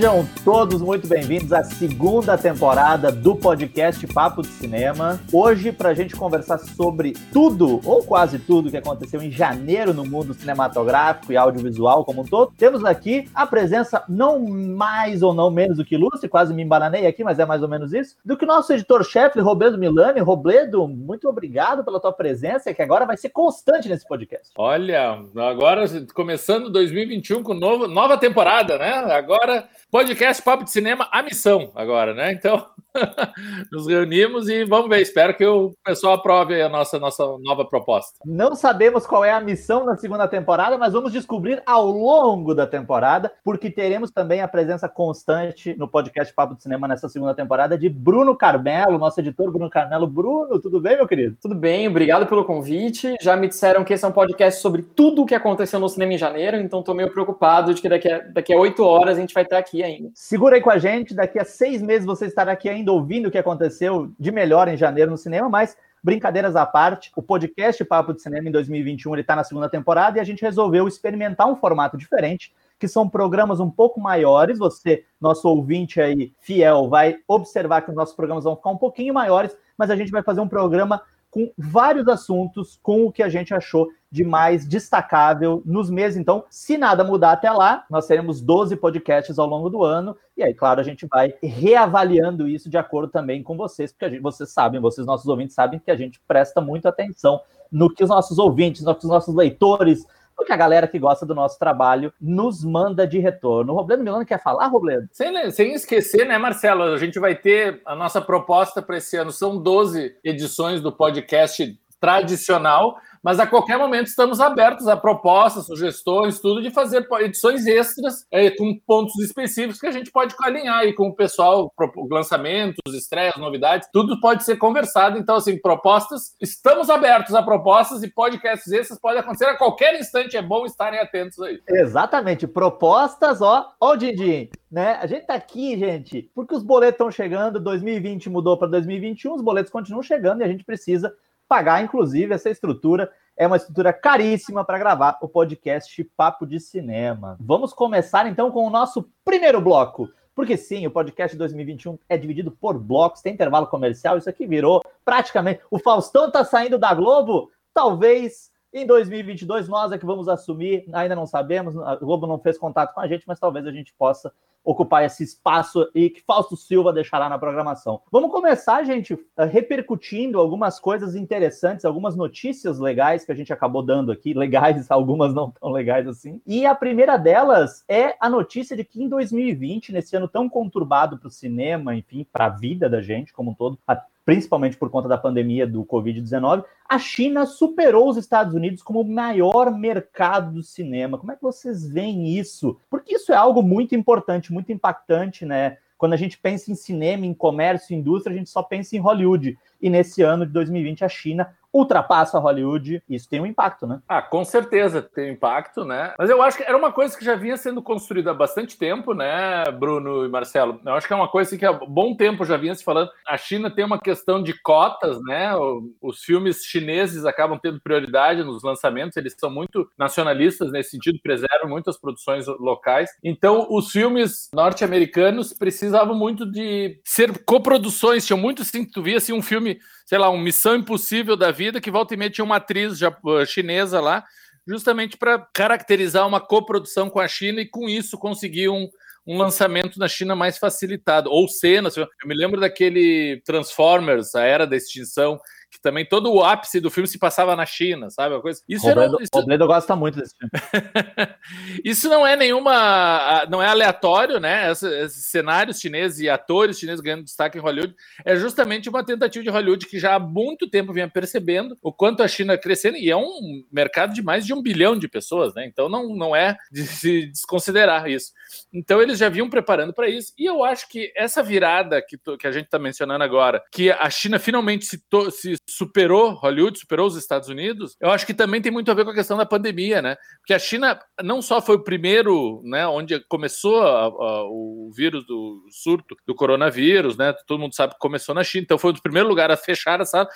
Sejam todos muito bem-vindos à segunda temporada do podcast Papo de Cinema. Hoje, para a gente conversar sobre tudo, ou quase tudo, que aconteceu em janeiro no mundo cinematográfico e audiovisual como um todo, temos aqui a presença, não mais ou não menos do que ilustre, quase me embananei aqui, mas é mais ou menos isso, do que nosso editor-chefe, Robledo Milani. Robledo, muito obrigado pela tua presença, que agora vai ser constante nesse podcast. Olha, agora começando 2021 com novo, nova temporada, né? Agora, podcast Papo de Cinema, a missão agora, né? Então, nos reunimos e vamos ver. Espero que o pessoal aprove a nossa, nossa nova proposta. Não sabemos qual é a missão na segunda temporada, mas vamos descobrir ao longo da temporada, porque teremos também a presença constante no podcast Papo de Cinema nessa segunda temporada de Bruno Carmelo, nosso editor Bruno Carmelo. Bruno, tudo bem, meu querido? Tudo bem, obrigado pelo convite. Já me disseram que esse é um podcast sobre tudo o que aconteceu no cinema em janeiro, então estou meio preocupado de que daqui a, daqui a oito horas a gente vai estar aqui ainda. Segura aí com a gente, daqui a seis meses você estará aqui ainda ouvindo o que aconteceu de melhor em janeiro no cinema, mas brincadeiras à parte, o podcast Papo de Cinema em 2021 ele está na segunda temporada e a gente resolveu experimentar um formato diferente, que são programas um pouco maiores. Você, nosso ouvinte aí fiel, vai observar que os nossos programas vão ficar um pouquinho maiores, mas a gente vai fazer um programa com vários assuntos, com o que a gente achou de mais destacável nos meses. Então, se nada mudar até lá, nós teremos 12 podcasts ao longo do ano. E aí, claro, a gente vai reavaliando isso de acordo também com vocês, porque gente, vocês sabem, vocês, nossos ouvintes, sabem que a gente presta muita atenção no que os nossos ouvintes, no que os nossos leitores, que a galera que gosta do nosso trabalho nos manda de retorno. O Robledo Milano quer falar, Robledo? Sem, sem esquecer, né, Marcelo? A gente vai ter a nossa proposta para esse ano. São 12 edições do podcast tradicional mas a qualquer momento estamos abertos a propostas, sugestões, tudo de fazer edições extras é, com pontos específicos que a gente pode alinhar aí com o pessoal, lançamentos, estreias, novidades, tudo pode ser conversado. Então, assim, propostas, estamos abertos a propostas e podcasts extras podem acontecer a qualquer instante, é bom estarem atentos aí. Exatamente, propostas, ó, ó, Didi, né? A gente tá aqui, gente, porque os boletos estão chegando, 2020 mudou para 2021, os boletos continuam chegando e a gente precisa pagar, inclusive, essa estrutura. É uma estrutura caríssima para gravar o podcast Papo de Cinema. Vamos começar então com o nosso primeiro bloco. Porque sim, o podcast 2021 é dividido por blocos, tem intervalo comercial, isso aqui virou praticamente. O Faustão tá saindo da Globo? Talvez em 2022 nós é que vamos assumir, ainda não sabemos, a Globo não fez contato com a gente, mas talvez a gente possa ocupar esse espaço e que Fausto Silva deixará na programação. Vamos começar, gente, eh, repercutindo algumas coisas interessantes, algumas notícias legais que a gente acabou dando aqui, legais, algumas não tão legais assim. E a primeira delas é a notícia de que em 2020, nesse ano tão conturbado para o cinema, enfim, para a vida da gente como um todo, principalmente por conta da pandemia do Covid-19, a China superou os Estados Unidos como o maior mercado do cinema. Como é que vocês veem isso? Porque isso é algo muito importante, muito impactante, né? Quando a gente pensa em cinema, em comércio, indústria, a gente só pensa em Hollywood. E nesse ano de 2020, a China ultrapassa Hollywood, isso tem um impacto, né? Ah, com certeza tem impacto, né? Mas eu acho que era uma coisa que já vinha sendo construída há bastante tempo, né, Bruno e Marcelo? Eu acho que é uma coisa que há bom tempo já vinha se falando. A China tem uma questão de cotas, né? Os filmes chineses acabam tendo prioridade nos lançamentos, eles são muito nacionalistas nesse sentido, preservam muitas produções locais. Então, os filmes norte-americanos precisavam muito de ser coproduções, tinham muito assim, tu via assim um filme sei lá, um Missão Impossível da vida, que volta e meia tinha uma atriz uh, chinesa lá, justamente para caracterizar uma coprodução com a China e com isso conseguir um, um lançamento na China mais facilitado. Ou cenas, eu me lembro daquele Transformers, a Era da Extinção, que também todo o ápice do filme se passava na China, sabe? Uma coisa. Isso Robledo, era, isso... Robledo gosta muito desse filme. isso não é nenhuma. não é aleatório, né? Esses cenários chineses e atores chineses ganhando destaque em Hollywood é justamente uma tentativa de Hollywood que já há muito tempo vinha percebendo o quanto a China crescendo, e é um mercado de mais de um bilhão de pessoas, né? Então não, não é de se desconsiderar isso. Então eles já vinham preparando para isso, e eu acho que essa virada que, que a gente está mencionando agora, que a China finalmente se, se superou Hollywood, superou os Estados Unidos, eu acho que também tem muito a ver com a questão da pandemia, né? Porque a China não só foi o primeiro, né, onde começou a, a, o vírus do surto do coronavírus, né? Todo mundo sabe que começou na China, então foi o primeiro lugar a fechar a sala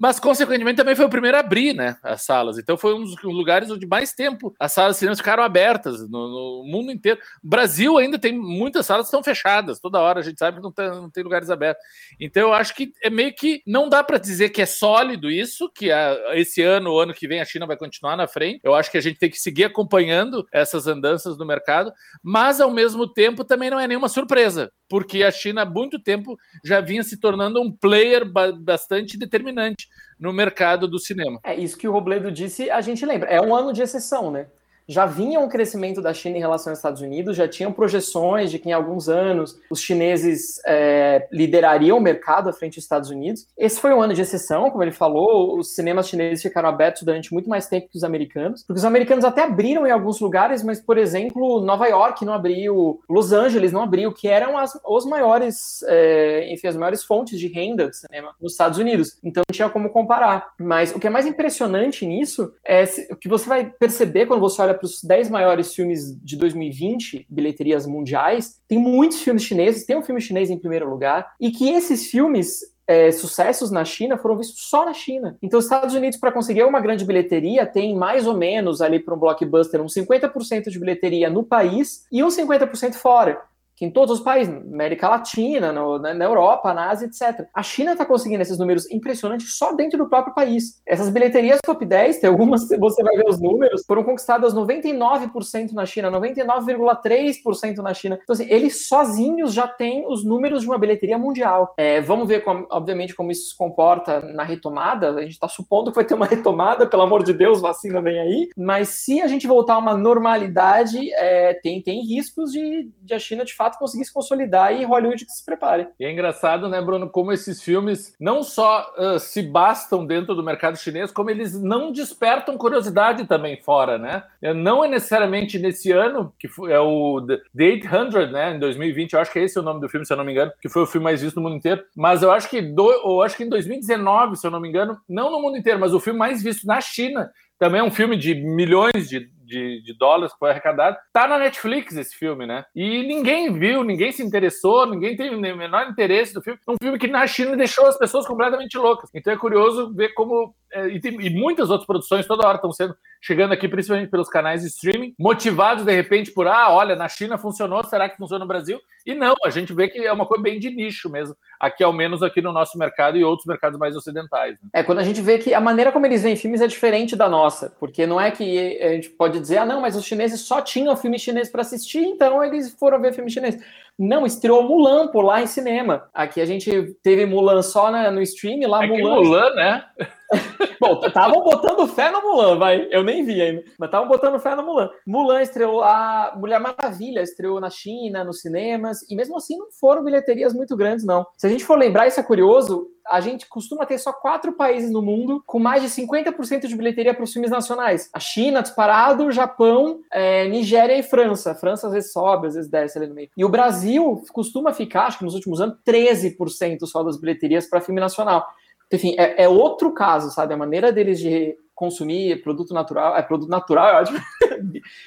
mas consequentemente também foi o primeiro a abrir, né, as salas. Então foi um dos lugares onde mais tempo as salas de cinema ficaram abertas no, no mundo inteiro. Brasil ainda tem muitas salas que estão fechadas, toda hora a gente sabe que não tem, não tem lugares abertos. Então eu acho que é meio que não dá para dizer que é sólido isso, que a, esse ano, o ano que vem a China vai continuar na frente. Eu acho que a gente tem que seguir acompanhando essas andanças no mercado, mas ao mesmo tempo também não é nenhuma surpresa, porque a China há muito tempo já vinha se tornando um player bastante determinante no mercado do cinema. É isso que o Robledo disse, a gente lembra. É um ano de exceção, né? Já vinha um crescimento da China em relação aos Estados Unidos, já tinham projeções de que em alguns anos os chineses é, liderariam o mercado à frente dos Estados Unidos. Esse foi um ano de exceção, como ele falou, os cinemas chineses ficaram abertos durante muito mais tempo que os americanos, porque os americanos até abriram em alguns lugares, mas, por exemplo, Nova York não abriu, Los Angeles não abriu, que eram as, os maiores, é, enfim, as maiores fontes de renda do cinema nos Estados Unidos. Então não tinha como comparar. Mas o que é mais impressionante nisso é o que você vai perceber quando você olha para os 10 maiores filmes de 2020, bilheterias mundiais, tem muitos filmes chineses, tem um filme chinês em primeiro lugar, e que esses filmes é, sucessos na China foram vistos só na China. Então, os Estados Unidos, para conseguir uma grande bilheteria, tem mais ou menos ali para um blockbuster uns 50% de bilheteria no país e uns 50% fora que em todos os países, América Latina, no, na, na, Europa, na Ásia, etc. A China está conseguindo esses números impressionantes só dentro do próprio país. Essas bilheterias top 10, tem algumas, você vai ver os números, foram conquistadas 99% na China, 99,3% na China. Então, assim, eles sozinhos já têm os números de uma bilheteria mundial. É, vamos ver, como, obviamente, como isso se comporta na retomada. A gente está supondo que vai ter uma retomada, pelo amor de Deus, vacina vem aí. Mas se a gente voltar a uma normalidade, é, tem, tem riscos de, de a China, de fato, fato conseguir se consolidar e Hollywood que se prepare. E é engraçado, né, Bruno, como esses filmes não só uh, se bastam dentro do mercado chinês, como eles não despertam curiosidade também fora, né? Não é necessariamente nesse ano, que é o The 800, né, em 2020, eu acho que esse é o nome do filme, se eu não me engano, que foi o filme mais visto no mundo inteiro, mas eu acho que, do, eu acho que em 2019, se eu não me engano, não no mundo inteiro, mas o filme mais visto na China, também é um filme de milhões de de, de dólares que foi arrecadado. Tá na Netflix esse filme, né? E ninguém viu, ninguém se interessou, ninguém teve o menor interesse do filme. Um filme que na China deixou as pessoas completamente loucas. Então é curioso ver como. É, e, tem, e muitas outras produções toda hora estão sendo chegando aqui, principalmente pelos canais de streaming, motivados de repente por, ah, olha, na China funcionou, será que funciona no Brasil? E não, a gente vê que é uma coisa bem de nicho mesmo, aqui ao menos aqui no nosso mercado e outros mercados mais ocidentais. Né? É, quando a gente vê que a maneira como eles veem filmes é diferente da nossa, porque não é que a gente pode dizer, ah, não, mas os chineses só tinham filme chinês para assistir, então eles foram ver filme chinês. Não, estreou Mulan por lá em cinema. Aqui a gente teve Mulan só na, no stream, lá é Mulan. Mulan, né? Bom, estavam botando fé no Mulan, vai. Eu nem vi ainda, mas estavam botando fé no Mulan. Mulan estreou a Mulher Maravilha, estreou na China, nos cinemas, e mesmo assim não foram bilheterias muito grandes, não. Se a gente for lembrar, isso é curioso, a gente costuma ter só quatro países no mundo com mais de 50% de bilheteria para os filmes nacionais. A China, disparado, Japão, é, Nigéria e França. França às vezes sobe, às vezes desce ali no meio. E o Brasil costuma ficar, acho que nos últimos anos, 13% só das bilheterias para filme nacional. Enfim, é, é, outro caso, sabe? A maneira deles de consumir produto natural. É produto natural, é ótimo.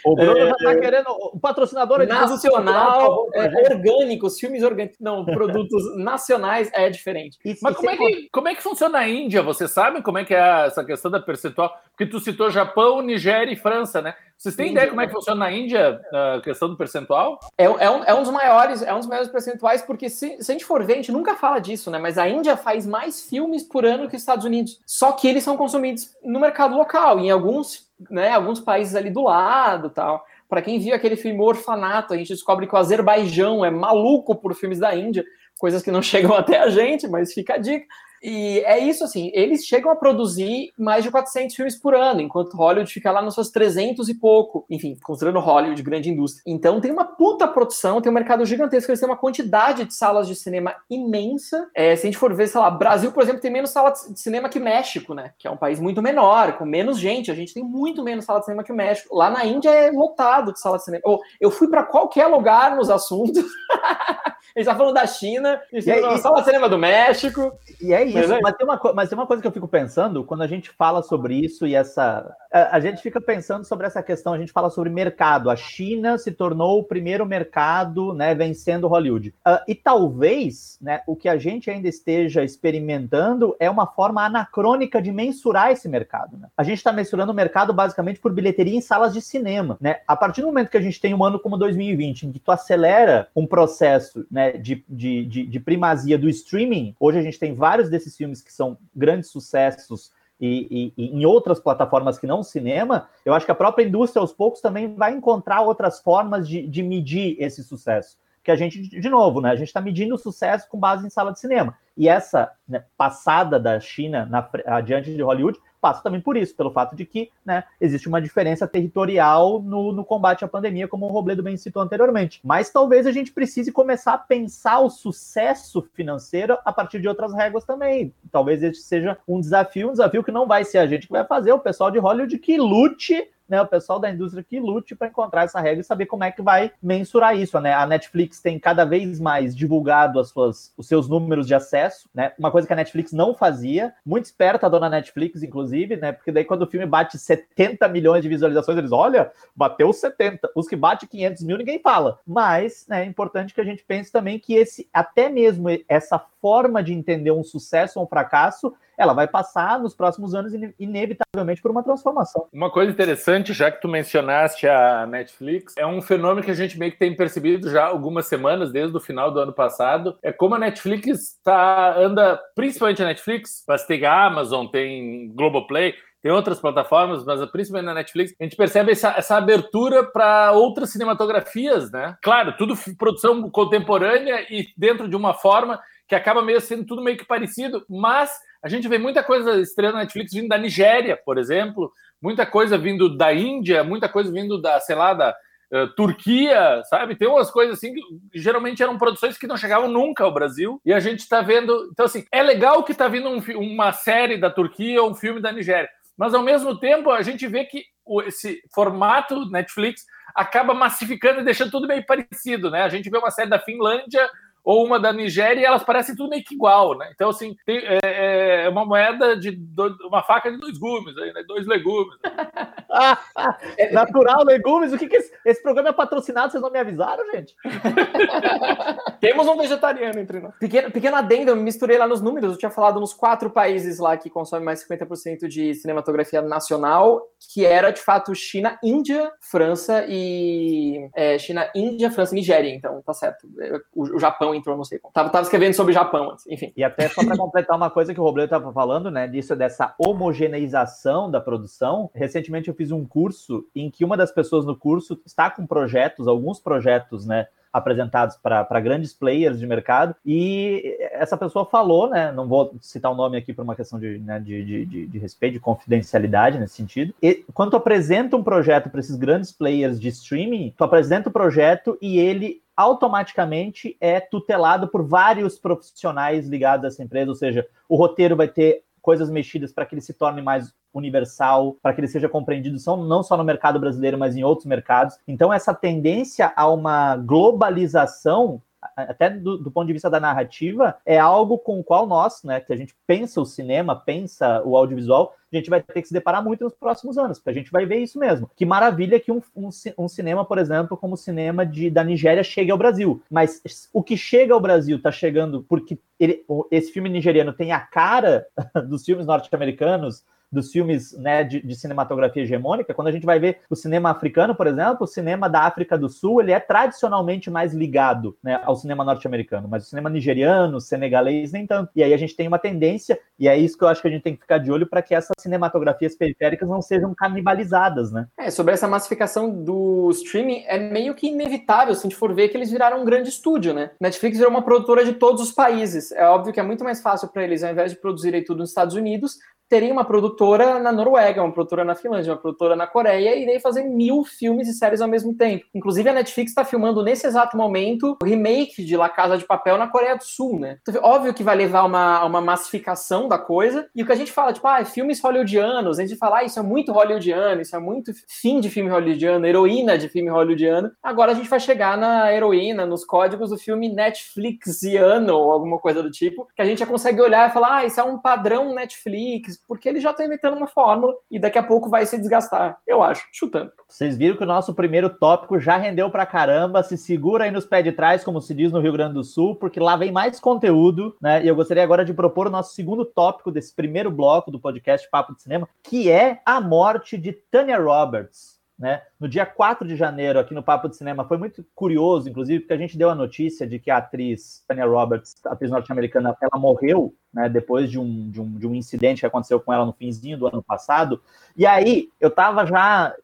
O Bruno é, já tá querendo. O patrocinador é nacional, é, orgânicos, filmes orgânicos. Não, produtos nacionais é diferente. Mas como é, que, como é que funciona a Índia? Você sabe como é que é essa questão da percentual? Porque tu citou Japão, Nigéria e França, né? Vocês têm Índia, ideia como é que funciona na Índia a questão do percentual? É, é, um, é um dos maiores, é um dos maiores percentuais, porque se, se a gente for ver, a gente nunca fala disso, né? Mas a Índia faz mais filmes por ano que os Estados Unidos. Só que eles são consumidos no mercado local, em alguns, né, alguns países ali do lado tal. Para quem viu aquele filme Orfanato, a gente descobre que o Azerbaijão é maluco por filmes da Índia, coisas que não chegam até a gente, mas fica a dica. E é isso, assim, eles chegam a produzir mais de 400 filmes por ano, enquanto Hollywood fica lá nos seus 300 e pouco. Enfim, considerando Hollywood grande indústria. Então tem uma puta produção, tem um mercado gigantesco, eles têm uma quantidade de salas de cinema imensa. É, se a gente for ver, sei lá, Brasil, por exemplo, tem menos salas de cinema que México, né? Que é um país muito menor, com menos gente. A gente tem muito menos sala de cinema que o México. Lá na Índia é lotado de sala de cinema. Oh, eu fui para qualquer lugar nos assuntos. A gente tá falando da China, a gente tá só o cinema do México. E é isso, mas, é... Mas, tem uma, mas tem uma coisa que eu fico pensando, quando a gente fala sobre isso e essa. A, a, gente fica pensando sobre essa questão, a gente fala sobre mercado. A China se tornou o primeiro mercado, né, vencendo Hollywood. Uh, e talvez, né, o que a gente ainda esteja experimentando é uma forma anacrônica de mensurar esse mercado. Né? A gente está mensurando o mercado basicamente por bilheteria em salas de cinema. Né? A partir do momento que a gente tem um ano como 2020, em que tu acelera um processo né, de, de, de, de primazia do streaming, hoje a gente tem vários desses filmes que são grandes sucessos e, e, e, em outras plataformas que não o cinema, eu acho que a própria indústria aos poucos também vai encontrar outras formas de, de medir esse sucesso. Que a gente, de novo, né? A gente está medindo o sucesso com base em sala de cinema. E essa né, passada da China na, adiante de Hollywood passa também por isso, pelo fato de que né, existe uma diferença territorial no, no, combate à pandemia, como o Robledo bem citou anteriormente. Mas talvez a gente precise começar a pensar o sucesso financeiro a partir de outras regras também. Talvez esse seja um desafio, um desafio que não vai ser a gente que vai fazer, o pessoal de Hollywood que lute né, o pessoal da indústria que lute para encontrar essa regra e saber como é que vai mensurar isso. Né? A Netflix tem cada vez mais divulgado as suas, os seus números de acesso, né? Uma coisa que a Netflix não fazia, muito esperta a dona Netflix, inclusive, né? Porque daí quando o filme bate 70 milhões de visualizações, eles, olha, bateu 70. Os que bate 500 mil, ninguém fala. Mas né, é importante que a gente pense também que esse, até mesmo essa forma de entender um sucesso ou um fracasso ela vai passar nos próximos anos, inevitavelmente, por uma transformação. Uma coisa interessante, já que tu mencionaste a Netflix, é um fenômeno que a gente meio que tem percebido já algumas semanas, desde o final do ano passado, é como a Netflix tá, anda, principalmente a Netflix, mas tem a Amazon, tem Globoplay, tem outras plataformas, mas principalmente na Netflix, a gente percebe essa, essa abertura para outras cinematografias, né? Claro, tudo produção contemporânea e dentro de uma forma que acaba meio sendo tudo meio que parecido, mas a gente vê muita coisa estreando na Netflix vindo da Nigéria, por exemplo, muita coisa vindo da Índia, muita coisa vindo da, sei lá, da uh, Turquia, sabe? Tem umas coisas assim que geralmente eram produções que não chegavam nunca ao Brasil e a gente está vendo. Então, assim, é legal que está vindo um, uma série da Turquia ou um filme da Nigéria, mas ao mesmo tempo a gente vê que esse formato Netflix acaba massificando e deixando tudo meio parecido, né? A gente vê uma série da Finlândia ou uma da Nigéria e elas parecem tudo meio que igual, né? Então, assim, tem, é, é uma moeda de do, uma faca de dois gumes, aí, né? dois legumes. Natural, legumes, o que, que esse, esse, programa é patrocinado? Vocês não me avisaram, gente? Temos um vegetariano entre nós. Pequeno, pequeno adendo, eu me misturei lá nos números, eu tinha falado nos quatro países lá que consomem mais 50% de cinematografia nacional, que era, de fato, China, Índia, França e... É, China, Índia, França e Nigéria, então tá certo. O, o Japão entrou, não sei. Tava, tava escrevendo sobre Japão antes, enfim. E até só para completar uma coisa que o Robledo estava falando, né, disso dessa homogeneização da produção. Recentemente eu fiz um curso em que uma das pessoas no curso está com projetos, alguns projetos, né, apresentados para grandes players de mercado, e essa pessoa falou, né? Não vou citar o nome aqui por uma questão de, né, de, de, de, de, respeito, de confidencialidade nesse sentido. E quando tu apresenta um projeto para esses grandes players de streaming, tu apresenta o projeto e ele automaticamente é tutelado por vários profissionais ligados a essa empresa, ou seja, o roteiro vai ter coisas mexidas para que ele se torne mais universal, para que ele seja compreendido não só no mercado brasileiro, mas em outros mercados. Então, essa tendência a uma globalização até do, do, ponto de vista da narrativa, é algo com o qual nós, né, que a gente pensa o cinema, pensa o audiovisual, a gente vai ter que se deparar muito nos próximos anos, porque a gente vai ver isso mesmo. Que maravilha que um, um, um cinema, por exemplo, como o cinema de, da Nigéria chegue ao Brasil. Mas o que chega ao Brasil está chegando porque ele, esse filme nigeriano tem a cara dos filmes norte-americanos, dos filmes né, de, de, cinematografia hegemônica, quando a gente vai ver o cinema africano, por exemplo, o cinema da África do Sul, ele é tradicionalmente mais ligado né, ao cinema norte-americano, mas o cinema nigeriano, senegalês, nem tanto. E aí a gente tem uma tendência, e é isso que eu acho que a gente tem que ficar de olho para que essas cinematografias periféricas não sejam canibalizadas, né? É, sobre essa massificação do streaming, é meio que inevitável, se a gente for ver que eles viraram um grande estúdio, né? Netflix virou uma produtora de todos os países. É óbvio que é muito mais fácil para eles, ao invés de produzirem tudo nos Estados Unidos, terem uma produtora na Noruega, uma produtora na Finlândia, uma produtora na Coreia, e daí fazer mil filmes e séries ao mesmo tempo. Inclusive, a Netflix está filmando nesse exato momento o remake de La Casa de Papel na Coreia do Sul, né? Então, óbvio que vai levar uma, uma massificação da coisa, e o que a gente fala, tipo, ah, filmes hollywoodianos, a gente fala, ah, isso é muito hollywoodiano, isso é muito fim de filme hollywoodiano, heroína de filme hollywoodiano. Agora a gente vai chegar na heroína, nos códigos do filme Netflixiano, ou alguma coisa do tipo, que a gente já consegue olhar e falar, ah, isso é um padrão Netflix, porque ele já está inventando uma fórmula e daqui a pouco vai se desgastar, eu acho, chutando. Vocês viram que o nosso primeiro tópico já rendeu pra caramba, se segura aí nos pés de trás, como se diz no Rio Grande do Sul, porque lá vem mais conteúdo, né? E eu gostaria agora de propor o nosso segundo tópico desse primeiro bloco do podcast Papo de Cinema, que é a morte de Tanya Roberts. Né? No dia 4 de janeiro, aqui no Papo de Cinema, foi muito curioso, inclusive, porque a gente deu a notícia de que a atriz Tanya Roberts, atriz norte-americana, ela morreu né, depois de um, de, um, de um incidente que aconteceu com ela no finzinho do ano passado. E aí, eu tava já.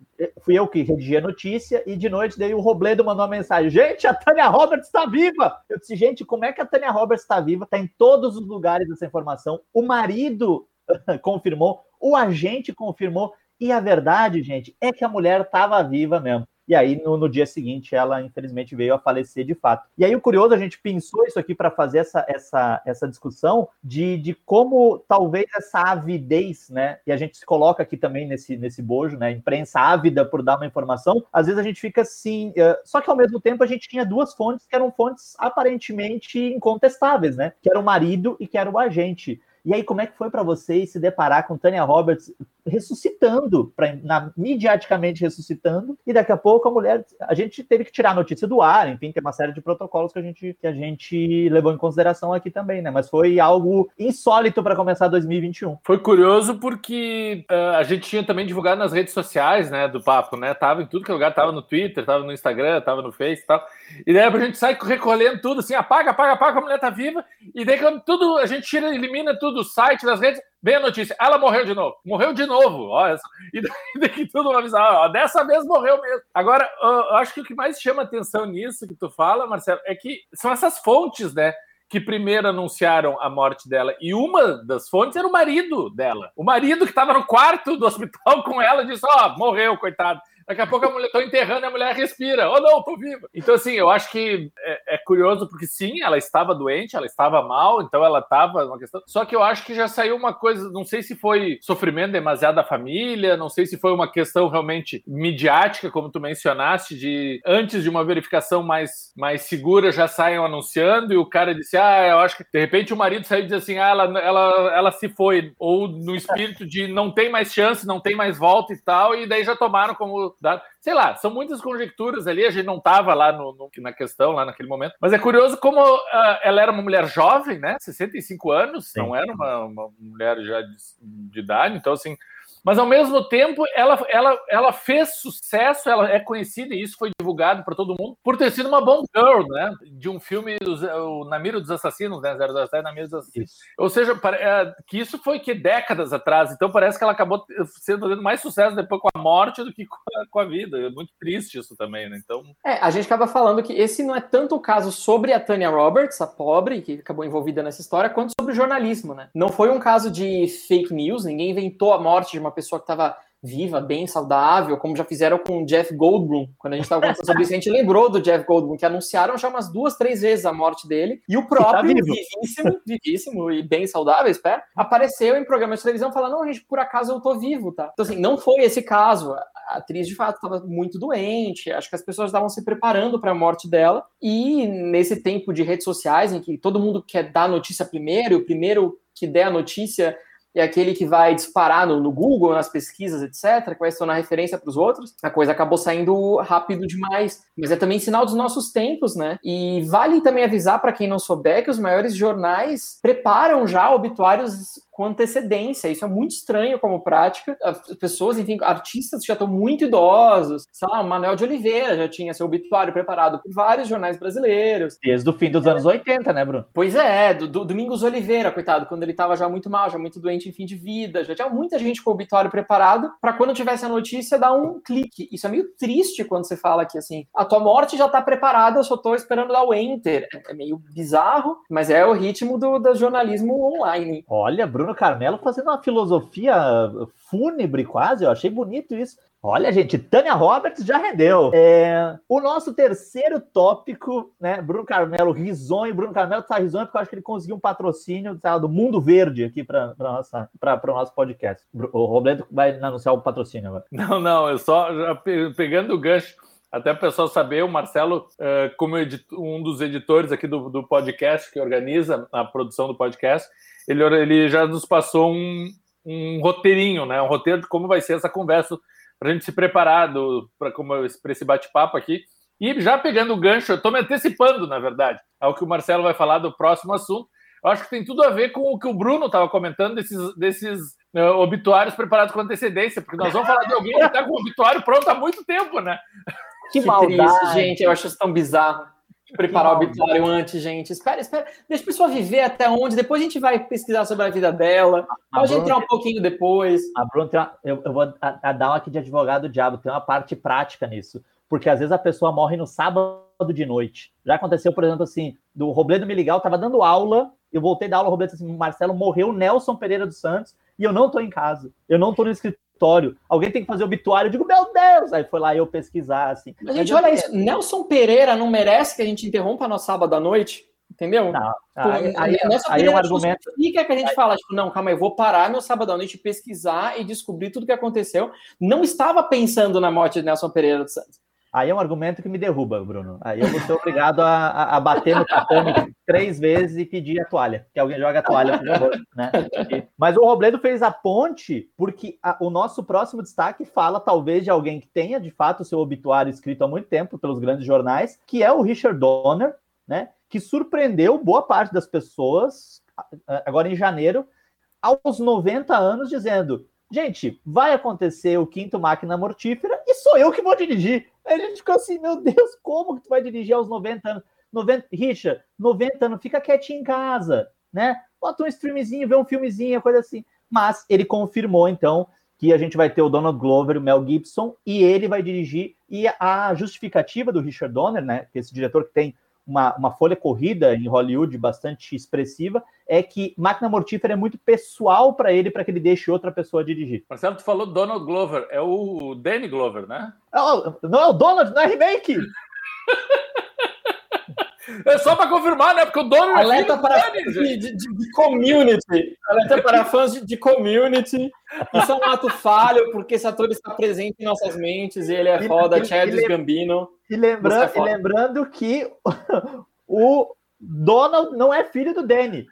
Fui eu que redigi a notícia, e de noite daí o Robledo mandou uma mensagem: Gente, a Tânia Roberts está viva! Eu disse, gente, como é que a Tânia Roberts está viva? Está em todos os lugares essa informação. O marido confirmou, o agente confirmou. E a verdade, gente, é que a mulher estava viva mesmo. E aí, no, no, dia seguinte, ela infelizmente veio a falecer de fato. E aí, o curioso, a gente pensou isso aqui para fazer essa, essa, essa discussão de, de como talvez essa avidez, né? E a gente se coloca aqui também nesse, nesse bojo, né? Imprensa ávida por dar uma informação. Às vezes a gente fica assim. Uh, só que ao mesmo tempo a gente tinha duas fontes que eram fontes aparentemente incontestáveis, né? Que era o marido e que era o agente. E aí, como é que foi para vocês se deparar com Tânia Roberts ressuscitando, pra, na, mediaticamente ressuscitando, e daqui a pouco a mulher, a gente teve que tirar a notícia do ar, enfim, tem uma série de protocolos que a gente, que a gente levou em consideração aqui também, né? Mas foi algo insólito para começar 2021. Foi curioso porque uh, a gente tinha também divulgado nas redes sociais, né, do papo, né? Tava em tudo que é lugar, tava no Twitter, tava no Instagram, tava no Face e tal. E daí a gente sai recolhendo tudo assim, apaga, apaga, apaga, a mulher tá viva. E daí quando tudo, a gente tira, elimina tudo, o site, das redes, Vem a notícia, ela morreu de novo. Morreu de novo. Olha, e daí tudo vai avisar, dessa vez morreu mesmo. Agora, eu acho que o que mais chama atenção nisso que tu fala, Marcelo, é que são essas fontes, né? Que primeiro anunciaram a morte dela. E uma das fontes era o marido dela. O marido que estava no quarto do hospital com ela disse: Ó, oh, morreu, coitado. Daqui a pouco a mulher está enterrando e a mulher respira. Oh, não, tô viva. Então, assim, eu acho que é, é, curioso, porque sim, ela estava doente, ela estava mal, então ela estava uma questão. Só que eu acho que já saiu uma coisa, não sei se foi sofrimento demasiado da família, não sei se foi uma questão realmente midiática, como tu mencionaste, de antes de uma verificação mais, mais segura, já saiam anunciando, e o cara disse: Ah, eu acho que de repente o marido saiu e disse assim: Ah, ela, ela, ela se foi. Ou no espírito de não tem mais chance, não tem mais volta e tal, e daí já tomaram como Sei lá, são muitas conjecturas ali, a gente não estava lá no, no, na questão, lá naquele momento. Mas é curioso como uh, ela era uma mulher jovem, né? 65 anos, Sim. não era uma, uma mulher já de, de idade, então assim mas ao mesmo tempo ela, ela, ela fez sucesso, ela é conhecida e isso foi divulgado para todo mundo por ter sido uma bomb girl, né? De um filme o Namiro dos Assassinos, né? 007 Namiro dos Assassinos. Isso. Ou seja, é, que isso foi que décadas atrás, então parece que ela acabou sendo fazendo mais sucesso depois com a morte do que com a, com a vida. É muito triste isso também, né? Então. É, a gente acaba falando que esse não é tanto o caso sobre a Tanya Roberts, a pobre, que acabou envolvida nessa história, quanto sobre o jornalismo, né? Não foi um caso de fake news, ninguém inventou a morte de uma uma pessoa que estava viva, bem saudável, como já fizeram com o Jeff Goldblum. Quando a gente estava conversando sobre isso, a gente lembrou do Jeff Goldblum, que anunciaram já umas duas, três vezes a morte dele. E o próprio, tá vivíssimo, vivíssimo e bem saudável, espero, apareceu em programas de televisão falando: não, gente, por acaso eu tô vivo, tá? Então, assim, não foi esse caso. A atriz, de fato, estava muito doente. Acho que as pessoas estavam se preparando para a morte dela. E nesse tempo de redes sociais, em que todo mundo quer dar notícia primeiro, o primeiro que der a notícia é aquele que vai disparar no, no, Google, nas pesquisas, etc., que vai se tornar referência para os outros, a coisa acabou saindo rápido demais. Mas é também sinal dos nossos tempos, né? E vale também avisar para quem não souber que os maiores jornais preparam já obituários com antecedência. Isso é muito estranho como prática. As pessoas, enfim, artistas já estão muito idosos. Sei lá, o Manuel de Oliveira já tinha seu obituário preparado por vários jornais brasileiros. Desde o fim dos anos 80, né, Bruno? Pois é, do, do Domingos Oliveira, coitado, quando ele estava já muito mal, já muito doente em fim de vida. Já tinha muita gente com o obituário preparado para quando tivesse a notícia dar um clique. Isso é meio triste quando você fala que, assim, a tua morte já está preparada, eu só estou esperando dar o enter. É meio bizarro, mas é o ritmo do, do jornalismo online. Olha, Bruno, Bruno Carmelo fazendo uma filosofia fúnebre quase, eu achei bonito isso. Olha, gente, Tânia Roberts já rendeu. É, o nosso terceiro tópico, né? Bruno Carmelo risonho. Bruno Carmelo tá risonho porque eu acho que ele conseguiu um patrocínio do Mundo Verde aqui para o nosso podcast. O Robledo vai anunciar o patrocínio agora. Não, não, eu só pegando o gancho até o pessoal saber, o Marcelo, uh, como um dos editores aqui do, podcast, que organiza a produção do podcast, ele, ele já nos passou um, um roteirinho, né? Um roteiro de como vai ser essa conversa, para a gente se preparar para esse bate-papo aqui. E já pegando o gancho, eu estou me antecipando, na verdade, ao que o Marcelo vai falar do próximo assunto. Eu acho que tem tudo a ver com o que o Bruno estava comentando desses, desses uh, obituários preparados com antecedência, porque nós vamos falar de alguém que está com o obituário pronto há muito tempo, né? Que, que maldade. Triste, gente. Eu acho isso tão bizarro. Preparar o obituário antes, gente. Espera, espera. Deixa a pessoa viver até onde. Depois a gente vai pesquisar sobre a vida dela. Pode entrar um pouquinho depois. A Bruno tem uma, eu, eu, vou a, a dar uma aqui de advogado do diabo. Tem uma parte prática nisso. Porque às vezes a pessoa morre no sábado de noite. Já aconteceu, por exemplo, assim, do Robledo me ligar, eu tava dando aula, eu voltei da aula, o Robledo assim, Marcelo morreu, Nelson Pereira dos Santos, e eu não tô em casa. Eu não tô no escritório obituário. Alguém tem que fazer obituário. Eu digo, meu Deus! Aí foi lá eu pesquisar, assim. Mas, gente, olha isso. Nelson Pereira não merece que a gente interrompa no sábado à noite? Entendeu? Não, aí, aí, aí é um argumento. Fica que a gente fala, tipo, não, calma, eu vou parar meu sábado à noite, pesquisar e descobrir tudo o que aconteceu. Não estava pensando na morte de Nelson Pereira dos Santos. Aí é um argumento que me derruba, Bruno. Aí eu vou ser obrigado a, a bater no tatame três vezes e pedir a toalha, que alguém joga a toalha, por favor. Né? Mas o Robledo fez a ponte porque a, o nosso próximo destaque fala talvez de alguém que tenha de fato seu obituário escrito há muito tempo pelos grandes jornais, que é o Richard Donner, né? Que surpreendeu boa parte das pessoas agora em janeiro, aos 90 anos, dizendo: gente, vai acontecer o quinto máquina mortífera e sou eu que vou dirigir. Aí a gente ficou assim, meu Deus, como que tu vai dirigir aos 90 anos? 90, Richard, 90 anos, fica quietinho em casa, né? Bota um streamzinho, vê um filmezinho, coisa assim. Mas ele confirmou, então, que a gente vai ter o Donald Glover, o Mel Gibson, e ele vai dirigir. E a justificativa do Richard Donner, né? Que esse diretor que tem uma, uma folha corrida em Hollywood bastante expressiva, é que Máquina Mortífera é muito pessoal para ele, para que ele deixe outra pessoa dirigir. Marcelo, tu falou Donald Glover, é o Danny Glover, né? Não, não é o Donald, não é remake! É só para confirmar, né? Porque o dono é Alerta para fãs de, de, de, community. Alerta para fãs de, de, community. Isso é um ato falho, porque esse ator está presente em nossas mentes e ele é foda, Chad Gambino. E lembrando, e lembrando que o Donald não é filho do Danny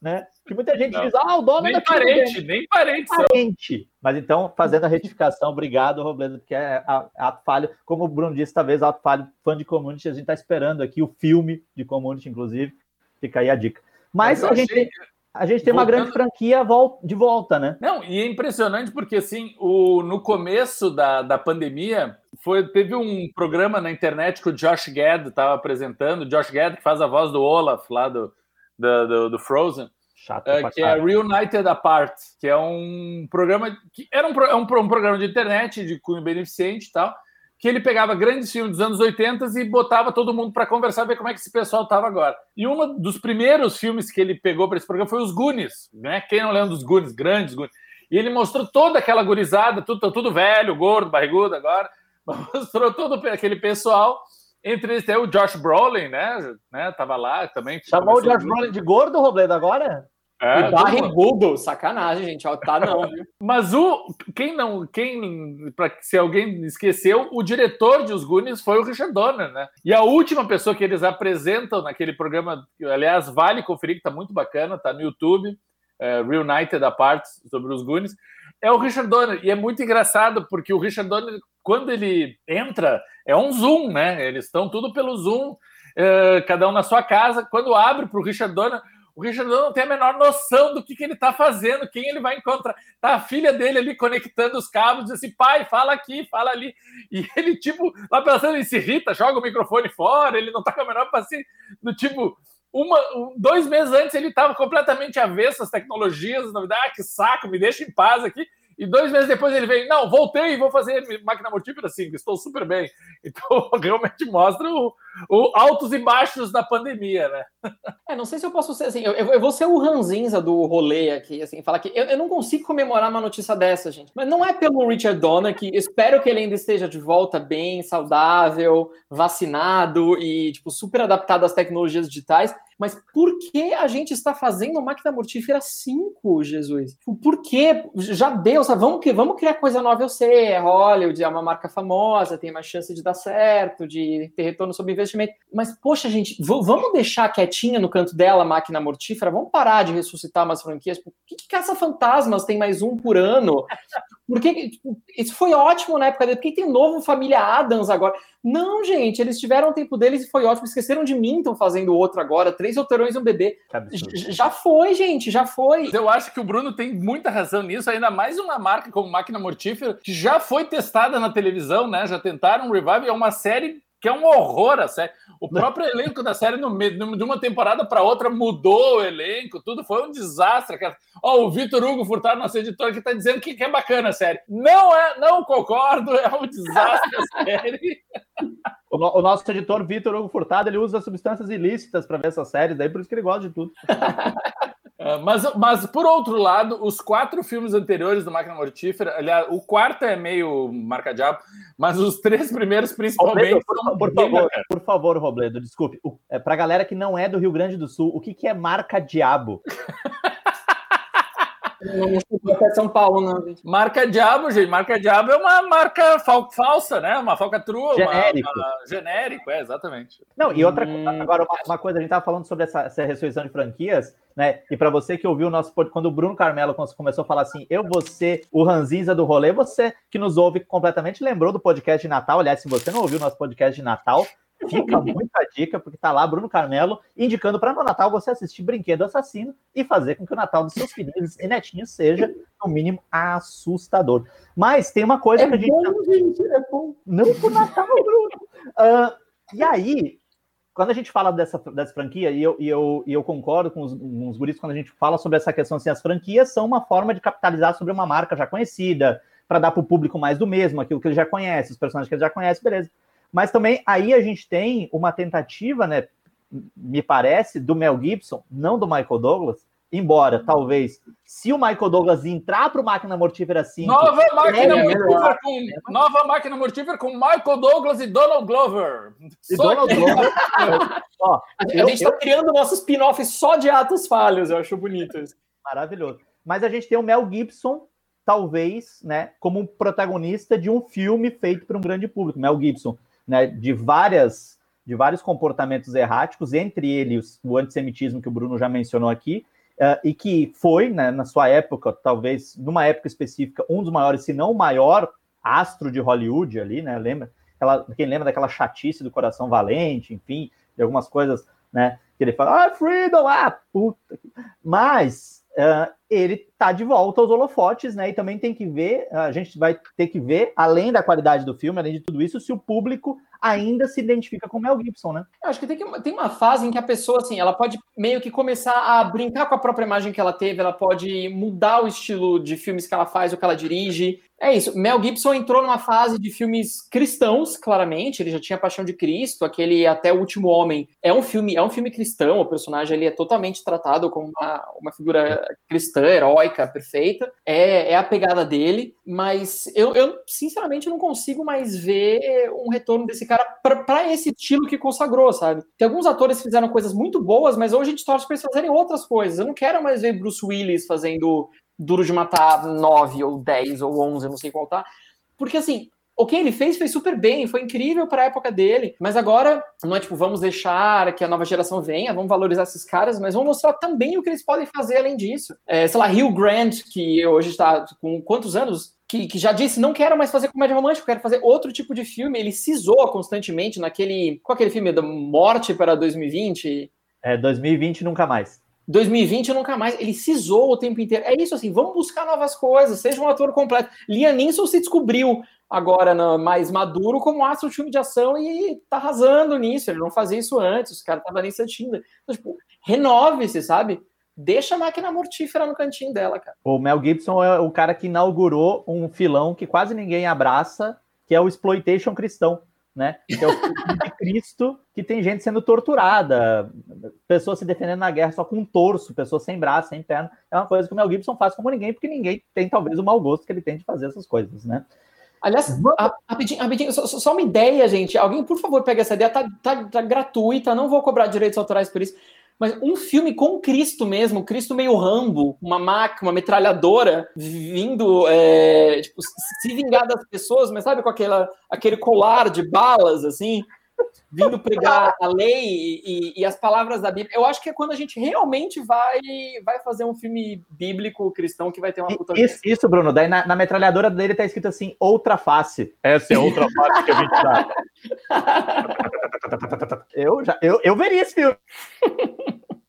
né? Que muita gente não. diz, ah, o dono nem é parente, nem parente, parente. Mas então, fazendo a retificação, obrigado, Robledo, porque é ato falho. Como o Bruno disse, talvez ato falho, fã de community, a gente está esperando aqui o filme de community, inclusive. Fica aí a dica. Mas, Mas a, gente, achei... a gente tem Voltando... uma grande franquia de volta, né? Não, e é impressionante porque, assim, o, no começo da, da pandemia, foi, teve um programa na internet que o Josh Gad estava apresentando, o Josh Gad que faz a voz do Olaf lá do, do, do, do Frozen. Chato, é, que é Reunited Apart, que é um programa que era um, é um, um, programa de internet de cunho beneficente e tal, que ele pegava grandes filmes dos anos 80 e botava todo mundo para conversar, ver como é que esse pessoal estava agora. E um dos primeiros filmes que ele pegou para esse programa foi os Goonies, né? Quem não lembra dos Goonies, grandes Goonies. E ele mostrou toda aquela gurizada, tudo, tudo velho, gordo, barrigudo agora, mostrou todo aquele pessoal entre eles tem o Josh Brolin, né? né? Tava lá também. Chamou o Josh Brolin de gordo, Robledo, agora? É, e barrigudo, sacanagem, gente. Ó, tá não, viu? Mas o quem não, quem para se alguém esqueceu, o diretor de Os Goonies foi o Richard Donner, né? E a última pessoa que eles apresentam naquele programa, aliás, vale conferir que tá muito bacana, tá no YouTube, é, Reunited Apart sobre os Goonies, é o Richard Donner. E é muito engraçado porque o Richard Donner quando ele entra, é um Zoom, né? Eles estão tudo pelo Zoom, uh, cada um na sua casa. Quando abre para o Richard Donner, o Richard não tem a menor noção do que, que ele está fazendo, quem ele vai encontrar. Tá a filha dele ali conectando os cabos, diz assim, pai, fala aqui, fala ali. E ele, tipo, lá pensando, ele se irrita, joga o microfone fora, ele não está com a menor paciência, do tipo, uma, dois meses antes ele estava completamente avesso às tecnologias, novidades, ah, que saco, me deixa em paz aqui. E dois meses depois ele vem, não, voltei e vou fazer máquina mortífera 5, estou super bem. Então, realmente mostra o, o altos e baixos da pandemia, né? É, não sei se eu posso ser assim, eu, eu vou ser o ranzinza do rolê aqui, assim, falar que eu, eu, não consigo comemorar uma notícia dessa, gente. Mas não é pelo Richard Donner, que espero que ele ainda esteja de volta bem, saudável, vacinado e, tipo, super adaptado às tecnologias digitais. Mas por que a gente está fazendo máquina mortífera 5, Jesus? Por que? Já deu, sabe? Vamos, vamos criar coisa nova, eu sei. É Hollywood, é uma marca famosa, tem mais chance de dar certo, de ter retorno sobre investimento. Mas, poxa, gente, vamos deixar quietinha no canto dela a máquina mortífera? Vamos parar de ressuscitar umas franquias? Por que, que caça-fantasmas tem mais um por ano? Porque tipo, isso foi ótimo na época dele. Por que tem novo Família Adams agora? Não, gente, eles tiveram o tempo deles e foi ótimo. Esqueceram de mim, estão fazendo outro agora. Três outerões e um bebê. Já foi, gente, já foi. Eu acho que o Bruno tem muita razão nisso. Ainda mais uma marca como Máquina Mortífera, que já foi testada na televisão, né? Já tentaram um revive. É uma série que é um horror a série. O próprio elenco da série, no meio de uma temporada para outra, mudou o elenco, tudo foi um desastre. Ó, oh, o Vitor Hugo Furtado, nosso editor, que está dizendo que, que, é bacana a série. Não é, não concordo, é um desastre a série. O, o nosso editor, Vitor Hugo Furtado, ele usa substâncias ilícitas para ver essa série, daí por isso que ele gosta de tudo. É, mas, mas, por outro lado, os quatro filmes anteriores do Máquina Mortífera, aliás, o quarto é meio marca-diabo, mas os três primeiros, principalmente. Robledo, por, por favor, por favor, Robledo, desculpe. É, Para a galera que não é do Rio Grande do Sul, o que, que é marca-diabo? Não é São Paulo, não, gente. Marca Diabo, gente. Marca Diabo é uma marca fal falsa, né? Uma falcatrua. Genérico. Uma, uma... Genérico, é, exatamente. Não, e outra hum... agora, uma, uma, coisa, a gente tava falando sobre essa, essa ressurreição de franquias, né? E para você que ouviu o nosso quando o Bruno Carmelo começou a falar assim, eu vou ser o ranzinza do rolê, você que nos ouve completamente lembrou do podcast de Natal. Aliás, se você não ouviu o nosso podcast de Natal, Fica muita dica, porque tá lá Bruno Carmelo indicando para no Natal você assistir Brinquedo Assassino e fazer com que o Natal dos seus filhinhos e netinhos seja, no mínimo, assustador. Mas tem uma coisa é que a gente. Bom, gente é bom. Não pro Natal, Bruno. Uh, e aí, quando a gente fala dessa, dessa franquia, e eu, e eu, e eu concordo com os, com os guris quando a gente fala sobre essa questão, assim, as franquias são uma forma de capitalizar sobre uma marca já conhecida, para dar para o público mais do mesmo, aquilo que ele já conhece, os personagens que ele já conhece, beleza. Mas também aí a gente tem uma tentativa, né? Me parece, do Mel Gibson, não do Michael Douglas, embora talvez se o Michael Douglas entrar para o Máquina Mortífera 5. Nova máquina, é, mortífera com, nova máquina mortífera com Michael Douglas e Donald Glover. E só Donald que... Glover. Ó, a gente está criando nosso spin-off só de atos falhos, eu acho bonito isso. Maravilhoso. Mas a gente tem o Mel Gibson, talvez, né, como um protagonista de um filme feito para um grande público. Mel Gibson né, de várias de vários comportamentos erráticos, entre eles o antissemitismo que o Bruno já mencionou aqui, uh, e que foi, né, na sua época, talvez numa época específica, um dos maiores, se não o maior astro de Hollywood ali, né? Lembra? Aquela, quem lembra daquela chatice do coração valente, enfim, de algumas coisas, né? Que ele fala, ah, freedom, ah, puta. Mas uh, ele tá de volta aos holofotes, né? E também tem que ver, a gente vai ter que ver, além da qualidade do filme, além de tudo isso, se o público ainda se identifica com Mel Gibson, né? Eu acho que tem, que tem uma fase em que a pessoa, assim, ela pode meio que começar a brincar com a própria imagem que ela teve, ela pode mudar o estilo de filmes que ela faz, o que ela dirige. É isso. Mel Gibson entrou numa fase de filmes cristãos, claramente. Ele já tinha Paixão de Cristo, aquele Até o Último Homem. É um filme, é um filme cristão. O personagem ali é totalmente tratado como uma, uma figura cristã, heróica, perfeita. É, é a pegada dele. Mas eu, eu, sinceramente, não consigo mais ver um retorno desse cara para esse estilo que consagrou, sabe? Tem alguns atores que fizeram coisas muito boas, mas hoje a gente torce para eles fazerem outras coisas. Eu não quero mais ver Bruce Willis fazendo Duro de Matar 9 ou 10 ou 11, não sei qual tá. Porque assim, o que ele fez fez super bem, foi incrível para a época dele, mas agora não é tipo, vamos deixar que a nova geração venha, vamos valorizar esses caras, mas vamos mostrar também o que eles podem fazer além disso. É, sei lá, Hugh Grant, que hoje está com quantos anos? Que, que, já disse, não quero mais fazer comédia romântica, quero fazer outro tipo de filme. Ele zoa constantemente naquele. Qual aquele filme da Morte para 2020? É, 2020 nunca mais. 2020 nunca mais. Ele zoa o tempo inteiro. É isso assim, vamos buscar novas coisas, seja um ator completo. Liam Neeson se descobriu agora mais maduro como astro de filme de ação e tá arrasando nisso. Ele não fazia isso antes, os caras estavam nisso Tinder. Então, tipo, renove-se, sabe? Deixa a máquina mortífera no cantinho dela, cara. O Mel Gibson é o cara que inaugurou um filão que quase ninguém abraça, que é o exploitation cristão, né? Que é o filme de Cristo que tem gente sendo torturada, pessoas se defendendo na guerra só com um torso, pessoas sem braço, sem perna. É uma coisa que o Mel Gibson faz como ninguém, porque ninguém tem talvez o mau gosto que ele tem de fazer essas coisas, né? Aliás, rapidinho, rapidinho só, só, uma ideia, gente. Alguém, por favor, pega essa ideia, tá, tá, tá gratuita, não vou cobrar direitos autorais por isso. Mas um filme com Cristo mesmo, Cristo meio rambo, uma máquina, uma metralhadora, vindo é, tipo, se vingar das pessoas, mas sabe com aquela, aquele colar de balas, assim, vindo pregar a lei e, e, as palavras da Bíblia. Eu acho que é quando a gente realmente vai, vai fazer um filme bíblico cristão que vai ter uma puta. Isso, isso Bruno. Daí na, na, metralhadora dele tá escrito assim: outra face. Essa é outra face que a gente dá. eu, já, eu, eu veria esse filme.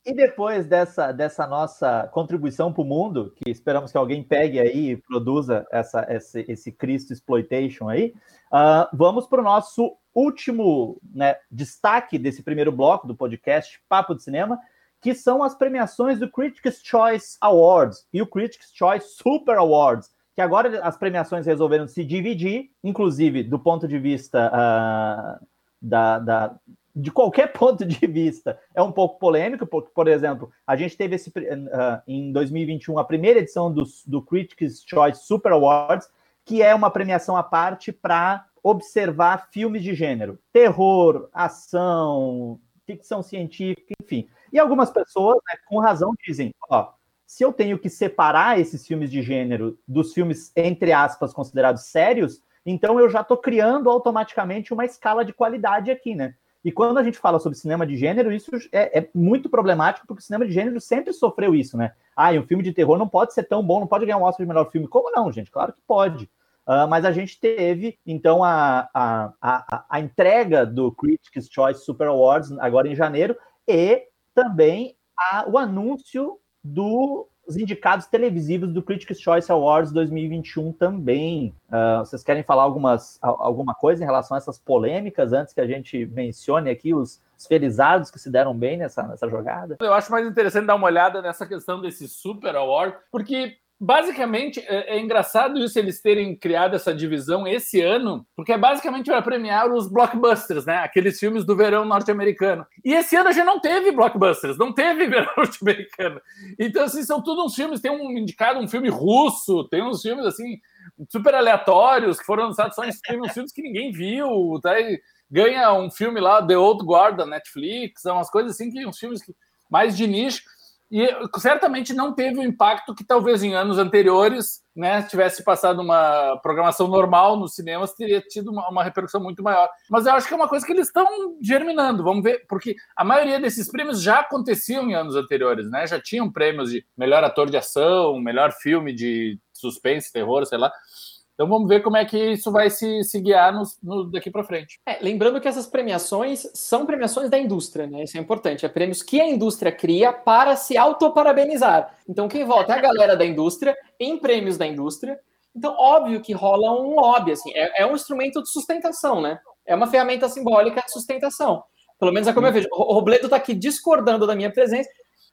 E depois dessa, dessa nossa contribuição para o mundo, que esperamos que alguém pegue aí e produza essa, esse, esse Cristo Exploitation aí, uh, vamos para o nosso último né, destaque desse primeiro bloco do podcast Papo de Cinema, que são as premiações do Critics' Choice Awards. E o Critics' Choice Super Awards, que agora as premiações resolveram se dividir, inclusive do ponto de vista uh, da, da, de qualquer ponto de vista, é um pouco polêmico, porque, por exemplo, a gente teve esse, uh, em 2021 a primeira edição do, do Critics' Choice Super Awards, que é uma premiação à parte para observar filmes de gênero, terror, ação, ficção científica, enfim. E algumas pessoas, né, com razão, dizem: ó, se eu tenho que separar esses filmes de gênero dos filmes, entre aspas, considerados sérios, então eu já estou criando automaticamente uma escala de qualidade aqui, né? E quando a gente fala sobre cinema de gênero, isso é, é, muito problemático, porque o cinema de gênero sempre sofreu isso, né? Ah, e um filme de terror não pode ser tão bom, não pode ganhar um Oscar de melhor filme. Como não, gente? Claro que pode. Uh, mas a gente teve, então, a, a, a, a, entrega do Critics' Choice Super Awards agora em janeiro e também a, o anúncio dos indicados televisivos do Critics' Choice Awards 2021 também. Uh, vocês querem falar algumas, alguma coisa em relação a essas polêmicas antes que a gente mencione aqui os, os felizados que se deram bem nessa, nessa jogada? Eu acho mais interessante dar uma olhada nessa questão desse Super Award, porque basicamente, é, é, engraçado isso eles terem criado essa divisão esse ano, porque é basicamente para premiar os blockbusters, né? Aqueles filmes do verão norte-americano. E esse ano a gente não teve blockbusters, não teve verão norte-americano. Então, assim, são todos uns filmes. Tem um indicado um filme russo, tem uns filmes assim super aleatórios que foram lançados só em uns filmes que ninguém viu, tá? E ganha um filme lá, The Old Guard da Netflix, umas coisas assim que uns filmes mais de nicho e certamente não teve o impacto que talvez em anos anteriores, né, tivesse passado uma programação normal nos cinemas, teria tido uma, uma, repercussão muito maior. Mas eu acho que é uma coisa que eles estão germinando, vamos ver, porque a maioria desses prêmios já aconteciam em anos anteriores, né? Já tinham prêmios de melhor ator de ação, melhor filme de suspense, terror, sei lá. Então vamos ver como é que isso vai se, se guiar no, no daqui para frente. É, lembrando que essas premiações são premiações da indústria, né? Isso é importante. É prêmios que a indústria cria para se autoparabenizar. Então quem vota é a galera da indústria em prêmios da indústria. Então, óbvio que rola um lobby, assim, é, é um instrumento de sustentação, né? É uma ferramenta simbólica de sustentação. Pelo menos é como eu vejo. O Robledo está aqui discordando da minha presença,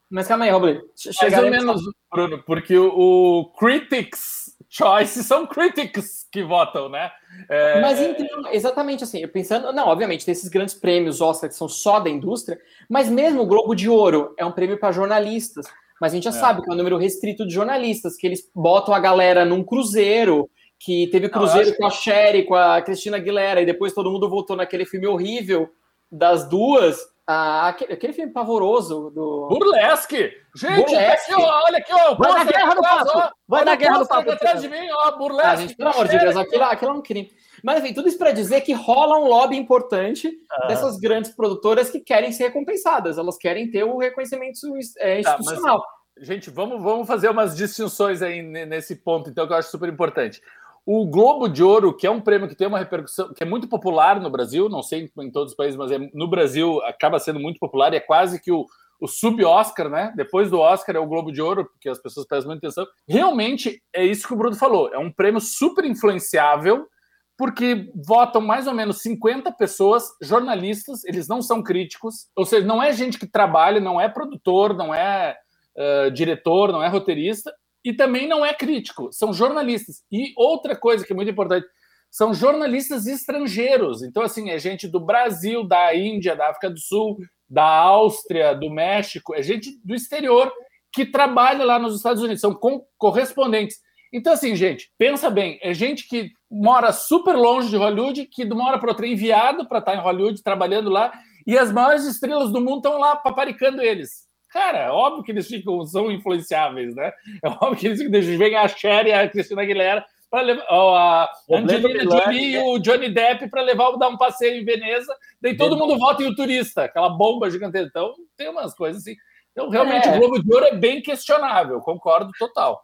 mas calma aí, Robledo. Mais ou menos, Bruno, porque o, o Critics choice são critics que votam, né? É... Mas então, exatamente assim, pensando, não, obviamente, tem esses grandes prêmios Oscar que são só da indústria, mas mesmo o Globo de Ouro é um prêmio para jornalistas. Mas a gente já é. sabe que é um número restrito de jornalistas, que eles botam a galera num cruzeiro, que teve cruzeiro com a Sherry, com a Cristina Aguilera, e depois todo mundo voltou naquele filme horrível das duas. Ah, aquele, aquele, filme pavoroso do. Burlesque! Gente, Burlesque. Aqui, ó, olha aqui, ó. Vai na guerra do papo! Vai na guerra do papo! atrás de mim, ó, burlesque! Ah, gente, pelo amor de Deus, aquilo, aquilo é um crime. Mas enfim, tudo isso para dizer que rola um lobby importante ah. dessas grandes produtoras que querem ser recompensadas, elas querem ter o reconhecimento é, institucional. Tá, mas, gente, vamos, vamos fazer umas distinções aí nesse ponto, então, que eu acho super importante. O Globo de Ouro, que é um prêmio que tem uma repercussão, que é muito popular no Brasil, não sei em todos os países, mas é, no Brasil acaba sendo muito popular e é quase que o, o sub-Oscar, né? Depois do Oscar é o Globo de Ouro, porque as pessoas prestam muita atenção. Realmente é isso que o Bruno falou, é um prêmio super influenciável, porque votam mais ou menos 50 pessoas, jornalistas, eles não são críticos, ou seja, não é gente que trabalha, não é produtor, não é uh, diretor, não é roteirista e também não é crítico, são jornalistas. E outra coisa que é muito importante, são jornalistas estrangeiros. Então, assim, é gente do Brasil, da Índia, da África do Sul, da Áustria, do México, é gente do exterior que trabalha lá nos Estados Unidos, são correspondentes. Então, assim, gente, pensa bem, é gente que mora super longe de Hollywood, que de uma hora para outra é enviado para estar em Hollywood, trabalhando lá, e as maiores estrelas do mundo estão lá paparicando eles. Cara, é óbvio que eles ficam, são influenciáveis, né? É óbvio que eles ficam, vem a Cher e a Cristina Aguilera para levar ó, a Angelina Jolie e o Johnny Depp para levar dar um passeio em Veneza, daí todo mundo vota em o turista, aquela bomba gigantesca. Então, tem umas coisas assim. Então, realmente, é. o Globo de Ouro é bem questionável, concordo total.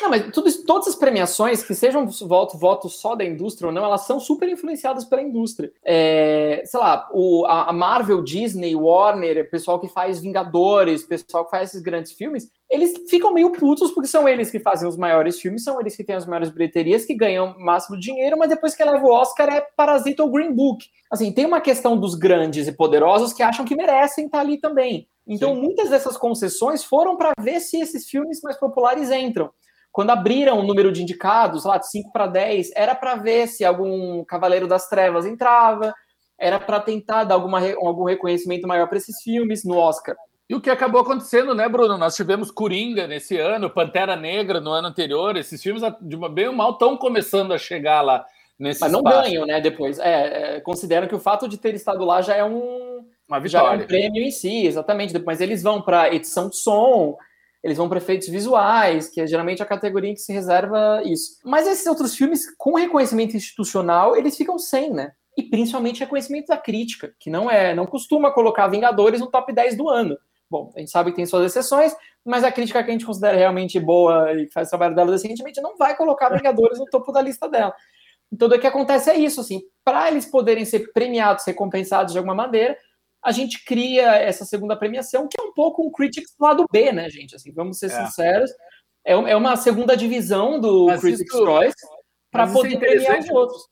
Não, mas tudo, todas as premiações, que sejam voto, voto só da indústria ou não, elas são super influenciadas pela indústria. É, sei lá, o, a Marvel, Disney, Warner, o pessoal que faz Vingadores, o pessoal que faz esses grandes filmes, eles ficam meio putos porque são eles que fazem os maiores filmes, são eles que têm as maiores bilheterias, que ganham o máximo dinheiro, mas depois que leva o Oscar é Parasita ou Green Book. Assim, tem uma questão dos grandes e poderosos que acham que merecem estar ali também. Então, Sim. muitas dessas concessões foram para ver se esses filmes mais populares entram. Quando abriram o número de indicados, lá de 5 para 10, era para ver se algum Cavaleiro das Trevas entrava, era para tentar dar alguma, algum reconhecimento maior para esses filmes no Oscar. E o que acabou acontecendo, né, Bruno? Nós tivemos Coringa nesse ano, Pantera Negra no ano anterior. Esses filmes, de uma bem ou mal, estão começando a chegar lá nesse Mas não espaço. ganham, né, depois. É, é, consideram que o fato de ter estado lá já é um... Uma vitória. Já é um prêmio em si, exatamente. Mas eles vão para edição de som, eles vão para efeitos visuais, que é geralmente a categoria em que se reserva isso. Mas esses outros filmes, com reconhecimento institucional, eles ficam sem, né? E principalmente reconhecimento da crítica, que não é, não costuma colocar Vingadores no top 10 do ano. Bom, a gente sabe que tem suas exceções, mas a crítica que a gente considera realmente boa e faz o trabalho dela decentemente não vai colocar Vingadores no topo da lista dela. Então, o que acontece é isso, assim, para eles poderem ser premiados, recompensados de alguma maneira, a gente cria essa segunda premiação, que é um pouco um Critics lado B, né, gente? Assim, vamos ser é. sinceros. É, é uma segunda divisão do mas Critics' isso, Choice para é poder é premiar os outros.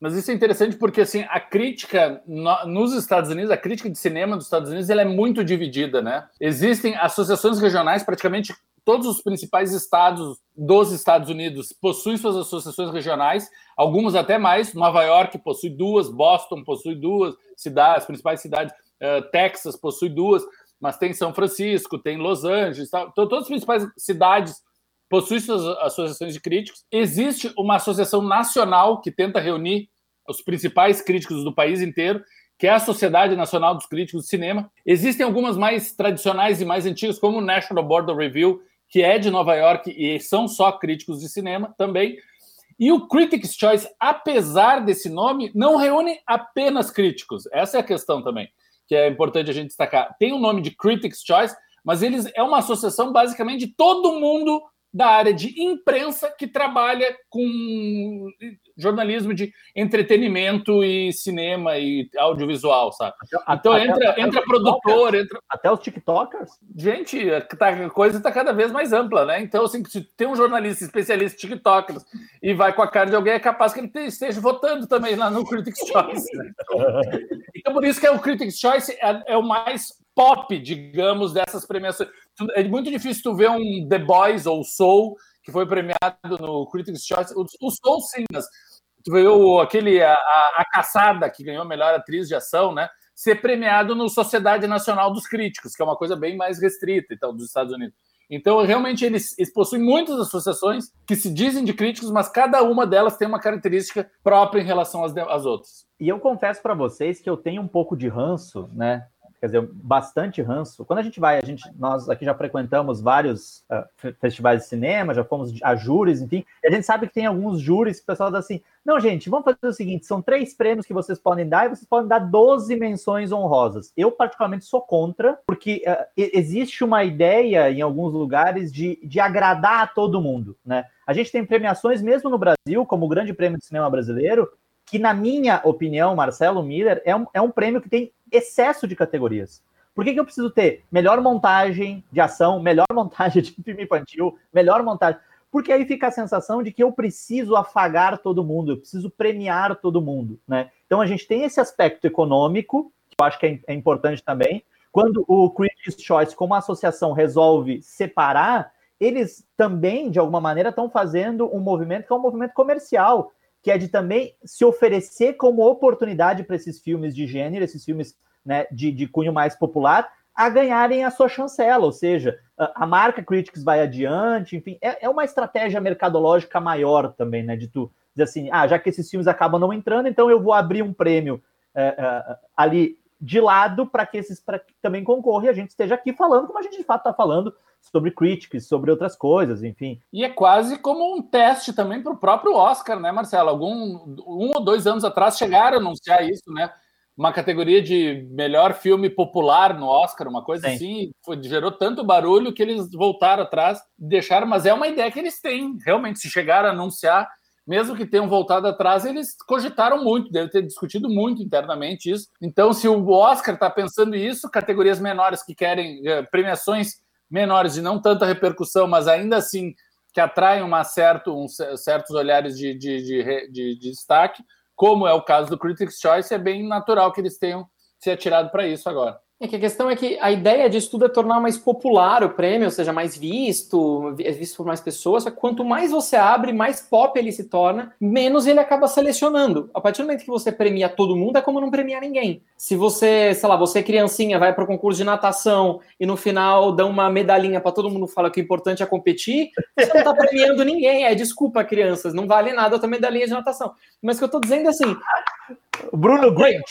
Mas isso é interessante porque assim a crítica no, nos Estados Unidos, a crítica de cinema dos Estados Unidos, ela é muito dividida, né? Existem associações regionais, praticamente todos os principais estados dos Estados Unidos possuem suas associações regionais, algumas até mais. Nova York possui duas, Boston possui duas cidades, as principais cidades. Uh, Texas possui duas, mas tem São Francisco, tem Los Angeles, então todas as principais cidades possuem suas associações de críticos. Existe uma associação nacional que tenta reunir os principais críticos do país inteiro, que é a Sociedade Nacional dos Críticos de Cinema. Existem algumas mais tradicionais e mais antigas, como o National Board of Review, que é de Nova York e são só críticos de cinema também. E o Critics' Choice, apesar desse nome, não reúne apenas críticos. Essa é a questão também que é importante a gente destacar. Tem o nome de Critics' Choice, mas eles é uma associação basicamente de todo mundo da área de imprensa que trabalha com jornalismo de entretenimento e cinema e audiovisual, sabe? Até, então até, entra, até entra produtor, entra até os TikTokers. Gente, tá, a coisa está cada vez mais ampla, né? Então, assim, se tem um jornalista especialista em TikTokers e vai com a cara de alguém, é capaz que ele esteja votando também lá no Critics' Choice. Né? Então, por isso que é o Critics' Choice é, é o mais pop, digamos, dessas premiações. É muito difícil tu ver um The Boys ou Soul que foi premiado no Critics' Choice. O, o Soul, sim, mas tu viu aquele a, a, Caçada que ganhou a melhor atriz de ação, né? Ser premiado no Sociedade Nacional dos Críticos, que é uma coisa bem mais restrita, então, dos Estados Unidos. Então, realmente, eles, eles, possuem muitas associações que se dizem de críticos, mas cada uma delas tem uma característica própria em relação às, às outras. E eu confesso para vocês que eu tenho um pouco de ranço, né? Quer dizer, bastante ranço. Quando a gente vai, a gente, nós aqui já frequentamos vários uh, festivais de cinema, já fomos a júris, enfim, e a gente sabe que tem alguns júris que o pessoal diz assim, não, gente, vamos fazer o seguinte, são três prêmios que vocês podem dar e vocês podem dar 12 menções honrosas. Eu, particularmente, sou contra, porque uh, existe uma ideia em alguns lugares de, de agradar a todo mundo, né? A gente tem premiações mesmo no Brasil, como o Grande Prêmio de Cinema Brasileiro, que, na minha opinião, Marcelo Miller, é um, é um prêmio que tem excesso de categorias. Por que, que eu preciso ter melhor montagem de ação, melhor montagem de filme infantil, melhor montagem? Porque aí fica a sensação de que eu preciso afagar todo mundo, eu preciso premiar todo mundo, né? Então a gente tem esse aspecto econômico, que eu acho que é, é importante também, quando o Critics' Choice, como associação, resolve separar, eles também, de alguma maneira, estão fazendo um movimento que é um movimento comercial, que é de também se oferecer como oportunidade para esses filmes de gênero, esses filmes né, de, de cunho mais popular, a ganharem a sua chancela, ou seja, a marca Critics vai adiante, enfim, é, é uma estratégia mercadológica maior também, né, de tu dizer assim, ah, já que esses filmes acabam não entrando, então eu vou abrir um prêmio é, é, ali de lado para que esses pra que também concorram e a gente esteja aqui falando como a gente de fato está falando sobre Critics, sobre outras coisas, enfim. E é quase como um teste também para o próprio Oscar, né, Marcelo? Algum um ou dois anos atrás chegaram a anunciar isso, né? Uma categoria de melhor filme popular no Oscar, uma coisa Sim. assim, foi, gerou tanto barulho que eles voltaram atrás, deixaram, mas é uma ideia que eles têm, realmente, se chegaram a anunciar mesmo que tenham voltado atrás, eles cogitaram muito, deve ter discutido muito internamente isso. Então, se o Oscar está pensando isso, categorias menores que querem eh, premiações menores de não tanta repercussão, mas ainda assim que atraem uma certo, um, certos olhares de, de, de, de, destaque, como é o caso do Critics' Choice, é bem natural que eles tenham se atirado para isso agora. É que a questão é que a ideia disso tudo é tornar mais popular o prêmio, ou seja, mais visto, visto por mais pessoas. quanto mais você abre, mais pop ele se torna, menos ele acaba selecionando. A partir do momento que você premia todo mundo, é como não premiar ninguém. Se você, sei lá, você é criancinha, vai para o concurso de natação e no final dá uma medalhinha para todo mundo fala que o importante é competir, você não está premiando ninguém. É desculpa, crianças, não vale nada a tua medalhinha de natação. Mas o que eu estou dizendo é assim. Bruno Grant.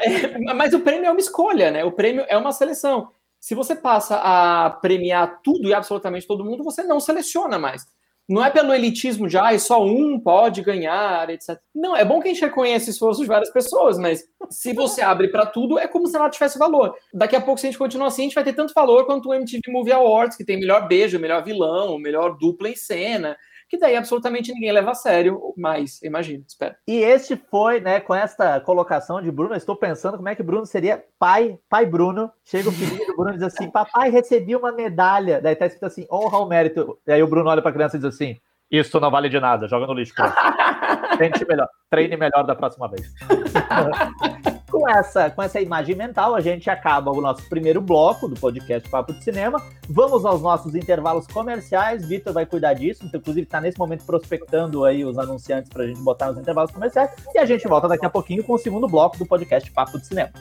É, mas o prêmio é uma escolha, né? O prêmio é uma seleção. Se você passa a premiar tudo e absolutamente todo mundo, você não seleciona mais. Não é pelo elitismo de ah, só um pode ganhar, etc. Não, é bom que a gente reconheça esforços de várias pessoas, mas se você abre para tudo, é como se ela tivesse valor. Daqui a pouco, se a gente continuar assim, a gente vai ter tanto valor quanto o MTV Movie Awards, que tem melhor beijo, melhor vilão, melhor dupla em cena que daí absolutamente ninguém leva a sério mais, imagino, espero. E este foi, né, com esta colocação de Bruno, estou pensando como é que Bruno seria pai, pai Bruno, chega o filho do Bruno e diz assim, papai, recebi uma medalha, daí tá escrito assim, honra ao mérito, e aí o Bruno olha para a criança e diz assim, isso não vale de nada, joga no lixo. Tente melhor, treine melhor da próxima vez. com essa, com essa imagem mental, a gente acaba o nosso primeiro bloco do podcast Papo de Cinema. Vamos aos nossos intervalos comerciais. Vitor vai cuidar disso, então, inclusive está nesse momento prospectando aí os anunciantes para a gente botar nos intervalos comerciais. E a gente volta daqui a pouquinho com o segundo bloco do podcast Papo de Cinema.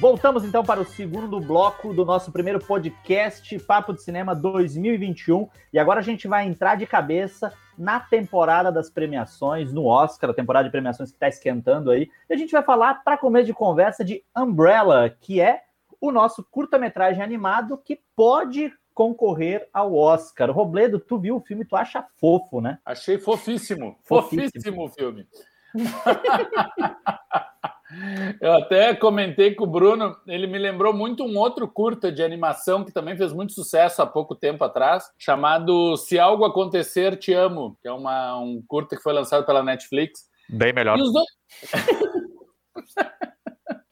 Voltamos então para o segundo bloco do nosso primeiro podcast Papo de Cinema 2021. E agora a gente vai entrar de cabeça na temporada das premiações, no Oscar, a temporada de premiações que está esquentando aí. E a gente vai falar, para começo de conversa, de Umbrella, que é o nosso curta-metragem animado que pode concorrer ao Oscar. Robledo, tu viu o filme, tu acha fofo, né? Achei fofíssimo. Fofíssimo, fofíssimo o filme. Eu até comentei com o Bruno, ele me lembrou muito um outro curta de animação que também fez muito sucesso há pouco tempo atrás, chamado Se Algo Acontecer, Te Amo, que é uma, um curta que foi lançado pela Netflix. Bem melhor. Dois...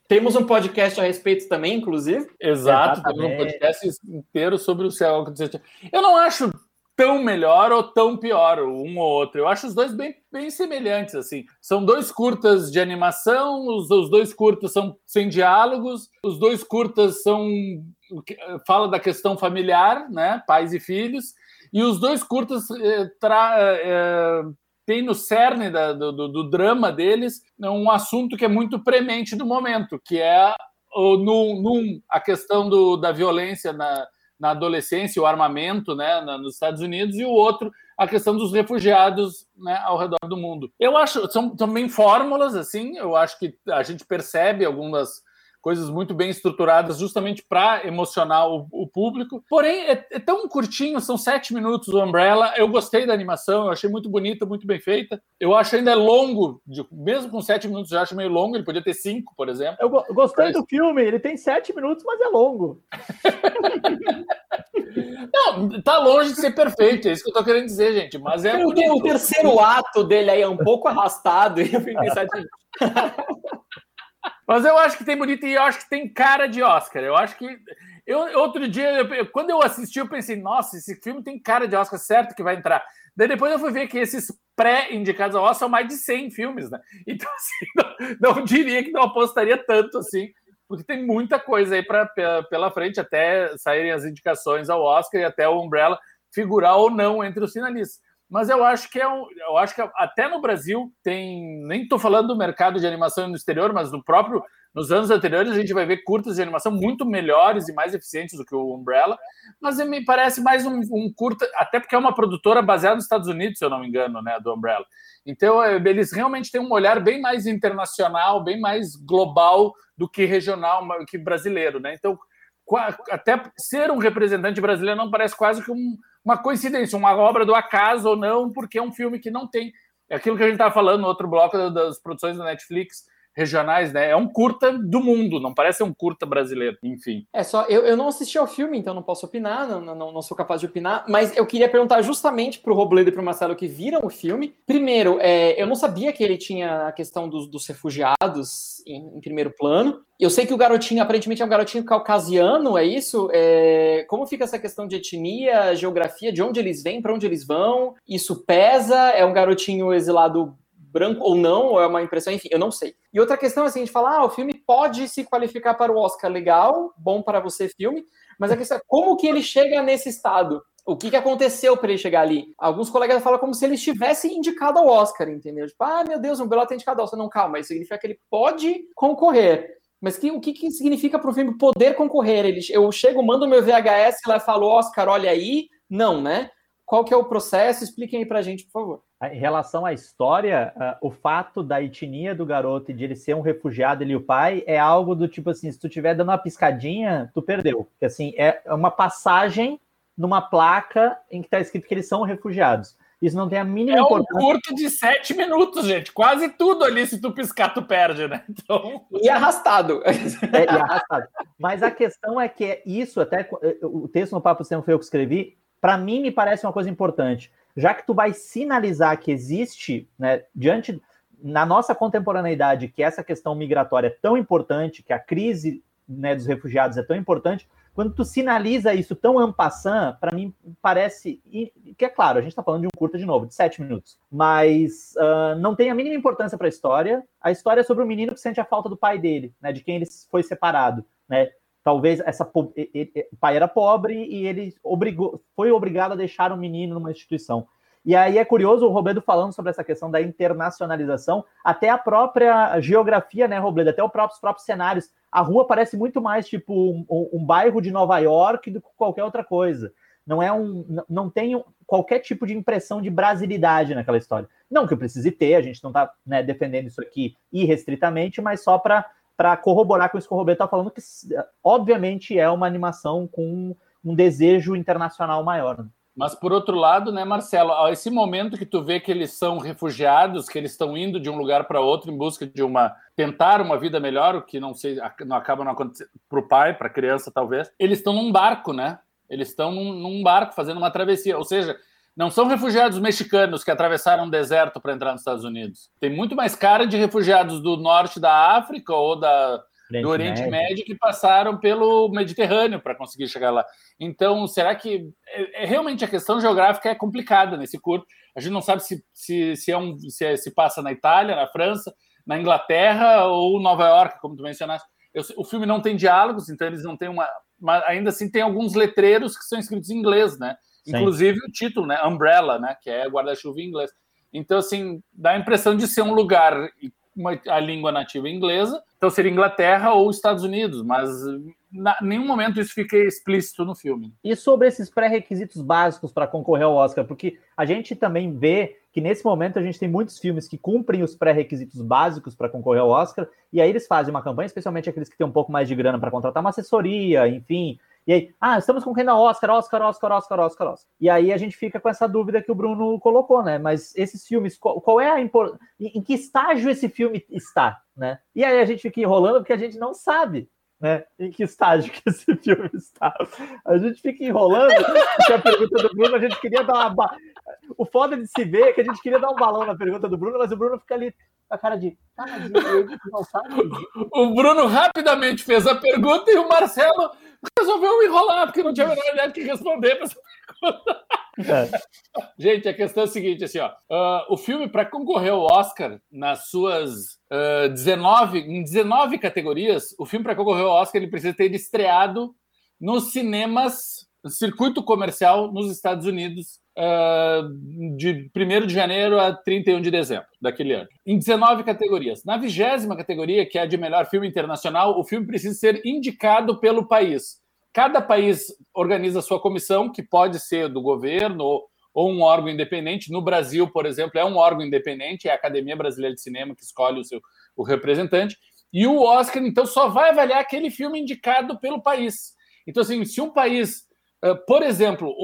Temos um podcast a respeito também, inclusive. Exato, temos um podcast inteiro sobre o Se Algo Acontecer. Eu não acho tão melhor ou tão pior, um ou outro. Eu acho os dois bem, bem semelhantes, assim. São dois curtas de animação, os, os dois curtas são sem diálogos, os dois curtas são fala da questão familiar, né, pais e filhos, e os dois curtas eh, tra, eh, tem no cerne da, do, do, drama deles um assunto que é muito premente do momento, que é o, num, num, a questão do, da violência na, na adolescência, o armamento né, nos Estados Unidos, e o outro, a questão dos refugiados né, ao redor do mundo. Eu acho, são também fórmulas, assim, eu acho que a gente percebe algumas coisas muito bem estruturadas justamente para emocionar o, o, público. Porém, é, é, tão curtinho, são sete minutos o Umbrella. Eu gostei da animação, eu achei muito bonita, muito bem feita. Eu acho ainda longo, de, mesmo com sete minutos, eu acho meio longo. Ele podia ter cinco, por exemplo. Eu go gostei mas... do filme, ele tem sete minutos, mas é longo. Não, tá longe de ser perfeito, é isso que eu tô querendo dizer, gente. Mas é. O, o terceiro ato dele aí é um pouco arrastado e eu fiquei sete Mas eu acho que tem bonito e eu acho que tem cara de Oscar. Eu acho que Eu, outro dia, eu, quando eu assisti, eu pensei, nossa, esse filme tem cara de Oscar certo que vai entrar. Daí depois eu fui ver que esses pré-indicados ao Oscar são mais de 100 filmes, né? Então, assim, não, não, diria que não apostaria tanto assim, porque tem muita coisa aí pra, pela frente até saírem as indicações ao Oscar e até o Umbrella figurar ou não entre os finalistas. Mas eu acho que é um, eu acho que até no Brasil tem, nem estou falando do mercado de animação no exterior, mas do próprio nos anos anteriores, a gente vai ver curtas de animação muito melhores e mais eficientes do que o Umbrella, mas me parece mais um, um curta, até porque é uma produtora baseada nos Estados Unidos, se eu não me engano, né, do Umbrella. Então, é, eles realmente têm um olhar bem mais internacional, bem mais global do que regional, que brasileiro, né? Então, até ser um representante brasileiro não parece quase que um, uma coincidência, uma obra do acaso ou não, porque é um filme que não tem. É aquilo que a gente estava falando no outro bloco das produções da Netflix regionais, né? É um curta do mundo, não parece um curta brasileiro, enfim. É só, eu, eu não assisti ao filme, então não posso opinar, não, não, não sou capaz de opinar, mas eu queria perguntar justamente pro Robledo e pro Marcelo que viram o filme. Primeiro, é, eu não sabia que ele tinha a questão dos, dos refugiados em, em, primeiro plano. Eu sei que o garotinho, aparentemente, é um garotinho caucasiano, é isso? É, como fica essa questão de etnia, geografia, de onde eles vêm, para onde eles vão? Isso pesa? É um garotinho exilado branco ou não, ou é uma impressão, enfim, eu não sei. E outra questão é assim, a gente fala, ah, o filme pode se qualificar para o Oscar, legal, bom para você filme, mas a questão é como que ele chega nesse estado? O que, que aconteceu para ele chegar ali? Alguns colegas falam como se ele estivesse indicado ao Oscar, entendeu? Tipo, ah, meu Deus, o Belo tem indicado ao Oscar. Não, calma, isso significa que ele pode concorrer. Mas que, o que, que significa para o filme poder concorrer? Ele, eu chego, mando meu VHS lá e falo, Oscar, olha aí. Não, né? Qual que é o processo? Expliquem aí para a gente, por favor. Em relação à história, uh, o fato da etnia do garoto e de ele ser um refugiado, ele e o pai, é algo do tipo assim, se tu tiver dando uma piscadinha, tu perdeu. Porque, assim, é uma passagem numa placa em que está escrito que eles são refugiados. Isso não tem a mínima é importância. É um curto de sete minutos, gente. Quase tudo ali, se tu piscar, tu perde, né? Então... E arrastado. É, e arrastado. Mas a questão é que isso, até o texto no Papo Sistema foi eu que escrevi, para mim me parece uma coisa importante já que tu vai sinalizar que existe, né, diante na nossa contemporaneidade, que essa questão migratória é tão importante, que a crise né, dos refugiados é tão importante, quando tu sinaliza isso tão ampassant, para mim parece que é claro, a gente está falando de um curta de novo, de sete minutos, mas uh, não tem a mínima importância para a história. A história é sobre o um menino que sente a falta do pai dele, né, de quem ele foi separado, né? Talvez essa o pai era pobre e ele obrigou, foi obrigado a deixar o um menino numa instituição. E aí é curioso o Robledo falando sobre essa questão da internacionalização, até a própria geografia, né, Robledo? Até os próprios, próprios cenários. A rua parece muito mais tipo um, um, bairro de Nova York do que qualquer outra coisa. Não é um, não tem qualquer tipo de impressão de brasilidade naquela história. Não que eu precise ter, a gente não está né, defendendo isso aqui irrestritamente, mas só para para corroborar com isso que o Roberto está falando, que obviamente é uma animação com um desejo internacional maior. Né? Mas por outro lado, né, Marcelo, esse momento que tu vê que eles são refugiados, que eles estão indo de um lugar para outro em busca de uma tentar uma vida melhor, o que não sei, não acaba não acontecendo para o pai, para a criança talvez. Eles estão num barco, né? Eles estão num, num barco fazendo uma travessia, ou seja, não são refugiados mexicanos que atravessaram um deserto para entrar nos Estados Unidos. Tem muito mais cara de refugiados do norte da África ou da, Oriente do Oriente Médio. Médio. que passaram pelo Mediterrâneo para conseguir chegar lá. Então, será que é, é, realmente a questão geográfica é complicada nesse curto? A gente não sabe se, se, se, é um, se, é, se passa na Itália, na França, na Inglaterra ou Nova York, como tu mencionaste. Eu, o filme não tem diálogos, então eles não têm uma. Mas ainda assim tem alguns letreiros que são escritos em inglês, né? Inclusive o título, né? Umbrella, né? Que é guarda-chuva em inglês. Então, assim, dá a impressão de ser um lugar uma, a língua nativa inglesa, então seria Inglaterra ou Estados Unidos, mas em nenhum momento isso fica explícito no filme. E sobre esses pré-requisitos básicos para concorrer ao Oscar, porque a gente também vê que nesse momento a gente tem muitos filmes que cumprem os pré-requisitos básicos para concorrer ao Oscar, e aí eles fazem uma campanha, especialmente aqueles que têm um pouco mais de grana para contratar uma assessoria, enfim, e aí, ah, estamos concorrendo a Oscar, Oscar, Oscar, Oscar, Oscar, Oscar. E aí a gente fica com essa dúvida que o Bruno colocou, né? Mas esses filmes, qual, qual é a importância? Em que estágio esse filme está, né? E aí a gente fica enrolando porque a gente não sabe né? Em que estágio que esse filme está? A gente fica enrolando, porque a pergunta do Bruno, a gente queria dar uma. Ba... O foda de se ver é que a gente queria dar um balão na pergunta do Bruno, mas o Bruno fica ali com a cara de. Não. O Bruno rapidamente fez a pergunta e o Marcelo resolveu enrolar, porque não tinha a menor ideia que responder para essa pergunta. É. Gente, a questão é a seguinte: assim, ó, uh, o filme, para concorrer ao Oscar nas suas uh, ah, 19, em 19 categorias, o filme, para concorrer ao Oscar, ele precisa ter estreado nos cinemas, no circuito comercial nos Estados Unidos. Uh, de 1 de janeiro a 31 de dezembro daquele ano, em 19 categorias. Na vigésima categoria, que é a de melhor filme internacional, o filme precisa ser indicado pelo país. Cada país organiza sua comissão, que pode ser do governo ou um órgão independente. No Brasil, por exemplo, é um órgão independente, é a Academia Brasileira de Cinema que escolhe o seu o representante. E o Oscar, então, só vai avaliar aquele filme indicado pelo país. Então, assim, se um país, por exemplo,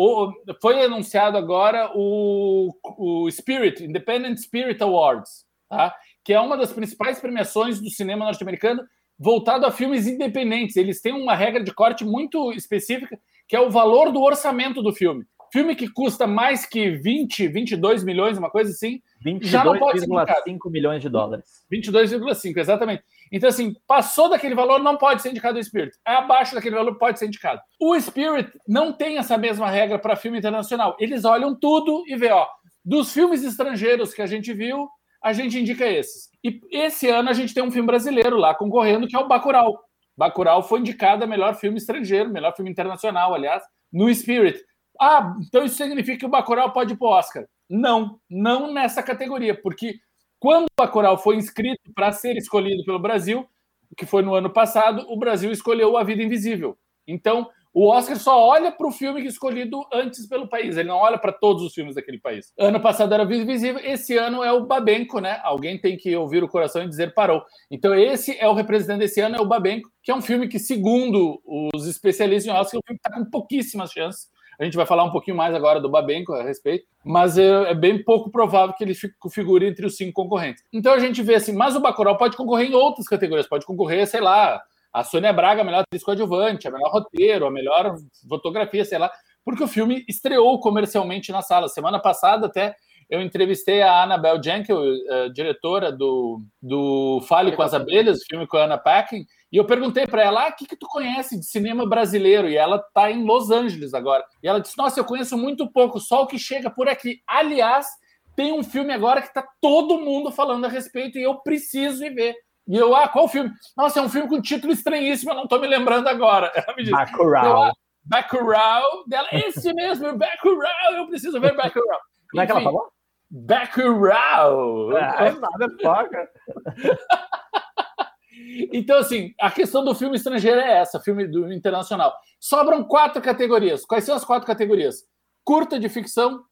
foi anunciado agora o, o Spirit, Independent Spirit Awards, tá? que é uma das principais premiações do cinema norte-americano, voltado a filmes independentes. Eles têm uma regra de corte muito específica, que é o valor do orçamento do filme. Filme que custa mais que 20, 22 milhões, uma coisa assim, 22,5 milhões de dólares. 22,5, exatamente. Então, assim, passou daquele valor, não pode ser indicado o Spirit. É abaixo daquele valor, pode ser indicado. O Spirit não tem essa mesma regra para filme internacional. Eles olham tudo e vê, ó, dos filmes estrangeiros que a gente viu, a gente indica esses. E esse ano a gente tem um filme brasileiro lá concorrendo, que é o Bacurau. Bacurau foi indicado a melhor filme estrangeiro, melhor filme internacional, aliás, no Spirit. Ah, então isso significa que o Bacurau pode ir para o Oscar. Não, não nessa categoria, porque quando o Bacurau foi inscrito para ser escolhido pelo Brasil, que foi no ano passado, o Brasil escolheu A Vida Invisível. Então, o Oscar só olha para o filme escolhido antes pelo país, ele não olha para todos os filmes daquele país. Ano passado era Vida Invisível, esse ano é o Babenco, né? Alguém tem que ouvir o coração e dizer parou. Então, esse é o representante desse ano, é o Babenco, que é um filme que, segundo os especialistas em Oscar, o filme está com pouquíssimas chances. A gente vai falar um pouquinho mais agora do Babenco a respeito, mas é, é bem pouco provável que ele figure entre os cinco concorrentes. Então a gente vê assim, mas o Bacurau pode concorrer em outras categorias, pode concorrer, sei lá, a Sônia Braga, a melhor atriz coadjuvante, a melhor roteiro, a melhor fotografia, sei lá, porque o filme estreou comercialmente na sala. Semana passada, até eu entrevistei a Annabelle Jenkel, uh, diretora do, do Fale com as Abelhas, filme com a Anna Paquin, e eu perguntei para ela: ah, o que, que tu conhece de cinema brasileiro? E ela está em Los Angeles agora. E ela disse: Nossa, eu conheço muito pouco, só o que chega por aqui. Aliás, tem um filme agora que está todo mundo falando a respeito e eu preciso ir ver. E eu, ah, qual filme? Nossa, é um filme com título estranhíssimo, eu não estou me lembrando agora. Ela me disse, Bacurau. Ah, Bacurau. Dela, esse mesmo, Bacurau, eu preciso ver Bacurau. Como é que ela falou? Bacurau. Ah, nada, foca. Então, assim, a questão do filme estrangeiro é essa, filme do internacional. Sobram quatro categorias. Quais são as quatro categorias? Curta de ficção,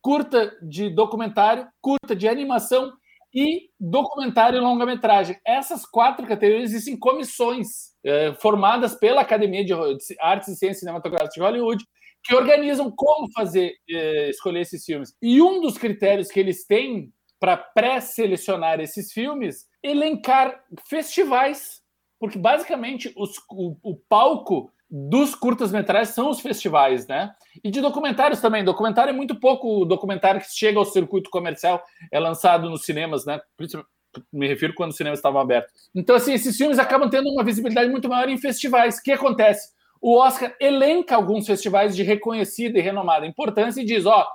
curta de documentário, curta de animação e documentário e longa-metragem. Essas quatro categorias existem comissões é, formadas pela Academia de Artes e Ciências Cinematográficas de Hollywood que organizam como fazer é, escolher esses filmes. E um dos critérios que eles têm para pré-selecionar esses filmes elencar festivais, porque basicamente os, o, o palco dos curtas-metragens são os festivais, né? E de documentários também. Documentário é muito pouco documentário que chega ao circuito comercial, é lançado nos cinemas, né? Me refiro quando os cinemas estavam abertos. Então, assim, esses filmes acabam tendo uma visibilidade muito maior em festivais. O que acontece? O Oscar elenca alguns festivais de reconhecida e renomada importância e diz: ó,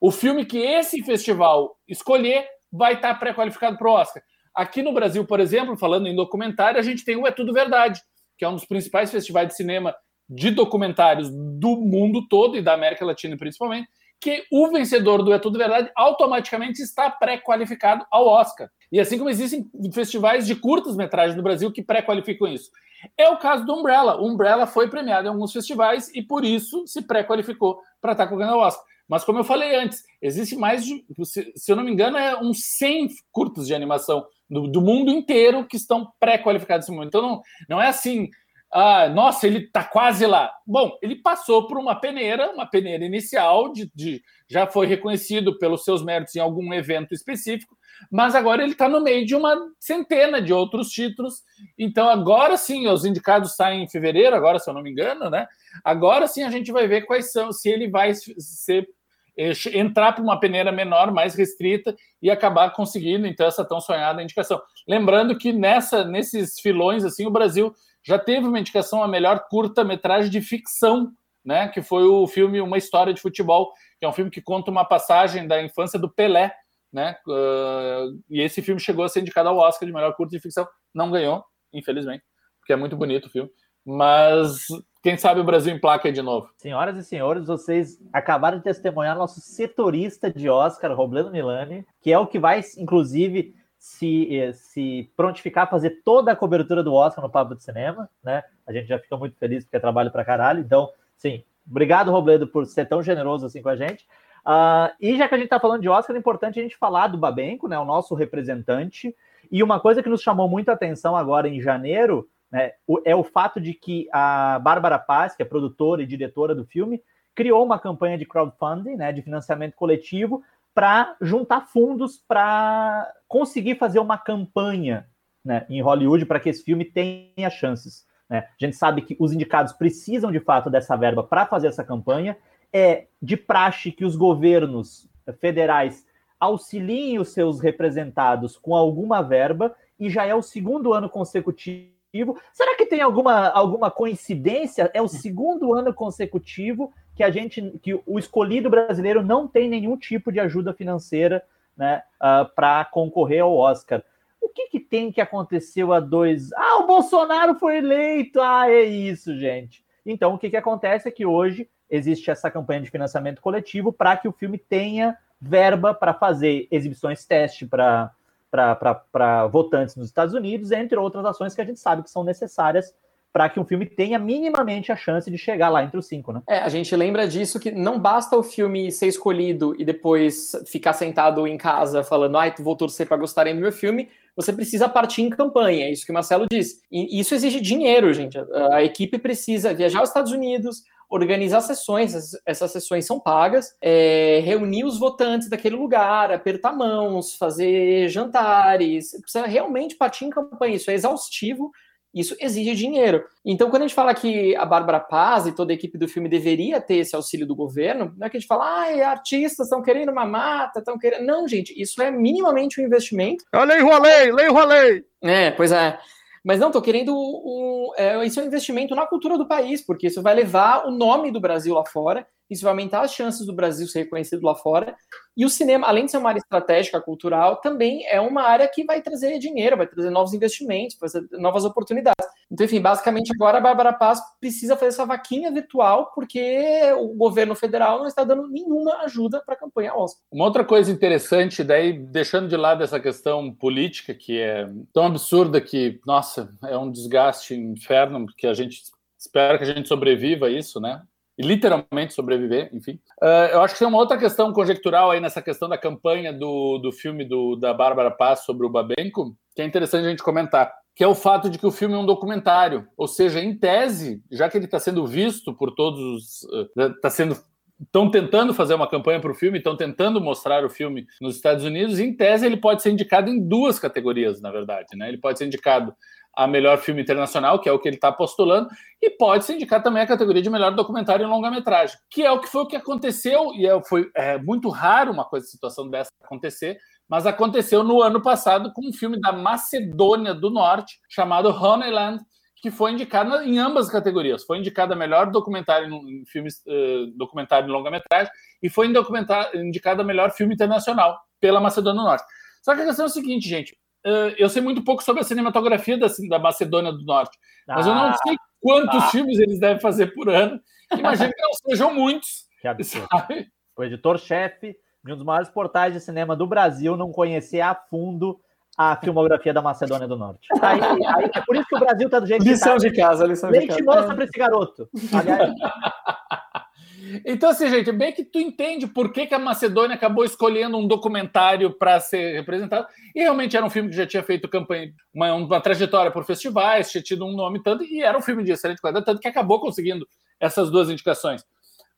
o filme que esse festival escolher vai estar pré-qualificado para o Oscar. Aqui no Brasil, por exemplo, falando em documentário, a gente tem o É Tudo Verdade, que é um dos principais festivais de cinema de documentários do mundo todo e da América Latina principalmente, que o vencedor do É Tudo Verdade automaticamente está pré-qualificado ao Oscar. E assim como existem festivais de curtas-metragens no Brasil que pré-qualificam isso. É o caso do Umbrella. O Umbrella foi premiado em alguns festivais e por isso se pré-qualificou para estar concorrendo ao Oscar. Mas como eu falei antes, existe mais de, se eu não me engano, é uns 100 curtas de animação do, do mundo inteiro que estão pré-qualificados nesse momento. Então não, não é assim, ah, nossa, ele está quase lá. Bom, ele passou por uma peneira, uma peneira inicial, de, de, já foi reconhecido pelos seus méritos em algum evento específico, mas agora ele está no meio de uma centena de outros títulos. Então, agora sim, os indicados saem em fevereiro, agora, se eu não me engano, né? Agora sim a gente vai ver quais são, se ele vai ser eh, entrar para uma peneira menor, mais restrita e acabar conseguindo então essa tão sonhada indicação. Lembrando que nessa nesses filões assim o Brasil já teve uma indicação a melhor curta-metragem de ficção, né? Que foi o filme Uma História de Futebol, que é um filme que conta uma passagem da infância do Pelé, né? Uh, e esse filme chegou a ser indicado ao Oscar de melhor curta de ficção, não ganhou, infelizmente, porque é muito bonito o filme. Mas quem sabe o Brasil emplaca de novo. Senhoras e senhores, vocês acabaram de testemunhar nosso setorista de Oscar, Robledo Milani, que é o que vai, inclusive, se, eh, se prontificar a fazer toda a cobertura do Oscar no Papo de Cinema, né? A gente já fica muito feliz porque é trabalho para caralho. Então, sim, obrigado, Robledo, por ser tão generoso assim com a gente. Uh, e já que a gente está falando de Oscar, é importante a gente falar do Babenco, né? O nosso representante. E uma coisa que nos chamou muita atenção agora em janeiro né, é o fato de que a Bárbara Paz, que é produtora e diretora do filme, criou uma campanha de crowdfunding, né, de financiamento coletivo, para juntar fundos para conseguir fazer uma campanha né, em Hollywood para que esse filme tenha chances. Né? A gente sabe que os indicados precisam de fato dessa verba para fazer essa campanha. É de praxe que os governos federais auxiliem os seus representados com alguma verba, e já é o segundo ano consecutivo Será que tem alguma, alguma coincidência? É o segundo ano consecutivo que a gente, que o escolhido brasileiro não tem nenhum tipo de ajuda financeira né, uh, ah, para concorrer ao Oscar. O que, que tem que aconteceu a dois? Ah, o Bolsonaro foi eleito! Ah, é isso, gente. Então, o que, que acontece é que hoje existe essa campanha de financiamento coletivo para que o filme tenha verba para fazer exibições teste para para votantes nos Estados Unidos, entre outras ações que a gente sabe que são necessárias para que um filme tenha minimamente a chance de chegar lá entre os cinco, né? É, a gente lembra disso que não basta o filme ser escolhido e depois ficar sentado em casa falando, ai, vou torcer para gostarem do meu filme, você precisa partir em campanha, é isso que o Marcelo disse. E isso exige dinheiro, gente. A, a equipe precisa viajar aos Estados Unidos, organizar sessões, essas sessões são pagas, é, reunir os votantes daquele lugar, apertar mãos, fazer jantares, precisa realmente partir em campanha, isso é exaustivo, isso exige dinheiro. Então, quando a gente fala que a Bárbara Paz e toda a equipe do filme deveria ter esse auxílio do governo, não é que a gente fala, ah, artistas estão querendo uma mata, estão querendo. Não, gente, isso é minimamente um investimento. É lei Rolei, lei Rolei! É, pois é. Mas não, estou querendo um, é, isso é um investimento na cultura do país, porque isso vai levar o nome do Brasil lá fora, isso vai aumentar as chances do Brasil ser reconhecido lá fora. E o cinema, além de ser uma área estratégica cultural, também é uma área que vai trazer dinheiro, vai trazer novos investimentos, vai trazer novas oportunidades. Então, enfim, basicamente agora a Bárbara Paz precisa fazer essa vaquinha virtual porque o governo federal não está dando nenhuma ajuda para a campanha Oscar. Uma outra coisa interessante, daí deixando de lado essa questão política que é tão absurda que, nossa, é um desgaste inferno que a gente espera que a gente sobreviva a isso, né? Literalmente sobreviver, enfim. Uh, eu acho que tem uma outra questão conjectural aí nessa questão da campanha do, do filme do, da Bárbara Paz sobre o Babenco, que é interessante a gente comentar que é o fato de que o filme é um documentário, ou seja, em tese, já que ele está sendo visto por todos, está sendo estão tentando fazer uma campanha para o filme, estão tentando mostrar o filme nos Estados Unidos. Em tese, ele pode ser indicado em duas categorias, na verdade. Né? Ele pode ser indicado a melhor filme internacional, que é o que ele está postulando, e pode ser indicado também a categoria de melhor documentário em longa-metragem, que é o que foi o que aconteceu, e é, foi é, muito raro uma coisa, situação dessa acontecer, mas aconteceu no ano passado com um filme da Macedônia do Norte chamado Honeyland, que foi indicado em ambas as categorias. Foi indicado a melhor documentário em filmes, uh, documentário em longa-metragem e foi indicado a melhor filme internacional pela Macedônia do Norte. Só que a questão é o seguinte, gente. Uh, eu sei muito pouco sobre a cinematografia da, da Macedônia do Norte, mas eu não ah, sei quantos ah. filmes eles devem fazer por ano. Imagino que não sejam muitos. Que absurdo. O editor-chefe de um dos maiores portais de cinema do Brasil, não conhecer a fundo a filmografia da Macedônia do Norte. Aí, aí, é por isso que o Brasil está do jeito lição que tá. de casa, lição Leite de casa. moça para esse garoto. Aliás... Então, assim, gente, bem que tu entende por que, que a Macedônia acabou escolhendo um documentário para ser representado. E realmente era um filme que já tinha feito campanha, uma, uma trajetória por festivais, tinha tido um nome tanto, e era um filme de excelente qualidade, tanto que acabou conseguindo essas duas indicações.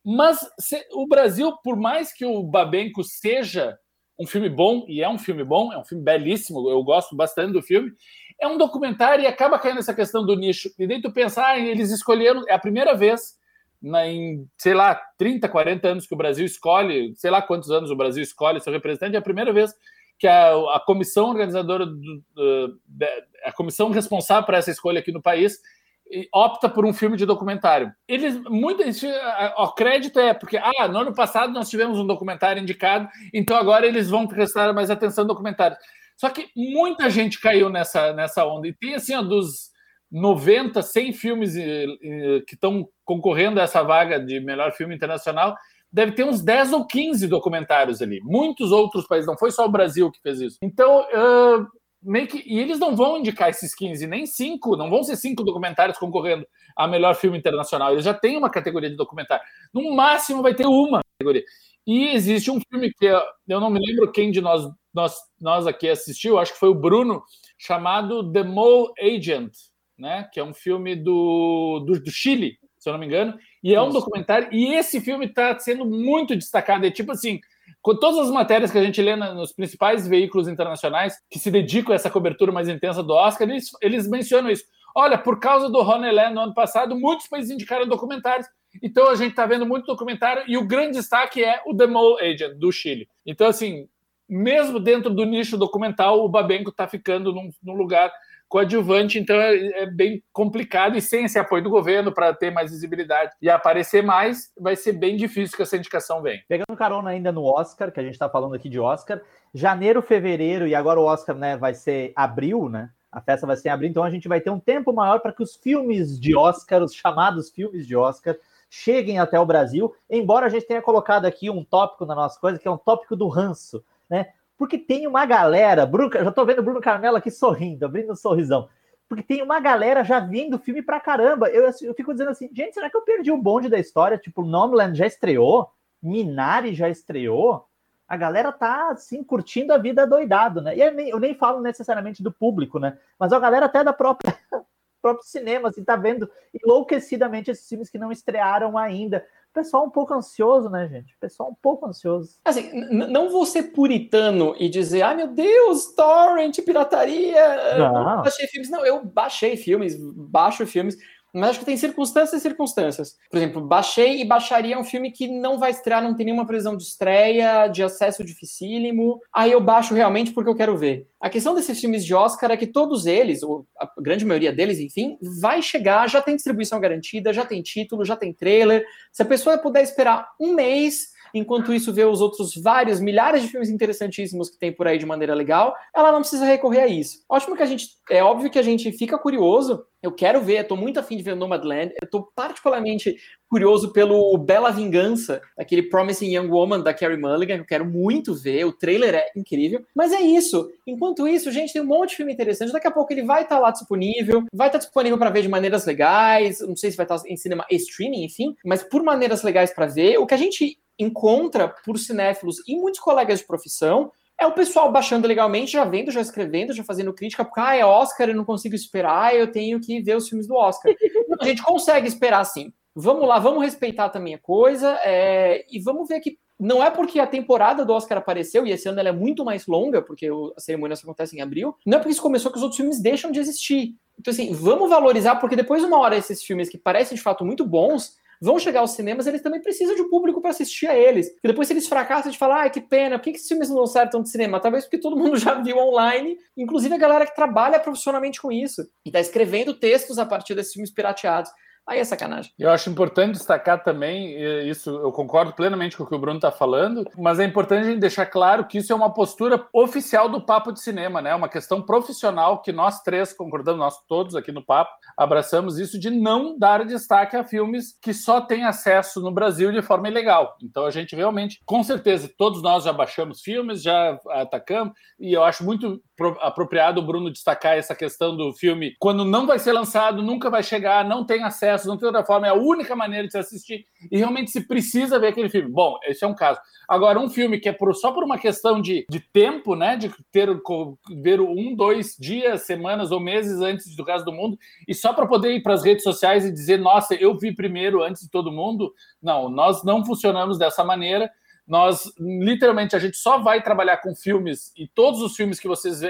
Mas se, o Brasil, por mais que o Babenco seja um filme bom, e é um filme bom, é um filme belíssimo, eu gosto bastante do filme, é um documentário e acaba caindo nessa questão do nicho. E daí tu pensar, ah, eles escolheram, é a primeira vez na, em, sei lá, 30, 40 anos que o Brasil escolhe, sei lá quantos anos o Brasil escolhe seu representante, é a primeira vez que a, a comissão organizadora, do, do, a comissão responsável por essa escolha aqui no país, opta por um filme de documentário. Eles, gente, o crédito é porque, ah, no ano passado nós tivemos um documentário indicado, então agora eles vão prestar mais atenção no documentário. Só que muita gente caiu nessa, nessa onda. E tem, assim, ó, dos 90, 100 filmes eh, eh, que estão concorrendo a essa vaga de melhor filme internacional, deve ter uns 10 ou 15 documentários ali. Muitos outros países, não foi só o Brasil que fez isso. Então, uh, meio que. E eles não vão indicar esses 15, nem cinco, não vão ser cinco documentários concorrendo a melhor filme internacional. Eles já têm uma categoria de documentário. No máximo vai ter uma categoria. E existe um filme que eu não me lembro quem de nós, nós, nós aqui assistiu, acho que foi o Bruno, chamado The Mole Agent, né? Que é um filme do, do, do Chile, se eu não me engano, e é um documentário. E esse filme está sendo muito destacado. É tipo assim, com todas as matérias que a gente lê nos principais veículos internacionais que se dedicam a essa cobertura mais intensa do Oscar, eles, eles mencionam isso. Olha, por causa do Ronelé no ano passado, muitos países indicaram documentários. Então a gente está vendo muito documentário e o grande destaque é o The Mole Agent, do Chile. Então, assim, mesmo dentro do nicho documental, o Babenco está ficando num, num lugar coadjuvante, então é, é, bem complicado e sem esse apoio do governo para ter mais visibilidade e aparecer mais, vai ser bem difícil que essa indicação venha. Pegando carona ainda no Oscar, que a gente está falando aqui de Oscar, janeiro, fevereiro e agora o Oscar, né, vai ser abril, né? A festa vai ser em abril, então a gente vai ter um tempo maior para que os filmes de Oscar, os chamados filmes de Oscar, cheguem até o Brasil, embora a gente tenha colocado aqui um tópico na nossa coisa, que é um tópico do ranço, né? Porque tem uma galera, Bruno, já tô vendo o Bruno Carmelo aqui sorrindo, abrindo um sorrisão. Porque tem uma galera já vindo filme pra caramba. Eu, assim, eu fico dizendo assim, gente, será que eu perdi o bonde da história? Tipo, Nomadland já estreou? Minari já estreou? A galera tá, assim, curtindo a vida doidado, né? E eu nem, eu nem falo necessariamente do público, né? Mas a galera até da própria próprio cinema, assim, tá vendo enlouquecidamente esses filmes que não estrearam ainda pessoal um pouco ansioso, né, gente? pessoal um pouco ansioso. Assim, não vou ser puritano e dizer, ai meu Deus, torrent, pirataria, não. baixei filmes. Não, eu baixei filmes, baixo filmes, mas acho que tem circunstâncias e circunstâncias. Por exemplo, baixei e baixaria um filme que não vai estrear, não tem nenhuma previsão de estreia, de acesso dificílimo. Aí eu baixo realmente porque eu quero ver. A questão desses filmes de Oscar é que todos eles, ou a grande maioria deles, enfim, vai chegar, já tem distribuição garantida, já tem título, já tem trailer. Se a pessoa puder esperar um mês enquanto isso vê os outros vários milhares de filmes interessantíssimos que tem por aí de maneira legal, ela não precisa recorrer a isso. Ótimo que a gente, é óbvio que a gente fica curioso, eu quero ver, estou muito afim de ver Nomadland, eu estou particularmente curioso pelo Bela Vingança, aquele Promising Young Woman da Carrie Mulligan, que eu quero muito ver, o trailer é incrível, mas é isso. Enquanto isso, gente, tem um monte de filme interessante, daqui a pouco ele vai estar tá lá disponível, vai estar tá disponível para ver de maneiras legais, não sei se vai estar tá em cinema streaming, enfim, mas por maneiras legais para ver. O que a gente encontra por cinéfilos e muitos colegas de profissão é o pessoal baixando legalmente, já vendo, já escrevendo, já fazendo crítica, porque ah, é Oscar, eu não consigo esperar, eu tenho que ver os filmes do Oscar. a gente consegue esperar sim. Vamos lá, vamos respeitar também a coisa é, e vamos ver que não é porque a temporada do Oscar apareceu, e esse ano ela é muito mais longa, porque a cerimônia só acontece em abril, não é porque isso começou que os outros filmes deixam de existir. Então, assim, vamos valorizar, porque depois, uma hora, esses filmes que parecem de fato muito bons, vão chegar aos cinemas, eles também precisam de um público para assistir a eles. E depois, se eles fracassam, de falar, ai, que pena, por que, esses filmes não saem tanto de cinema? Talvez porque todo mundo já viu online, inclusive a galera que trabalha profissionalmente com isso e está escrevendo textos a partir desses filmes pirateados. Aí é sacanagem. Eu acho importante destacar também, isso eu concordo plenamente com o que o Bruno está falando, mas é importante a gente deixar claro que isso é uma postura oficial do Papo de Cinema, né? Uma questão profissional que nós três concordamos, nós todos aqui no Papo, abraçamos isso de não dar destaque a filmes que só têm acesso no Brasil de forma ilegal. Então a gente realmente, com certeza, todos nós já baixamos filmes, já atacamos, e eu acho muito apropriado o Bruno destacar essa questão do filme quando não vai ser lançado, nunca vai chegar, não tem acesso, não tem outra forma, é a única maneira de se assistir e realmente se precisa ver aquele filme. Bom, esse é um caso. Agora, um filme que é por, só por uma questão de, de tempo, né, de ter ver um, dois dias, semanas ou meses antes do caso do mundo e só para poder ir para as redes sociais e dizer, nossa, eu vi primeiro antes de todo mundo. Não, nós não funcionamos dessa maneira nós, literalmente, a gente só vai trabalhar com filmes e todos os filmes que vocês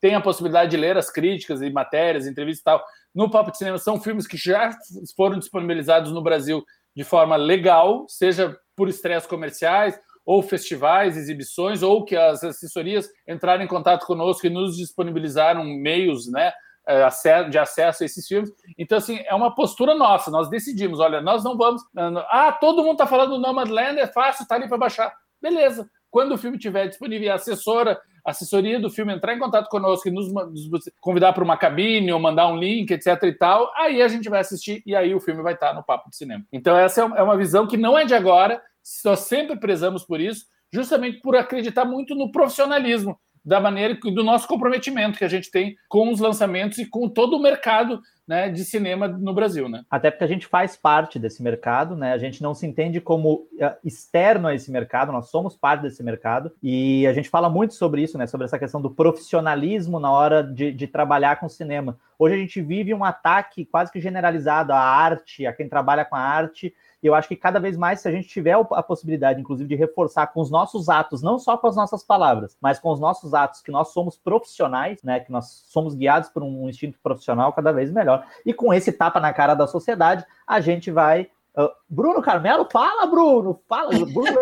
têm a possibilidade de ler as críticas e matérias, entrevistas e tal, no Papo de Cinema, são filmes que já foram disponibilizados no Brasil de forma legal, seja por estreias comerciais ou festivais, exibições, ou que as assessorias entraram em contato conosco e nos disponibilizaram meios, né, é, de acesso a esses filmes. Então, assim, é uma postura nossa. Nós decidimos, olha, nós não vamos. Ah, todo mundo está falando do Nomadland, é fácil, está ali para baixar. Beleza. Quando o filme estiver disponível, a assessora, a assessoria do filme entrar em contato conosco e nos, nos convidar para uma cabine ou mandar um link, etc e tal, aí a gente vai assistir e aí o filme vai estar no papo de cinema. Então essa é, é uma visão que não é de agora, nós sempre prezamos por isso, justamente por acreditar muito no profissionalismo da maneira do nosso comprometimento que a gente tem com os lançamentos e com todo o mercado né, de cinema no Brasil, né? Até porque a gente faz parte desse mercado, né? A gente não se entende como eh, externo a esse mercado, nós somos parte desse mercado e a gente fala muito sobre isso, né? Sobre essa questão do profissionalismo na hora de, de trabalhar com cinema. Hoje a gente vive um ataque quase que generalizado à arte, a quem trabalha com a arte e eu acho que cada vez mais, se a gente tiver a possibilidade, inclusive, de reforçar com os nossos atos, não só com as nossas palavras, mas com os nossos atos, que nós somos profissionais, né? Que nós somos guiados por um instinto profissional cada vez melhor. E com esse tapa na cara da sociedade, a gente vai Uh, Bruno Carmelo, fala, Bruno, fala, Bruno.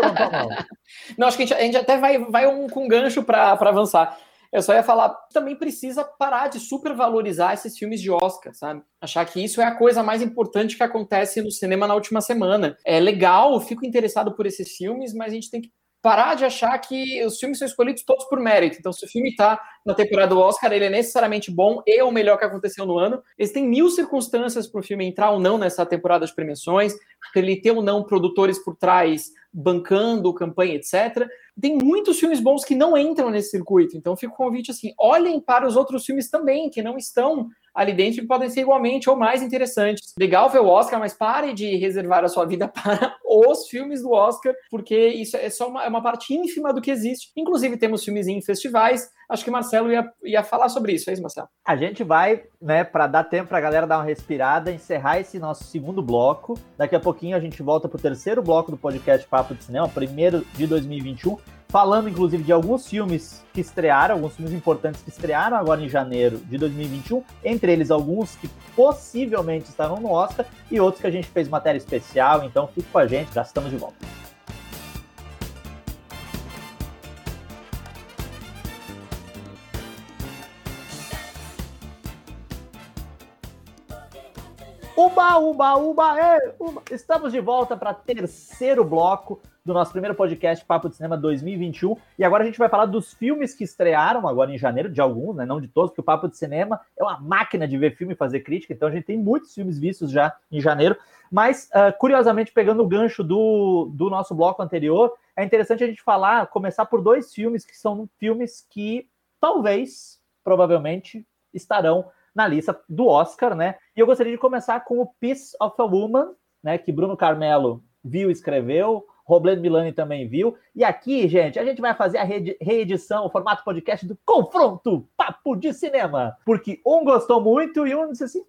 Não, acho que a gente, a gente até vai, vai um, com gancho para avançar. Eu só ia falar, também precisa parar de supervalorizar esses filmes de Oscar, sabe? Achar que isso é a coisa mais importante que acontece no cinema na última semana. É legal, fico interessado por esses filmes, mas a gente tem que parar de achar que os filmes são escolhidos todos por mérito. Então, se o filme está na temporada do Oscar, ele é necessariamente bom e é o melhor que aconteceu no ano. Existem mil circunstâncias para o filme entrar ou não nessa temporada de premiações, para ele ter ou não produtores por trás bancando campanha, etc. Tem muitos filmes bons que não entram nesse circuito. Então, fica o convite assim: olhem para os outros filmes também, que não estão ali dentro podem ser igualmente ou mais interessantes. Legal ver o Oscar, mas pare de reservar a sua vida para os filmes do Oscar, porque isso é só uma, é uma parte ínfima do que existe. Inclusive, temos filmes em festivais. Acho que Marcelo ia, ia falar sobre isso, é isso, Marcelo? A gente vai, né, para dar tempo para a galera dar uma respirada, encerrar esse nosso segundo bloco. Daqui a pouquinho a gente volta para o terceiro bloco do podcast Papo de Cinema, primeiro de 2021 falando inclusive de alguns filmes que estrearam, alguns filmes importantes que estrearam agora em janeiro de 2021, entre eles alguns que possivelmente estarão no Oscar e outros que a gente fez matéria especial, então fique com a gente, já estamos de volta. Uba, uba, uba, é, uba. Estamos de volta para terceiro bloco do nosso primeiro podcast Papo de Cinema 2021. E agora a gente vai falar dos filmes que estrearam agora em janeiro, de alguns, né? Não de todos, porque o Papo de Cinema é uma máquina de ver filme e fazer crítica, então a gente tem muitos filmes vistos já em janeiro. Mas, uh, curiosamente, pegando o gancho do, do nosso bloco anterior, é interessante a gente falar, começar por dois filmes que são filmes que talvez, provavelmente, estarão na lista do Oscar, né? E eu gostaria de começar com o Piece of a Woman, né? Que Bruno Carmelo viu e escreveu. Robledo Milani também viu. E aqui, gente, a gente vai fazer a reedição, o formato podcast do Confronto Papo de Cinema. Porque um gostou muito e um disse assim.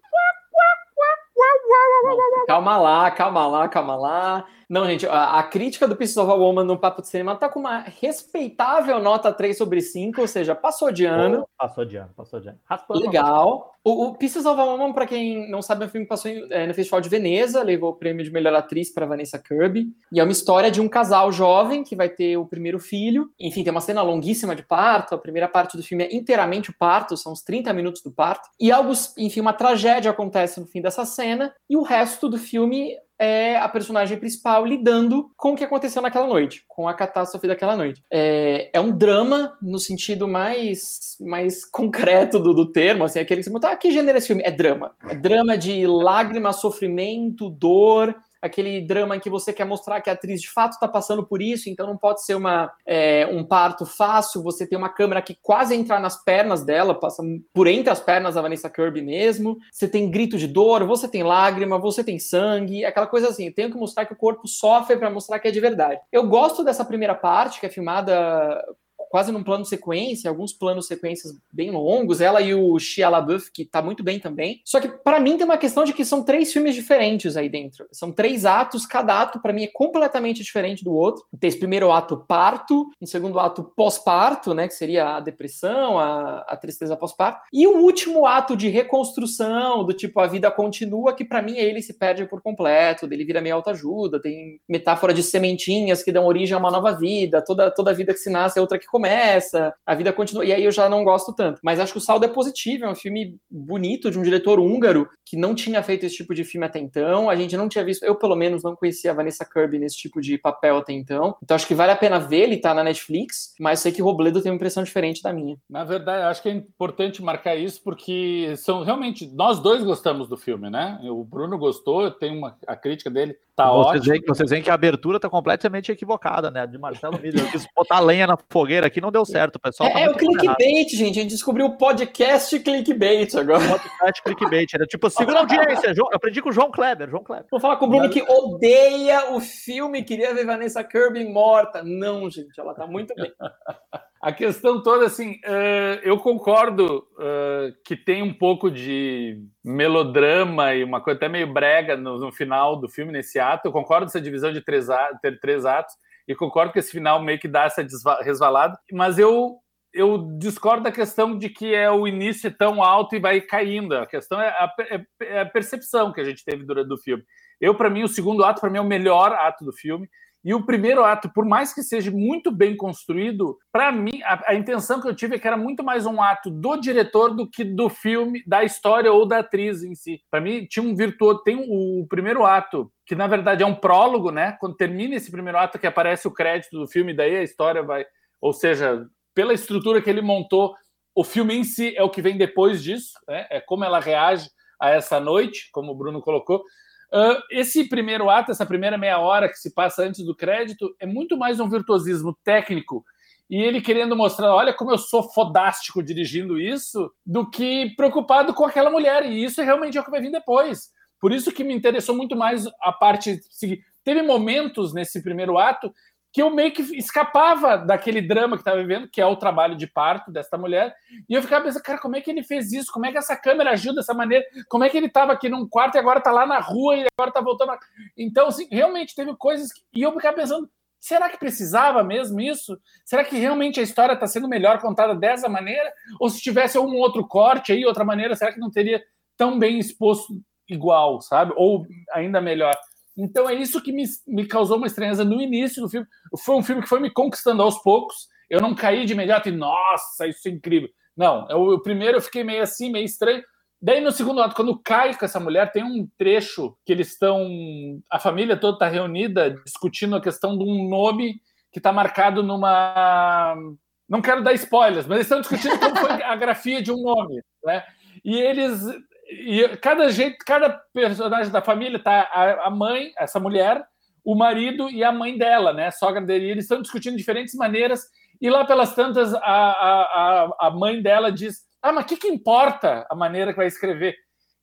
Calma lá, calma lá, calma lá. Não, gente, a, a crítica do Pieces of a Woman no Papo de Cinema tá com uma respeitável nota 3 sobre 5, ou seja, passou de ano. Oh, passou de ano, passou de ano. Raspando Legal. O, o Pieces of a Woman, para quem não sabe, é um filme que passou em, é, no Festival de Veneza, levou o prêmio de melhor atriz para Vanessa Kirby. E é uma história de um casal jovem que vai ter o primeiro filho. Enfim, tem uma cena longuíssima de parto. A primeira parte do filme é inteiramente o parto, são uns 30 minutos do parto. E algo, enfim, uma tragédia acontece no fim dessa cena. E o resto do filme é a personagem principal lidando com o que aconteceu naquela noite, com a catástrofe daquela noite. É, é um drama no sentido mais, mais concreto do, do termo, assim, aquele que você botar, ah, que gênero é esse filme? É drama. É drama de lágrima, sofrimento, dor, aquele drama em que você quer mostrar que a atriz de fato está passando por isso, então não pode ser uma, é, um parto fácil, você tem uma câmera que quase entra nas pernas dela, passa por entre as pernas da Vanessa Kirby mesmo, você tem grito de dor, você tem lágrima, você tem sangue, aquela coisa assim, tenho que mostrar que o corpo sofre para mostrar que é de verdade. Eu gosto dessa primeira parte, que é filmada quase num plano sequência, alguns planos sequências bem longos, ela e o Shia LaBeouf, que tá muito bem também. Só que para mim tem uma questão de que são três filmes diferentes aí dentro. São três atos, cada ato para mim é completamente diferente do outro. Tem esse primeiro ato parto, um segundo ato pós-parto, né, que seria a depressão, a, a tristeza pós-parto, e o último ato de reconstrução, do tipo a vida continua, que para mim ele se perde por completo, ele vira meio autoajuda, tem metáfora de sementinhas que dão origem a uma nova vida, toda toda vida que se nasce é outra que começa recomeça, a vida continua, e aí eu já não gosto tanto. Mas acho que o saldo é positivo, é um filme bonito de um diretor húngaro que não tinha feito esse tipo de filme até então, a gente não tinha visto, eu pelo menos não conhecia a Vanessa Kirby nesse tipo de papel até então, então acho que vale a pena ver, ele tá na Netflix, mas sei que Robledo tem uma impressão diferente da minha. Na verdade, acho que é importante marcar isso porque são realmente, nós dois gostamos do filme, né? O Bruno gostou, eu tenho uma, a crítica dele tá vocês veem, vocês veem que a abertura tá completamente equivocada, né? De Marcelo Miller. Eu quis botar lenha na fogueira aqui, não deu certo, pessoal. É, tá é o clickbait, gente. A gente descobriu o podcast clickbait agora. Podcast clickbait. Era tipo, segura audiência. Eu aprendi com o João Kleber. João Kleber. Vou falar com o Bruno que odeia o filme, queria ver Vanessa Kirby morta. Não, gente, ela tá muito bem. A questão toda, assim, uh, eu concordo uh, que tem um pouco de melodrama e uma coisa até meio brega no, no, final do filme, nesse ato. Eu concordo essa divisão de três, ter três atos e concordo que esse final meio que dá essa resvalada, mas eu eu discordo da questão de que é o início tão alto e vai caindo. A questão é a, é, é a percepção que a gente teve durante o filme. Eu, para mim, o segundo ato, para mim, é o melhor ato do filme. E o primeiro ato, por mais que seja muito bem construído, para mim, a, a, intenção que eu tive é que era muito mais um ato do diretor do que do filme, da história ou da atriz em si. Para mim, tinha um virtuoso. Tem o, o primeiro ato, que na verdade é um prólogo, né? Quando termina esse primeiro ato, que aparece o crédito do filme, daí a história vai. Ou seja, pela estrutura que ele montou, o filme em si é o que vem depois disso, né? É como ela reage a essa noite, como o Bruno colocou. Uh, esse primeiro ato, essa primeira meia hora que se passa antes do crédito, é muito mais um virtuosismo técnico e ele querendo mostrar, olha como eu sou fodástico dirigindo isso, do que preocupado com aquela mulher. E isso realmente é o que vai vir depois. Por isso que me interessou muito mais a parte. Teve momentos nesse primeiro ato que eu meio que escapava daquele drama que estava vivendo, que é o trabalho de parto desta mulher, e eu ficava pensando, cara, como é que ele fez isso? Como é que essa câmera ajuda dessa maneira? Como é que ele estava aqui num quarto e agora está lá na rua e agora está voltando? Então, assim, realmente teve coisas que... e eu ficava pensando, será que precisava mesmo isso? Será que realmente a história está sendo melhor contada dessa maneira? Ou se tivesse um outro corte aí, outra maneira, será que não teria tão bem exposto igual, sabe? Ou ainda melhor? Então é isso que me, me causou uma estranheza no início do filme. Foi um filme que foi me conquistando aos poucos. Eu não caí de imediato e, nossa, isso é incrível. Não, eu, o primeiro eu fiquei meio assim, meio estranho. Daí no segundo ato, quando cai com essa mulher, tem um trecho que eles estão. A família toda está reunida discutindo a questão de um nome que está marcado numa. Não quero dar spoilers, mas eles estão discutindo como foi a grafia de um nome. Né? E eles e cada jeito, cada personagem da família tá a, a, mãe, essa mulher, o marido e a mãe dela, né? A sogra dele. E eles estão discutindo diferentes maneiras. E lá pelas tantas, a, a, a mãe dela diz: Ah, mas o que, que importa a maneira que vai escrever?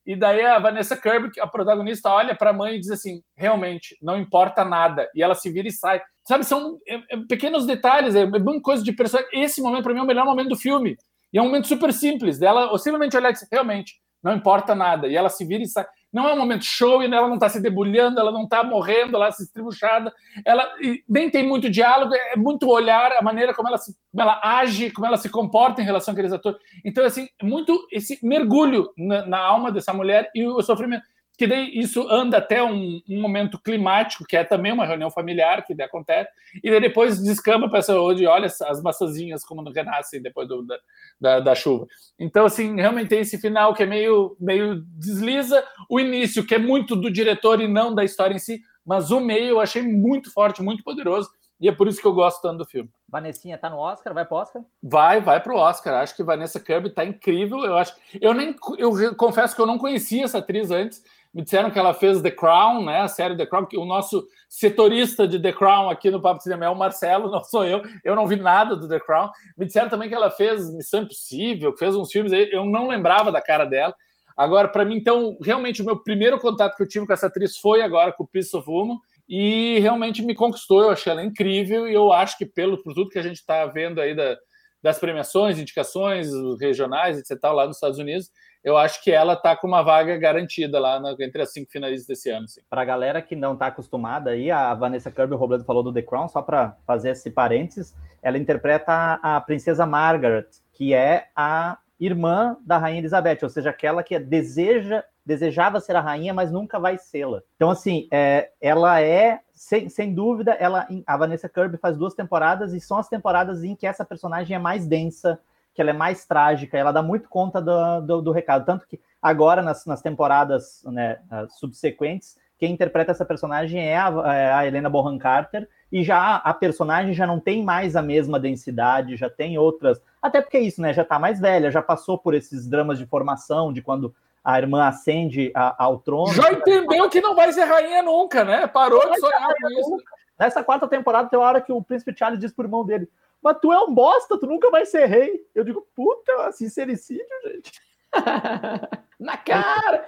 E daí a Vanessa Kirby, a protagonista, olha para a mãe e diz assim: realmente, não importa nada. E ela se vira e sai. Sabe, são é, é, pequenos detalhes, é, é coisa de personagem. Esse momento, para mim, é o melhor momento do filme. E é um momento super simples dela, ou simplesmente olhar e dizer: realmente, não importa nada. E ela se vira e sai. Não é um momento show e ela não está se debulhando, ela não está morrendo, ela se estribuchada. Ela nem tem muito diálogo, é muito olhar, a maneira como ela, se, como ela age, como ela se comporta em relação àqueles atores. Então, assim, muito esse mergulho na, na alma dessa mulher e o sofrimento que daí isso anda até um, um, momento climático, que é também uma reunião familiar que acontece, e daí depois descamba para essa onde olha as maçãzinhas como renascem depois do, da, da, da, chuva. Então, assim, realmente tem esse final que é meio, meio desliza, o início, que é muito do diretor e não da história em si, mas o meio eu achei muito forte, muito poderoso, e é por isso que eu gosto tanto do filme. Vanessinha tá no Oscar, vai pro Oscar? Vai, vai pro Oscar. Acho que Vanessa Kirby tá incrível. Eu acho, eu nem, eu confesso que eu não conhecia essa atriz antes. Me disseram que ela fez The Crown, né? A série The Crown, que o nosso setorista de The Crown aqui no Papo Cinema é o Marcelo, não sou eu. Eu não vi nada do The Crown. Me disseram também que ela fez Missão Impossível, fez uns filmes. Eu não lembrava da cara dela. Agora, para mim, então, realmente, o meu primeiro contato que eu tive com essa atriz foi agora com o Piece of Woman e realmente me conquistou. Eu achei ela incrível e eu acho que, pelo por tudo que a gente está vendo aí da, das premiações, indicações regionais, etc., lá nos Estados Unidos, eu acho que ela está com uma vaga garantida lá na, entre as cinco finalistas desse ano. Para a galera que não está acostumada aí, a Vanessa Kirby, o Robledo falou do The Crown, só para fazer esse parênteses, ela interpreta a, a princesa Margaret, que é a irmã da rainha Elizabeth, ou seja, aquela que deseja desejava ser a rainha, mas nunca vai sê-la. Então, assim, é, ela é, sem, sem dúvida, ela, a Vanessa Kirby faz duas temporadas e são as temporadas em que essa personagem é mais densa, que ela é mais trágica, ela dá muito conta do, do, do recado. Tanto que agora, nas, nas temporadas né, subsequentes, quem interpreta essa personagem é a, é a Helena Bonham Carter, e já a personagem já não tem mais a mesma densidade, já tem outras. Até porque é isso, né? Já tá mais velha, já passou por esses dramas de formação, de quando a irmã ascende a, ao trono. Já entendeu que não vai ser rainha nunca, né? Parou de sonhar com isso. Nessa quarta temporada tem uma hora que o príncipe Charles diz pro irmão dele: Mas tu é um bosta, tu nunca vai ser rei. Eu digo, puta, sincericídio, gente. Na cara!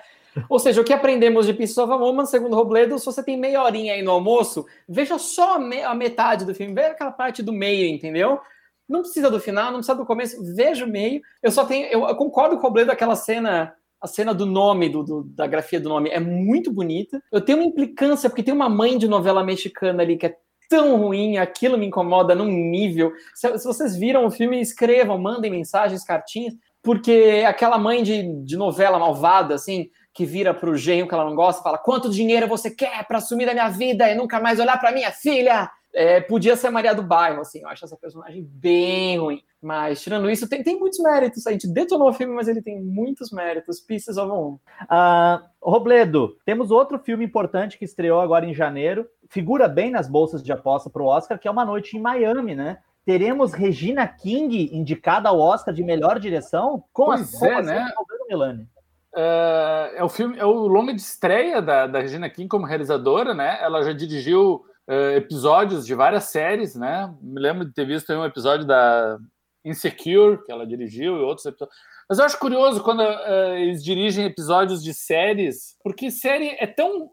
Ou seja, o que aprendemos de Pieces of a Woman, segundo Robledo, se você tem meia horinha aí no almoço, veja só a, metade do filme, veja aquela parte do meio, entendeu? Não precisa do final, não precisa do começo, veja o meio. Eu só tenho, eu, eu concordo com o Robledo, aquela cena a cena do nome, do, do, da grafia do nome, é muito bonita. Eu tenho uma implicância, porque tem uma mãe de novela mexicana ali que é tão ruim, aquilo me incomoda num nível. Se, se vocês viram o filme, escrevam, mandem mensagens, cartinhas, porque aquela mãe de, de novela malvada, assim, que vira pro genro que ela não gosta, fala: quanto dinheiro você quer para assumir da minha vida e nunca mais olhar para minha filha? É, podia ser Maria do Bairro, assim, eu acho essa personagem bem ruim. Mas, tirando isso, tem, tem muitos méritos. A gente detonou o filme, mas ele tem muitos méritos. Pieces of One. Uh, Robledo, temos outro filme importante que estreou agora em janeiro. Figura bem nas bolsas de aposta para o Oscar, que é Uma Noite em Miami, né? Teremos Regina King indicada ao Oscar de melhor direção com pois a é, né? Milani. Uh, é o filme, é o longa de estreia da, da Regina King como realizadora, né? Ela já dirigiu uh, episódios de várias séries, né? Me lembro de ter visto um episódio da Insecure, que ela dirigiu, e outros episódios. Mas eu acho curioso quando uh, eles dirigem episódios de séries, porque série é tão.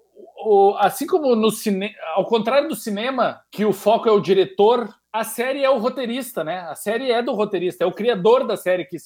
Assim como no cinema, ao contrário do cinema, que o foco é o diretor a série é o roteirista, né? A série é do roteirista, é o criador da série que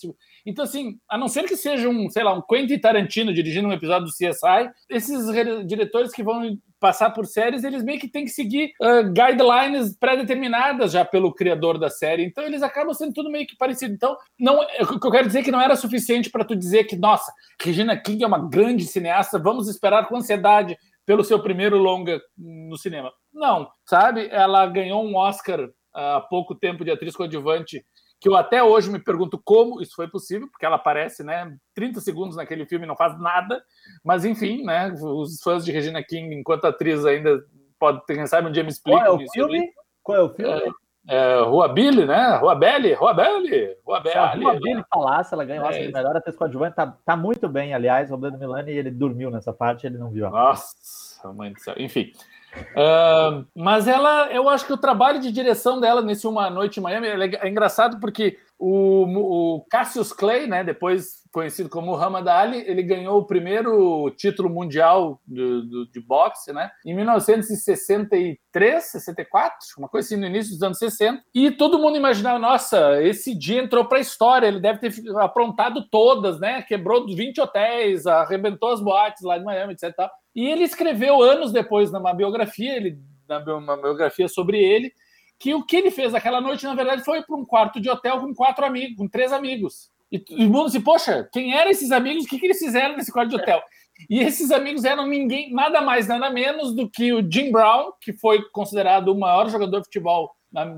Então assim, a não ser que seja um, sei lá, um Quentin Tarantino dirigindo um episódio do CSI, esses diretores que vão passar por séries, eles meio que têm que seguir uh, guidelines pré-determinadas já pelo criador da série. Então eles acabam sendo tudo meio que parecido. Então, não, o que eu quero dizer é que não era suficiente para tu dizer que, nossa, Regina King é uma grande cineasta, vamos esperar com ansiedade pelo seu primeiro longa no cinema. Não, sabe? Ela ganhou um Oscar há pouco tempo de atriz coadjuvante, que eu até hoje me pergunto como isso foi possível, porque ela aparece, né, 30 segundos naquele filme e não faz nada, mas enfim, né, os fãs de Regina King, enquanto atriz ainda pode, quem sabe um dia me explica. Qual é o filme? Qual é o filme? É, é, Rua Billy, né? Rua Belly, Rua Belly, Rua a Rua Billy falasse, ela ganha o Oscar é de melhor atriz coadjuvante, tá, tá muito bem, aliás, Roberto Milani, ele dormiu nessa parte, ele não viu. Nossa, mãe do céu. Enfim, Uh, mas ela, eu acho que o trabalho de direção dela nesse Uma Noite em Miami é, é engraçado porque o, o, Cassius Clay, né, depois conhecido como Muhammad Ali, ele ganhou o primeiro título mundial de, de, de boxe né, em 1963, 64, uma coisa assim no início dos anos 60. E todo mundo imaginava, nossa, esse dia entrou para a história, ele deve ter aprontado todas, né, quebrou 20 hotéis, arrebentou as boates lá de Miami, etc. E ele escreveu anos depois numa biografia, ele, uma biografia sobre ele, que o que ele fez aquela noite, na verdade, foi para um quarto de hotel com quatro amigos, com três amigos. E o mundo se, poxa, quem eram esses amigos? O que, que eles fizeram nesse quarto de hotel? E esses amigos eram ninguém, nada mais, nada menos do que o Jim Brown, que foi considerado o maior jogador de futebol,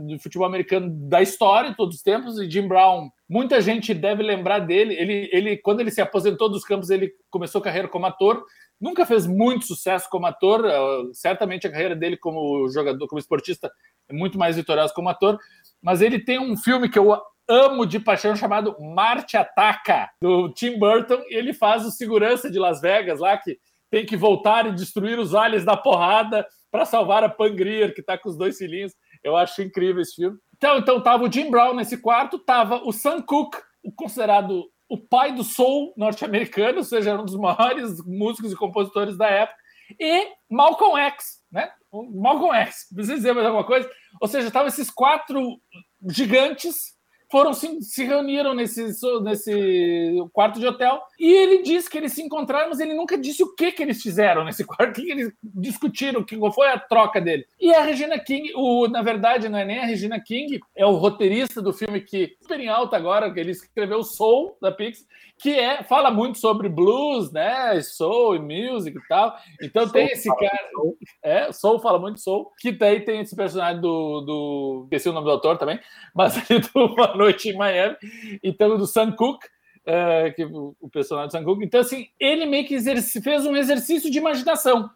de futebol americano da história, de todos os tempos. E Jim Brown, muita gente deve lembrar dele. Ele, ele, quando ele se aposentou dos campos, ele começou a carreira como ator. Nunca fez muito sucesso como ator. Certamente a carreira dele como jogador, como esportista, é muito mais vitoriosa como ator. Mas ele tem um filme que eu amo de paixão chamado Marte Ataca, do Tim Burton. E ele faz o segurança de Las Vegas lá, que tem que voltar e destruir os aliens da porrada para salvar a Pangrier, que está com os dois filhinhos. Eu acho incrível esse filme. Então, então tava o Jim Brown nesse quarto, tava o Sam Cooke, o considerado o pai do soul norte-americano, ou seja, um dos maiores músicos e compositores da época, e Malcolm X, né? Malcolm X, precisa dizer mais alguma coisa? Ou seja, estavam esses quatro gigantes foram se, se reuniram nesse, nesse quarto de hotel e ele disse que eles se encontraram, mas ele nunca disse o que, que eles fizeram nesse quarto, o que, que eles discutiram, que foi a troca dele. E a Regina King, o, na verdade, não é nem a Regina King, é o roteirista do filme que super em alta agora, que ele escreveu Soul da Pix, que é fala muito sobre blues, né, soul e music e tal. Então soul tem esse cara, soul. é, Soul fala muito soul, que daí tem esse personagem do, do esqueci o nome do autor também, mas ali do Uma Noite em Miami, então do Sam Cooke, é, que o personagem do Sam Cooke. Então assim, ele meio que fez um exercício de imaginação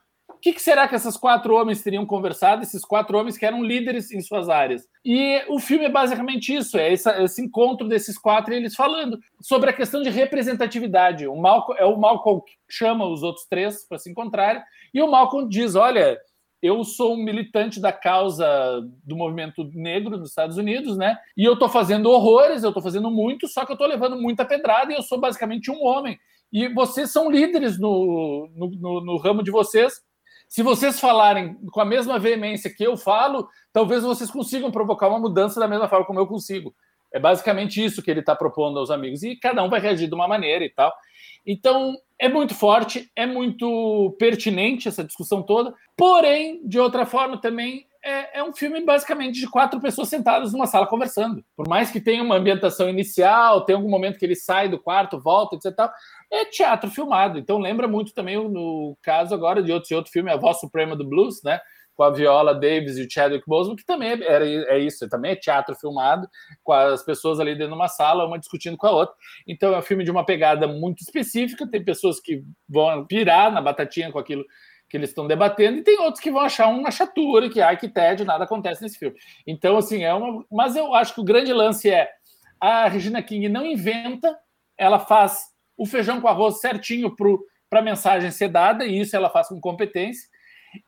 que, que, será que esses quatro homens teriam conversado? Esses quatro homens que eram líderes em suas áreas. E o filme é basicamente isso: é esse, esse encontro desses quatro e eles falando sobre a questão de representatividade. O Malcolm, é o Malcolm que chama os outros três para se encontrarem, e o Malcolm diz: Olha, eu sou um militante da causa do movimento negro nos Estados Unidos, né? E eu estou fazendo horrores, eu estou fazendo muito, só que eu estou levando muita pedrada e eu sou basicamente um homem. E vocês são líderes no, no, no, no ramo de vocês se vocês falarem com a mesma veemência que eu falo, talvez vocês consigam provocar uma mudança da mesma forma como eu consigo. É basicamente isso que ele está propondo aos amigos. E cada um vai reagir de uma maneira e tal. Então, é muito forte, é muito pertinente essa discussão toda. Porém, de outra forma, também é, é, um filme basicamente de quatro pessoas sentadas numa sala conversando. Por mais que tenha uma ambientação inicial, tem algum momento que ele sai do quarto, volta, etc. É teatro filmado. Então lembra muito também no caso agora de outro, de outro filme, A Voz Suprema do Blues, né? Com a Viola Davis e o Chadwick Boseman, que também é, era, é isso, também é teatro filmado, com as pessoas ali dentro de uma sala, uma discutindo com a outra. Então é um filme de uma pegada muito específica, tem pessoas que vão pirar na batatinha com aquilo que eles estão debatendo, e tem outros que vão achar uma chatura, que ai que tédio, nada acontece nesse filme. Então, assim, é uma. Mas eu acho que o grande lance é a Regina King não inventa, ela faz o feijão com arroz certinho para a mensagem ser dada, e isso ela faz com competência.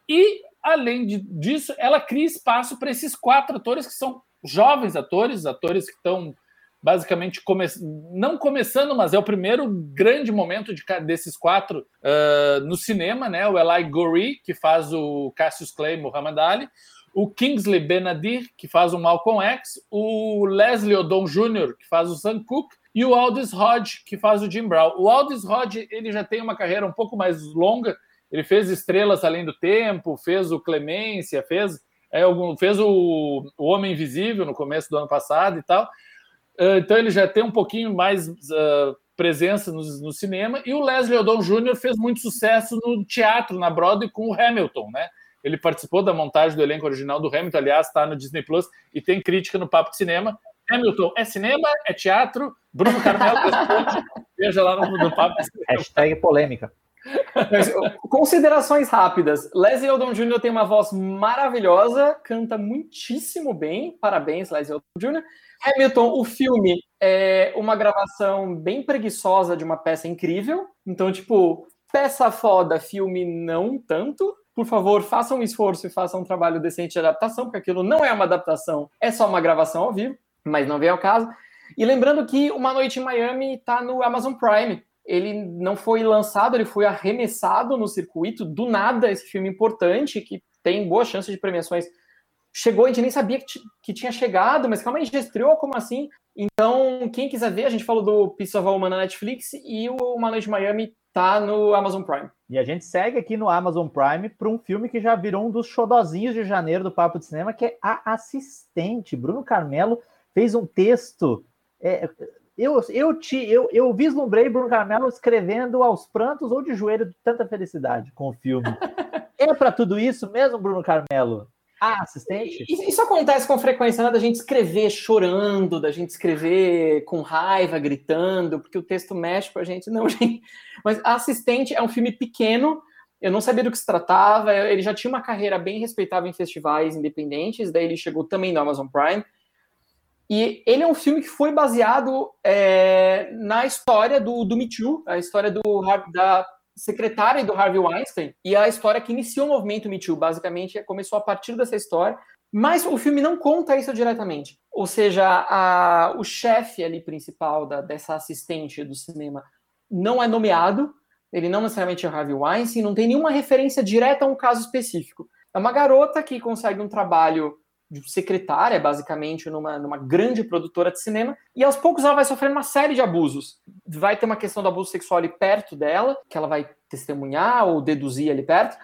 E, além de, disso, ela cria espaço para esses quatro atores que são jovens atores, atores que estão basicamente come... não começando, mas é o primeiro grande momento de, desses quatro uh, no cinema, né? O Eli Goree, que faz o Cassius Clay Muhammad Ali, o Kingsley Benadir, que faz o Malcolm X, o Leslie Odom Jr., que faz o Sam Cooke, e o Aldis Hodge, que faz o Jim Brown. O Aldis Hodge, ele já tem uma carreira um pouco mais longa, ele fez Estrelas Além do Tempo, fez o Clemência, fez, é, fez o, o Homem Invisível no começo do ano passado e tal. Uh, então ele já tem um pouquinho mais uh, presença no, no, cinema. E o Leslie Odom Jr. fez muito sucesso no teatro, na Broadway, com o Hamilton, né? Ele participou da montagem do elenco original do Hamilton, aliás, está no Disney Plus e tem crítica no Papo de Cinema. Hamilton é cinema, é teatro. Bruno Carmelo responde. Veja lá no, no papo. Hashtag polêmica. Mas, considerações rápidas. Leslie Odom Jr. tem uma voz maravilhosa, canta muitíssimo bem. Parabéns, Leslie Odom Jr. Hamilton, o filme é uma gravação bem preguiçosa de uma peça incrível. Então, tipo, peça foda, filme não tanto. Por favor, façam um esforço e façam um trabalho decente de adaptação, porque aquilo não é uma adaptação, é só uma gravação ao vivo mas não vem ao caso. E lembrando que Uma Noite em Miami está no Amazon Prime. Ele não foi lançado, ele foi arremessado no circuito, do nada, esse filme importante, que tem boa chance de premiações. Chegou, a gente nem sabia que, que tinha chegado, mas calma aí, já estreou, como assim? Então, quem quiser ver, a gente falou do Piece of Woman na Netflix e o Uma Noite em Miami tá no Amazon Prime. E a gente segue aqui no Amazon Prime para um filme que já virou um dos xodozinhos de janeiro do Papo de Cinema, que é A Assistente. Bruno Carmelo fez um texto. É, eu, eu, te, eu, eu vislumbrei Bruno Carmelo escrevendo aos prantos ou de joelho de tanta felicidade com o filme. é para tudo isso mesmo, Bruno Carmelo? Ah, assistente? Isso acontece com frequência, né? Da gente escrever chorando, da gente escrever com raiva, gritando, porque o texto mexe com a gente. Não, gente. Mas Assistente é um filme pequeno, eu não sabia do que se tratava, ele já tinha uma carreira bem respeitável em festivais independentes, daí ele chegou também no Amazon Prime. E ele é um filme que foi baseado é, na história do, do Me Too, a história do, da secretária do Harvey Weinstein, e a história que iniciou o movimento Me Too. Basicamente, começou a partir dessa história. Mas o filme não conta isso diretamente. Ou seja, a, o chefe ali principal da, dessa assistente do cinema não é nomeado, ele não necessariamente é Harvey Weinstein, não tem nenhuma referência direta a um caso específico. É uma garota que consegue um trabalho de secretária, basicamente, numa, numa grande produtora de cinema, e aos poucos ela vai sofrendo uma série de abusos. Vai ter uma questão do abuso sexual ali perto dela, que ela vai testemunhar ou deduzir ali perto,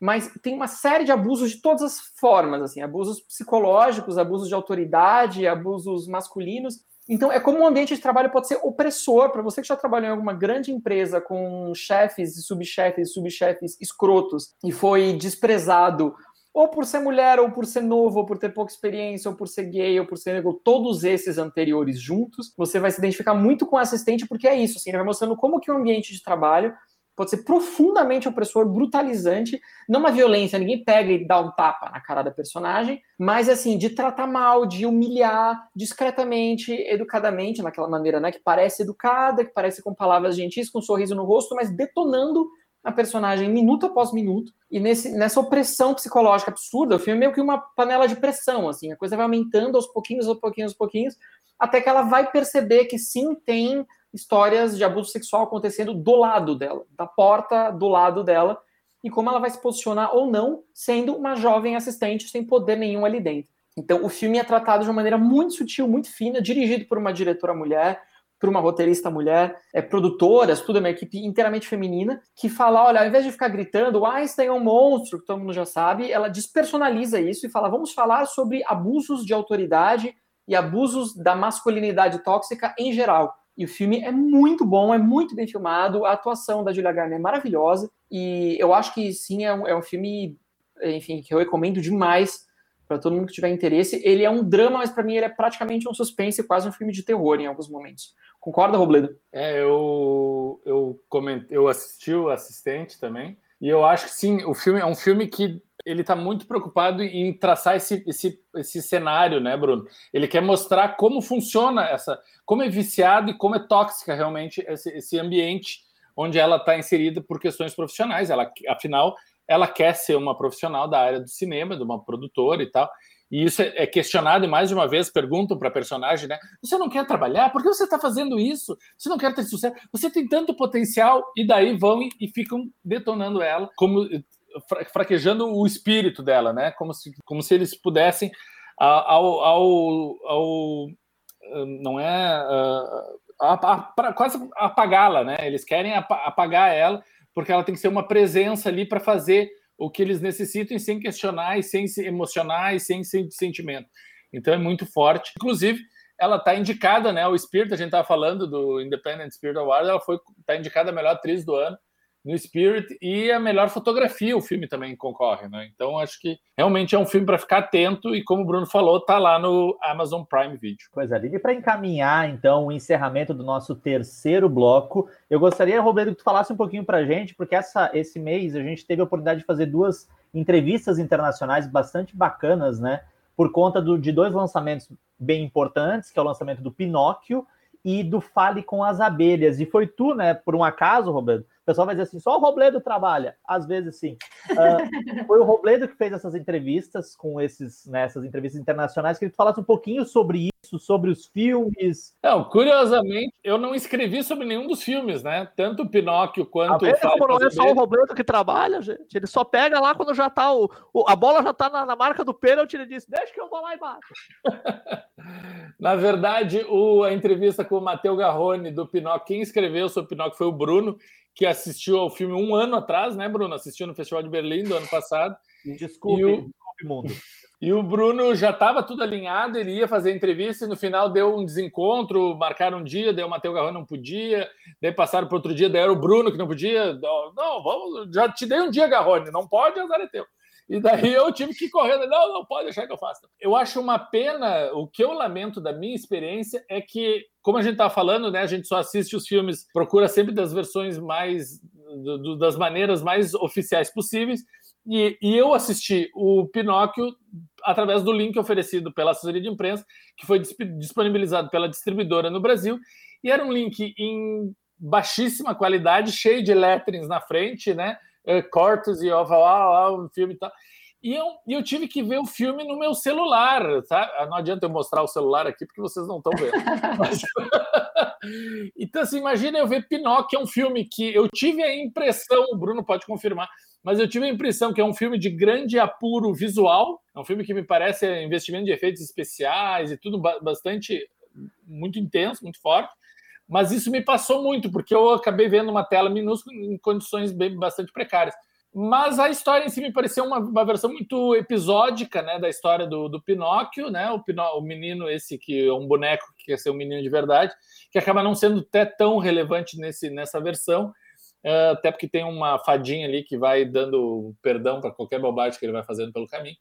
mas tem uma série de abusos de todas as formas, assim, abusos psicológicos, abusos de autoridade, abusos masculinos. Então, é como um ambiente de trabalho pode ser opressor para você que já trabalhou em alguma grande empresa com chefes e subchefes, subchefes escrotos e foi desprezado ou por ser mulher, ou por ser novo, ou por ter pouca experiência, ou por ser gay, ou por ser negro, todos esses anteriores juntos, você vai se identificar muito com o assistente, porque é isso, assim, ele vai mostrando como que o ambiente de trabalho pode ser profundamente opressor, brutalizante, não uma violência, ninguém pega e dá um tapa na cara da personagem, mas assim, de tratar mal, de humilhar discretamente, educadamente, naquela maneira, né, que parece educada, que parece com palavras gentis, com um sorriso no rosto, mas detonando a personagem minuto após minuto, e nesse, nessa opressão psicológica absurda, o filme é meio que uma panela de pressão, assim, a coisa vai aumentando aos pouquinhos, aos pouquinhos, aos pouquinhos, até que ela vai perceber que sim, tem histórias de abuso sexual acontecendo do lado dela, da porta do lado dela, e como ela vai se posicionar ou não, sendo uma jovem assistente sem poder nenhum ali dentro. Então, o filme é tratado de uma maneira muito sutil, muito fina, dirigido por uma diretora mulher, por uma roteirista mulher, é, produtoras, tudo é uma equipe inteiramente feminina, que fala, olha, ao invés de ficar gritando, o Einstein é um monstro, que todo mundo já sabe, ela despersonaliza isso e fala, vamos falar sobre abusos de autoridade e abusos da masculinidade tóxica em geral. E o filme é muito bom, é muito bem filmado, a atuação da Julia Garner é maravilhosa, e eu acho que sim, é um, é um filme, enfim, que eu recomendo demais para todo mundo que tiver interesse. Ele é um drama, mas para mim ele é praticamente um suspense, quase um filme de terror em alguns momentos. Concorda, Robledo? É, eu, eu, comentei, eu assisti o assistente também, e eu acho que sim, o filme é um filme que ele está muito preocupado em traçar esse, esse, esse cenário, né, Bruno? Ele quer mostrar como funciona essa, como é viciado e como é tóxica realmente esse, esse ambiente onde ela está inserida por questões profissionais. Ela, afinal, ela quer ser uma profissional da área do cinema, de uma produtora e tal. E isso é, é questionado e mais de uma vez perguntam para a personagem, né? Você não quer trabalhar? Por que você está fazendo isso? Você não quer ter sucesso? Você tem tanto potencial e daí vão e, e ficam detonando ela, como fraquejando o espírito dela, né? Como se, como se eles pudessem ao, ao, ao não é para quase apagá-la, né? Eles querem apagar ela porque ela tem que ser uma presença ali para fazer o que eles necessitam sem questionar e sem se emocionar e sem, sentimento. Então é muito forte. Inclusive, ela está indicada, né? O Spirit, a gente estava falando do Independent Spirit Award, ela foi está indicada a melhor atriz do ano no Spirit e a melhor fotografia o filme também concorre, né? Então acho que realmente é um filme para ficar atento e como o Bruno falou, tá lá no Amazon Prime Video. Coisa linda. E para encaminhar então o encerramento do nosso terceiro bloco, eu gostaria, Roberto, que tu falasse um pouquinho para a gente, porque essa, esse mês a gente teve a oportunidade de fazer duas entrevistas internacionais bastante bacanas, né? Por conta do, de dois lançamentos bem importantes, que é o lançamento do Pinóquio e do Fale com as Abelhas. E foi tu, né, por um acaso, Roberto, o pessoal vai dizer assim, só o Robledo trabalha. Às vezes, sim. Uh, foi o Robledo que fez essas entrevistas com esses, né, essas entrevistas internacionais, que ele falasse um pouquinho sobre isso, sobre os filmes. Não, curiosamente, eu não escrevi sobre nenhum dos filmes, né? Tanto o Pinóquio quanto o como não é só o Robledo que trabalha, gente. Ele só pega lá quando já tá o, o a bola já tá na, na, marca do pênalti, ele diz, deixa que eu vou lá embaixo. na verdade, o, a entrevista com o Matheus Garrone do Pinóquio, quem escreveu sobre o Pinóquio foi o Bruno, que assistiu ao filme um ano atrás, né, Bruno? Assistiu no Festival de Berlim do ano passado. Desculpe, e o, desculpe mundo. E o Bruno já estava tudo alinhado, ele ia fazer entrevista e no final deu um desencontro, marcaram um dia, daí o Matheus Garrão não podia, daí passaram para outro dia, daí era o Bruno que não podia. Não, vamos, já te dei um dia, Garrone, não pode, azar é teu. E daí eu tive que ir correndo. Não, não pode deixar que eu faça. Eu acho uma pena. O que eu lamento da minha experiência é que, como a gente estava falando, né, a gente só assiste os filmes, procura sempre das versões mais. Do, das maneiras mais oficiais possíveis. E, e, eu assisti o Pinóquio através do link oferecido pela assessoria de imprensa, que foi disponibilizado pela distribuidora no Brasil, e era um link em baixíssima qualidade, cheio de letterings na frente, né? Uh, courtesy of um filme e tal. E eu, e eu tive que ver o filme no meu celular, tá? Não adianta eu mostrar o celular aqui porque vocês não estão vendo. Mas... então, assim, imagina eu ver Pinóquio, é um filme que eu tive a impressão, o Bruno pode confirmar, mas eu tive a impressão que é um filme de grande apuro visual, é um filme que me parece investimento de efeitos especiais e tudo bastante muito intenso, muito forte. Mas isso me passou muito, porque eu acabei vendo uma tela minúscula em condições bem, bastante precárias. Mas a história em si me pareceu uma, uma versão muito episódica né, da história do, do Pinóquio, né? O, Pinó, o menino, esse que é um boneco que quer ser um menino de verdade, que acaba não sendo até tão relevante nesse, nessa versão, uh, até porque tem uma fadinha ali que vai dando perdão para qualquer bobagem que ele vai fazendo pelo caminho.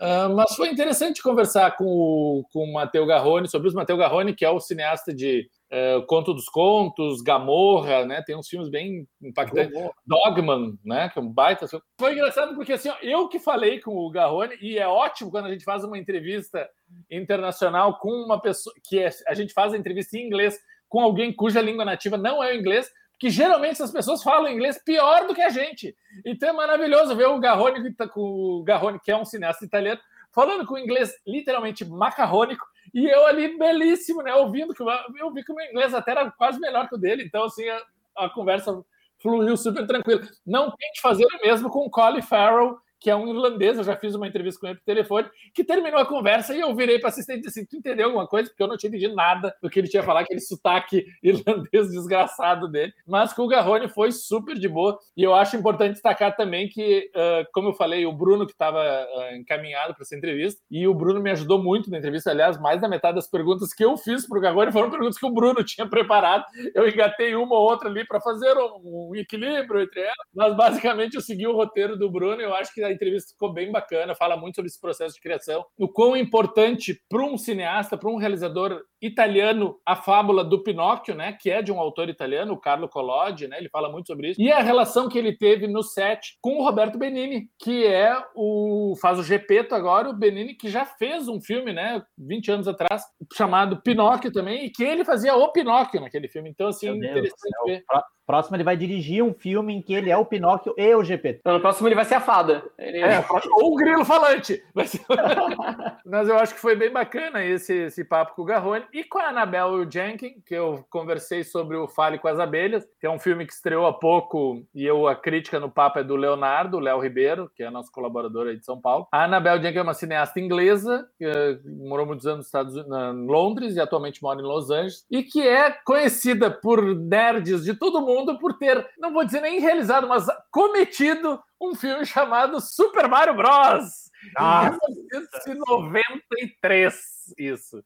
Uh, mas foi interessante conversar com o, com o Matteo Garrone sobre isso. Matteo Garrone, que é o cineasta de uh, Conto dos Contos, Gamorra, né? Tem uns filmes bem impactantes. Dogman, né? Que é um baita. Foi engraçado porque assim, ó, eu que falei com o Garrone, e é ótimo quando a gente faz uma entrevista internacional com uma pessoa que é, a gente faz a entrevista em inglês com alguém cuja língua nativa não é o inglês, que geralmente essas pessoas falam inglês pior do que a gente. Então é maravilhoso ver o Garrone, tá o Garrone, que é um cineasta italiano, falando com inglês literalmente macarrônico, e eu ali belíssimo, né? Ouvindo que eu vi que o meu inglês até era quase melhor que o dele, então assim a, a conversa fluiu super tranquilo. Não tente fazer o mesmo com o Colin Farrell que é um irlandês, eu já fiz uma entrevista com ele por telefone, que terminou a conversa e eu virei para assistente e disse assim, tu entendeu alguma coisa? Porque eu não tinha entendido nada do que ele tinha falado, aquele sotaque irlandês desgraçado dele. Mas com o Garrone foi super de boa. E eu acho importante destacar também que, uh, como eu falei, o Bruno que estava uh, encaminhado para essa entrevista, e o Bruno me ajudou muito na entrevista. Aliás, mais da metade das perguntas que eu fiz para o Garrone foram perguntas que o Bruno tinha preparado. Eu engatei uma ou outra ali para fazer um, um, equilíbrio entre elas, mas basicamente eu segui o roteiro do Bruno. Eu acho que a entrevista ficou bem bacana, fala muito sobre esse processo de criação, o quão importante para um cineasta, para um realizador italiano, a fábula do Pinóquio, né, que é de um autor italiano, o Carlo Collodi, né, ele fala muito sobre isso, e a relação que ele teve no set com o Roberto Benini, que é o faz o Gepeto agora, o Benini que já fez um filme, né, 20 anos atrás, chamado Pinóquio também, e que ele fazia o Pinóquio naquele filme. Então assim, interessante ver. Próximo ele vai dirigir um filme em que ele é o Pinóquio e o GP. Então, no próximo ele vai ser a fada. Ele... É, ou o grilo falante. Mas eu acho que foi bem bacana esse, esse papo com o Garrone. E com a Annabelle Jenkins, que eu conversei sobre o Fale com as Abelhas, que é um filme que estreou há pouco, e eu a crítica no papo é do Leonardo, Léo Ribeiro, que é nosso colaborador aí de São Paulo. A Annabelle Jenkins é uma cineasta inglesa, que uh, morou muitos anos nos Estados Unidos, em Londres e atualmente mora em Los Angeles, e que é conhecida por nerds de todo mundo mundo por ter, não vou dizer nem realizado, mas cometido um filme chamado Super Mario Bros. Nossa. Em 1993, isso.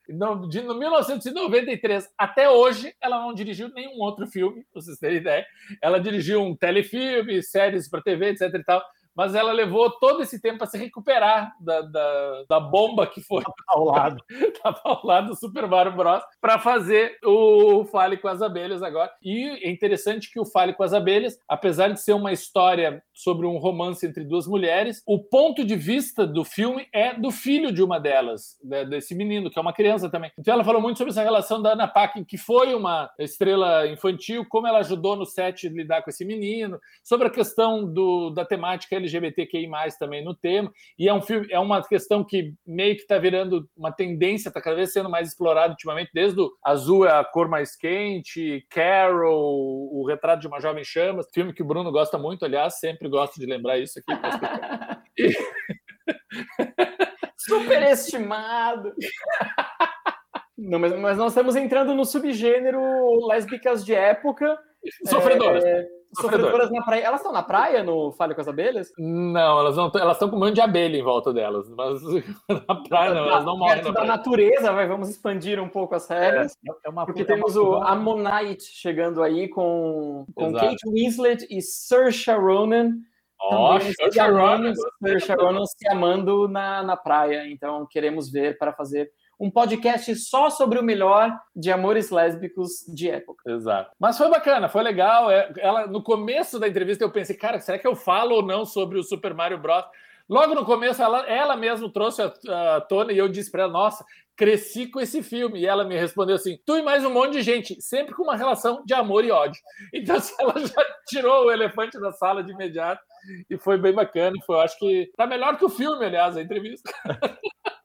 De 1993 até hoje, ela não dirigiu nenhum outro filme, pra vocês terem ideia. Ela dirigiu um telefilme, séries para TV, etc e tal mas ela levou todo esse tempo para se recuperar da, da, da, bomba que foi ao lado, ao lado do Super Mario Bros. para fazer o Fale com as Abelhas agora. E é interessante que o Fale com as Abelhas, apesar de ser uma história sobre um romance entre duas mulheres, o ponto de vista do filme é do filho de uma delas, né, desse menino, que é uma criança também. Então ela falou muito sobre essa relação da Ana Paquin, que foi uma estrela infantil, como ela ajudou no set a lidar com esse menino, sobre a questão do, da temática LGBTQI+, também no tema, e é um filme, é uma questão que meio que está virando uma tendência, está cada vez sendo mais explorada ultimamente, desde o Azul é a cor mais quente, Carol, o Retrato de uma Jovem Chamas, filme que o Bruno gosta muito, aliás, sempre gosto de lembrar isso aqui. Superestimado! Não, mas, mas nós estamos entrando no subgênero lésbicas de época. Sofredoras. É, Sofredoras na praia. Elas estão na praia no Fale com as Abelhas? Não, elas não elas estão com um monte de abelha em volta delas. Mas na praia não, elas não moram. Na da natureza, vai, vamos expandir um pouco as regras. É, é uma porque temos o Ammonite chegando aí com, com Kate Winslet e Saoirse Ronan. Oh, Saoirse Ronan, Saoirse Ronan se amando na, na praia. Então queremos ver para fazer um podcast só sobre o melhor de amores lésbicos de época. Exato. Mas foi bacana, foi legal. É, ela, no começo da entrevista eu pensei, cara, será que eu falo ou não sobre o Super Mario Bros? Logo no começo, ela, ela mesma trouxe a, a tona e eu disse para ela: Nossa, cresci com esse filme. E ela me respondeu assim: tu e mais um monte de gente, sempre com uma relação de amor e ódio. Então, assim, ela já tirou o elefante da sala de imediato e foi bem bacana. Foi, eu acho que tá melhor que o filme, aliás, a entrevista.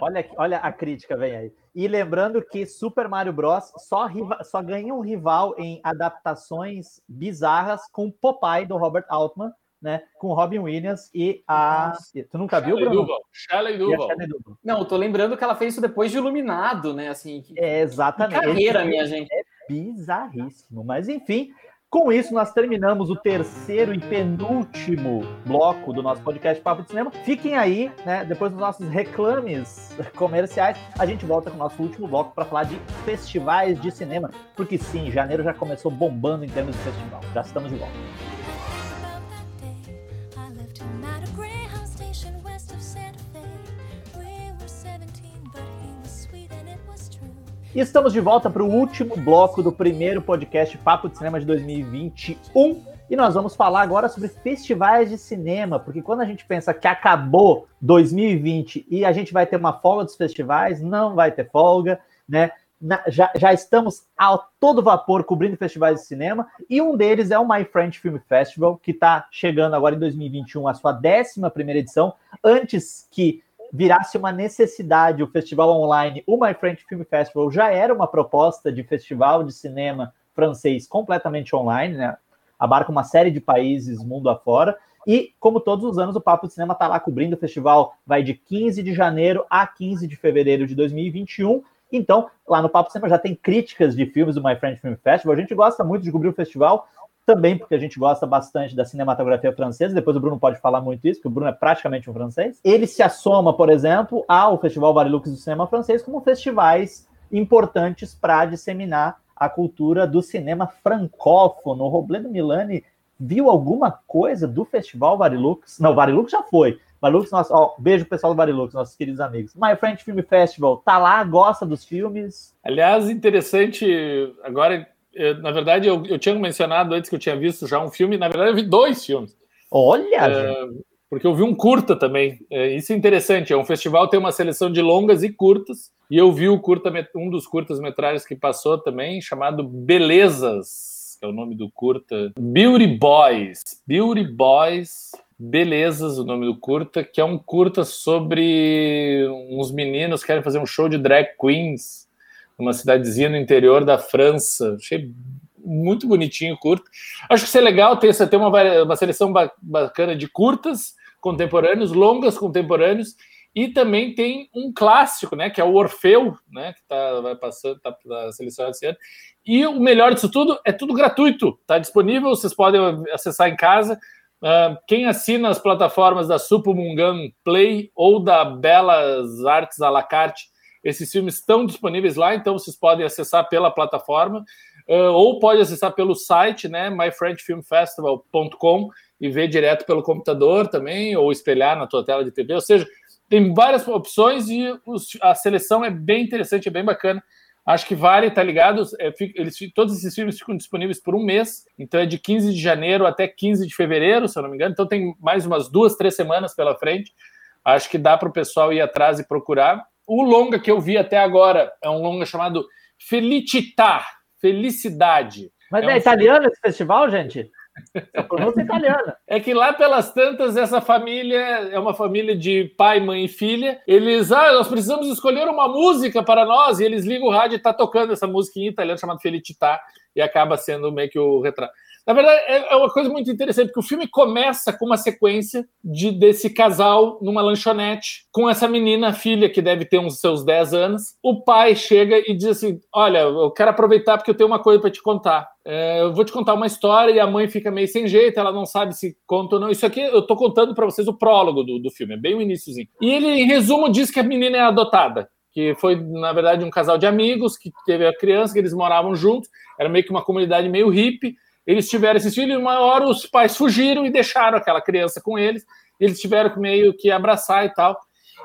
Olha, olha a crítica, vem aí. E lembrando que Super Mario Bros. só, só ganha um rival em adaptações bizarras com Popeye, do Robert Altman, né? Com Robin Williams e a. Tu nunca Shelley viu, Bruno? Shelley Duval. Duval. Não, eu tô lembrando que ela fez isso depois de Iluminado, né? Assim, que... É, exatamente. Que carreira, minha gente. É bizarríssimo. Mas enfim, com isso, nós terminamos o terceiro e penúltimo bloco do nosso podcast Papo de Cinema. Fiquem aí, né? Depois dos nossos reclames comerciais, a gente volta com o nosso último bloco para falar de festivais de cinema. Porque sim, janeiro já começou bombando em termos de festival. Já estamos de volta. E estamos de volta para o último bloco do primeiro podcast Papo de Cinema de 2021. E nós vamos falar agora sobre festivais de cinema, porque quando a gente pensa que acabou 2020 e a gente vai ter uma folga dos festivais, não vai ter folga, né? Na, já, já estamos a todo vapor cobrindo festivais de cinema, e um deles é o My French Film Festival, que está chegando agora em 2021, a sua 11 primeira edição, antes que virasse uma necessidade o festival online, o My French Film Festival já era uma proposta de festival de cinema francês completamente online, né? Abarca uma série de países mundo afora. E, como todos os anos, o Papo de Cinema está lá cobrindo o festival, vai de 15 de janeiro a 15 de fevereiro de 2021. Então, lá no Papo de Cinema já tem críticas de filmes do My French Film Festival. A gente gosta muito de cobrir o festival, também porque a gente gosta bastante da cinematografia francesa, depois o Bruno pode falar muito isso, porque o Bruno é praticamente um francês. Ele se assoma, por exemplo, ao Festival Barilux do Cinema Francês como festivais importantes para disseminar a cultura do cinema francófono. O Robledo Milani viu alguma coisa do Festival Barilux? Não, Barilux já foi. Barilux, nosso, beijo pessoal do Barilux, nossos queridos amigos. My French Film Festival, tá lá, gosta dos filmes. Aliás, interessante, agora na verdade, eu, eu tinha mencionado antes que eu tinha visto já um filme, na verdade, eu vi dois filmes. Olha! É, porque eu vi um curta também. É, isso é interessante. É um festival tem uma seleção de longas e curtas. E eu vi o curta, um dos curtas-metragens que passou também, chamado Belezas, que é o nome do curta. Beauty Boys. Beauty Boys. Belezas, o nome do curta, que é um curta sobre uns meninos que querem fazer um show de drag queens uma cidadezinha no interior da França. Achei muito bonitinho, curto. Acho que isso é legal ter, ter uma, uma seleção bacana de curtas contemporâneos, longas contemporâneos, e também tem um clássico, né, que é o Orfeu, né, que tá, vai passando, tá, tá selecionado esse ano. E o melhor disso tudo é tudo gratuito, tá disponível, vocês podem acessar em casa. Uh, quem assina as plataformas da Supumungan Play ou da Belas Artes à la carte esses filmes estão disponíveis lá, então vocês podem acessar pela plataforma uh, ou pode acessar pelo site, né, myfrenchfilmfestival.com e ver direto pelo computador também ou espelhar na tua tela de TV. Ou seja, tem várias opções e os, a seleção é bem interessante, é bem bacana. Acho que vale, tá ligado? É, eles, todos esses filmes ficam disponíveis por um mês, então é de 15 de janeiro até 15 de fevereiro, se eu não me engano. Então tem mais umas duas, três semanas pela frente. Acho que dá para o pessoal ir atrás e procurar. O longa que eu vi até agora é um longa chamado Felicità, Felicidade. Mas é, é um italiano esse festival, gente? A pronúncia é italiana. É que lá pelas tantas, essa família é uma família de pai, mãe e filha. Eles, ah, nós precisamos escolher uma música para nós, e eles ligam o rádio e tá tocando essa música em italiano chamada Felicità, e acaba sendo meio que o retrato. Na verdade, é, é uma coisa muito interessante, porque o filme começa com uma sequência de desse casal numa lanchonete, com essa menina, filha, que deve ter uns seus 10 anos. O pai chega e diz assim: Olha, eu quero aproveitar porque eu tenho uma coisa para te contar. É, eu vou te contar uma história e a mãe fica meio sem jeito, ela não sabe se conta ou não. Isso aqui eu tô contando para vocês o prólogo do, do filme, é bem o iníciozinho. E ele, em resumo, diz que a menina é adotada que foi, na verdade, um casal de amigos que teve a criança, que eles moravam juntos, era meio que uma comunidade meio hippie, eles tiveram esses filhos, e uma hora os pais fugiram e deixaram aquela criança com eles, eles tiveram que meio que abraçar e tal.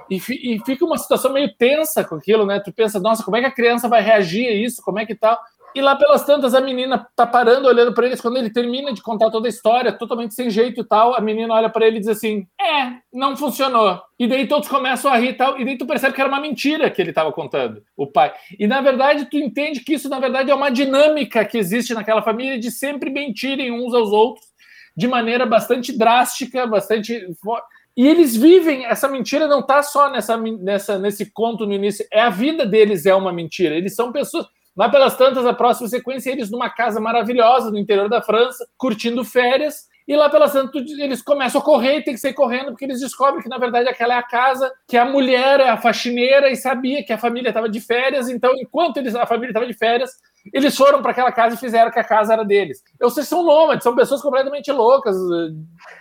E, e, fica uma situação meio tensa com aquilo, né? Tu pensa, nossa, como é que a criança vai reagir a isso? Como é que tal? E lá pelas tantas, a menina tá parando, olhando para eles. Quando ele termina de contar toda a história, totalmente sem jeito e tal, a menina olha para ele e diz assim: É, não funcionou. E daí todos começam a rir e tal. E daí tu percebe que era uma mentira que ele estava contando, o pai. E na verdade, tu entende que isso, na verdade, é uma dinâmica que existe naquela família de sempre mentirem uns aos outros de maneira bastante drástica, bastante. E eles vivem, essa mentira não está só nessa, nessa, nesse conto no início, é a vida deles é uma mentira. Eles são pessoas. Lá pelas tantas, a próxima sequência, eles numa casa maravilhosa no interior da França, curtindo férias, e lá pelas tantas eles começam a correr e tem que sair correndo, porque eles descobrem que, na verdade, aquela é a casa, que a mulher é a faxineira e sabia que a família estava de férias, então, enquanto eles, a família estava de férias, eles foram para aquela casa e fizeram que a casa era deles. Ou seja, são nômades, são pessoas completamente loucas,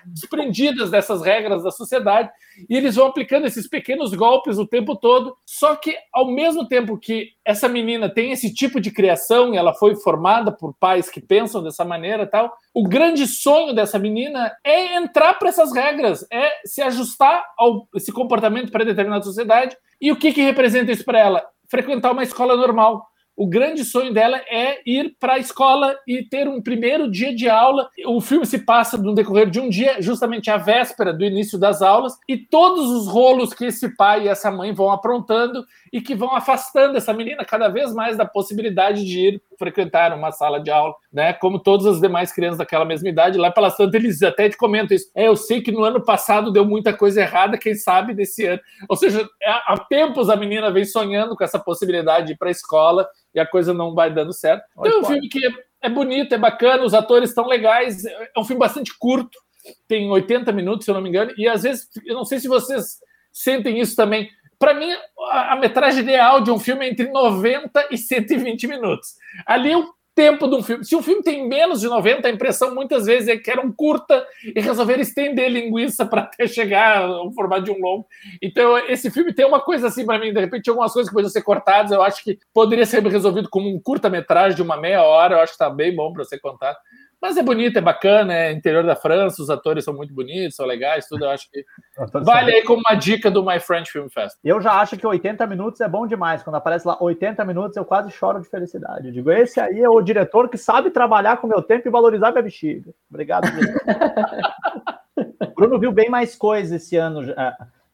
desprendidas dessas regras da sociedade, e eles vão aplicando esses pequenos golpes o tempo todo. Só que, ao mesmo tempo que essa menina tem esse tipo de criação, ela foi formada por pais que pensam dessa maneira tal, o grande sonho dessa menina é entrar para essas regras, é se ajustar ao esse comportamento para determinada sociedade. E o que, que representa isso para ela? Frequentar uma escola normal o grande sonho dela é ir para a escola e ter um primeiro dia de aula. O filme se passa no decorrer de um dia, justamente a véspera do início das aulas, e todos os rolos que esse pai e essa mãe vão aprontando e que vão afastando essa menina cada vez mais da possibilidade de ir frequentar uma sala de aula, né? Como todas as demais crianças daquela mesma idade, lá pelas tantas eles até te comentam isso. É, eu sei que no ano passado deu muita coisa errada, quem sabe desse ano. Ou seja, há tempos a menina vem sonhando com essa possibilidade de ir para a escola e a coisa não vai dando certo. Então é um filme que é, é bonito, é bacana, os atores estão legais, é um filme bastante curto, tem 80 minutos, se eu não me engano, e às vezes, eu não sei se vocês sentem isso também, para mim, a, a, metragem ideal de um filme é entre 90 e 120 minutos. Ali o tempo de um filme. Se um filme tem menos de 90, a impressão muitas vezes é que era um curta e resolveram estender linguiça para até chegar ao formato de um longo. Então, esse filme tem uma coisa assim para mim, de repente, algumas coisas que poderiam ser cortadas, eu acho que poderia ser resolvido como um curta-metragem de uma meia hora, eu acho que está bem bom para ser contado. Mas é bonito, é bacana, é interior da França, os atores são muito bonitos, são legais, tudo. Eu acho que vale aí como uma dica do My French Film Fest. Eu já acho que 80 minutos é bom demais. Quando aparece lá 80 minutos, eu quase choro de felicidade. Eu digo, esse aí é o diretor que sabe trabalhar com o meu tempo e valorizar minha bexiga. Obrigado, Bruno viu bem mais coisas esse ano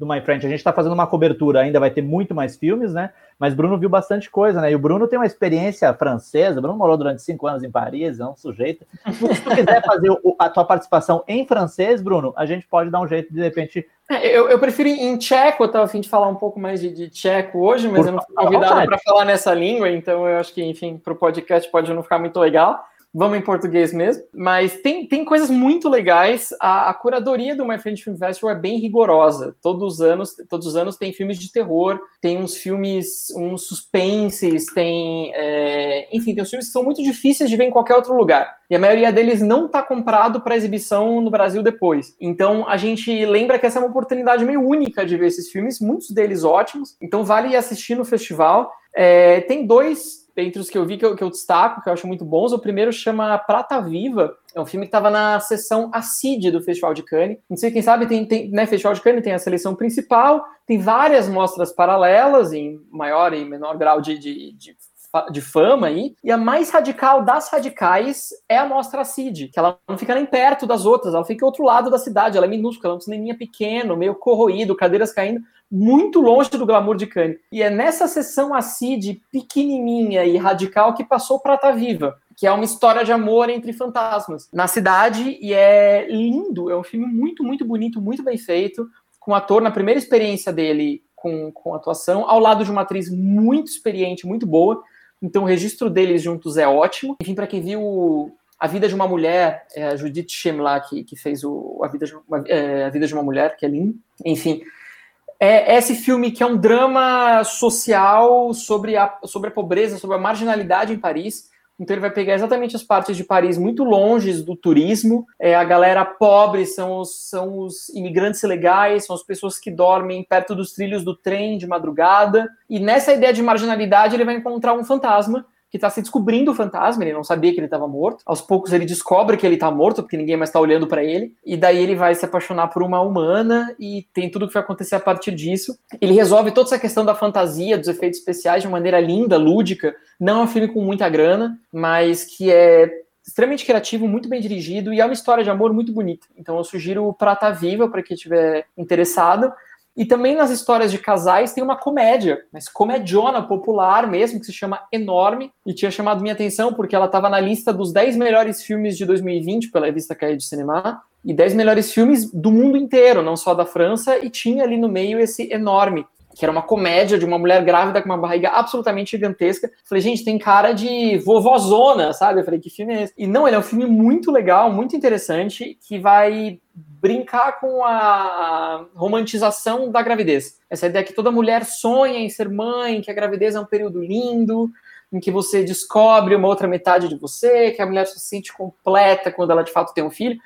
do My French. A gente está fazendo uma cobertura, ainda vai ter muito mais filmes, né? Mas Bruno viu bastante coisa, né? E o Bruno tem uma experiência francesa. O Bruno morou durante cinco anos em Paris, é um sujeito. Se tu quiser fazer a tua participação em francês, Bruno, a gente pode dar um jeito de, de repente. É, eu, eu prefiro em tcheco, eu estava a fim de falar um pouco mais de, de tcheco hoje, mas Por eu não fui convidado para falar nessa língua, então eu acho que, enfim, para o podcast pode não ficar muito legal vamos em português mesmo. Mas tem, tem coisas muito legais. A, a curadoria do My Friend Film Festival é bem rigorosa. Todos os anos, todos os anos tem filmes de terror, tem uns filmes, uns suspenses, tem. É, enfim, tem uns filmes que são muito difíceis de ver em qualquer outro lugar. E a maioria deles não está comprado para exibição no Brasil depois. Então a gente lembra que essa é uma oportunidade meio única de ver esses filmes, muitos deles ótimos. Então vale assistir no festival. É, tem dois entre os que eu vi que eu, que eu, destaco, que eu acho muito bons, o primeiro chama Prata Viva, é um filme que estava na sessão ACID do Festival de Cannes. Não sei quem sabe, tem, tem né, Festival de Cannes tem a seleção principal, tem várias mostras paralelas, em maior e menor grau de, de, de de fama aí, e a mais radical das radicais é a mostra CID, que ela não fica nem perto das outras, ela fica ao outro lado da cidade, ela é minúscula, é um cineminha pequeno, meio corroído, cadeiras caindo, muito longe do glamour de Cannes. E é nessa sessão CID pequenininha e radical que passou Prata Viva, que é uma história de amor entre fantasmas na cidade e é lindo, é um filme muito, muito bonito, muito bem feito, com o ator na primeira experiência dele com, com atuação, ao lado de uma atriz muito experiente, muito boa, então o registro deles juntos é ótimo. Enfim, para quem viu A Vida de uma Mulher, é a Judith Shemla que, que fez o, a, vida de, uma, é, a Vida de uma Mulher, que é lindo. Enfim, é esse filme que é um drama social sobre a, sobre a pobreza, sobre a marginalidade em Paris. Então ele vai pegar exatamente as partes de Paris muito longe do turismo. É, a galera pobre são os, são os imigrantes ilegais, são as pessoas que dormem perto dos trilhos do trem de madrugada. E nessa ideia de marginalidade ele vai encontrar um fantasma que está se descobrindo o fantasma, ele não sabia que ele estava morto. Aos poucos ele descobre que ele está morto, porque ninguém mais está olhando para ele, e daí ele vai se apaixonar por uma humana e tem tudo que vai acontecer a partir disso. Ele resolve toda essa questão da fantasia, dos efeitos especiais de maneira linda, lúdica. Não é um filme com muita grana, mas que é extremamente criativo, muito bem dirigido e é uma história de amor muito bonita. Então eu sugiro Prata Viva para quem estiver interessado. E também nas histórias de casais tem uma comédia, mas comediona popular mesmo, que se chama Enorme, e tinha chamado minha atenção porque ela estava na lista dos 10 melhores filmes de 2020 pela revista Caia de Cinema, e 10 melhores filmes do mundo inteiro, não só da França, e tinha ali no meio esse Enorme, que era uma comédia de uma mulher grávida com uma barriga absolutamente gigantesca. Falei, gente, tem cara de vovozona, sabe? Eu falei, que filme é esse? E não, ele é um filme muito legal, muito interessante, que vai brincar com a romantização da gravidez. Essa ideia que toda mulher sonha em ser mãe, que a gravidez é um período lindo, em que você descobre uma outra metade de você, que a mulher se sente completa quando ela de fato tem um filho.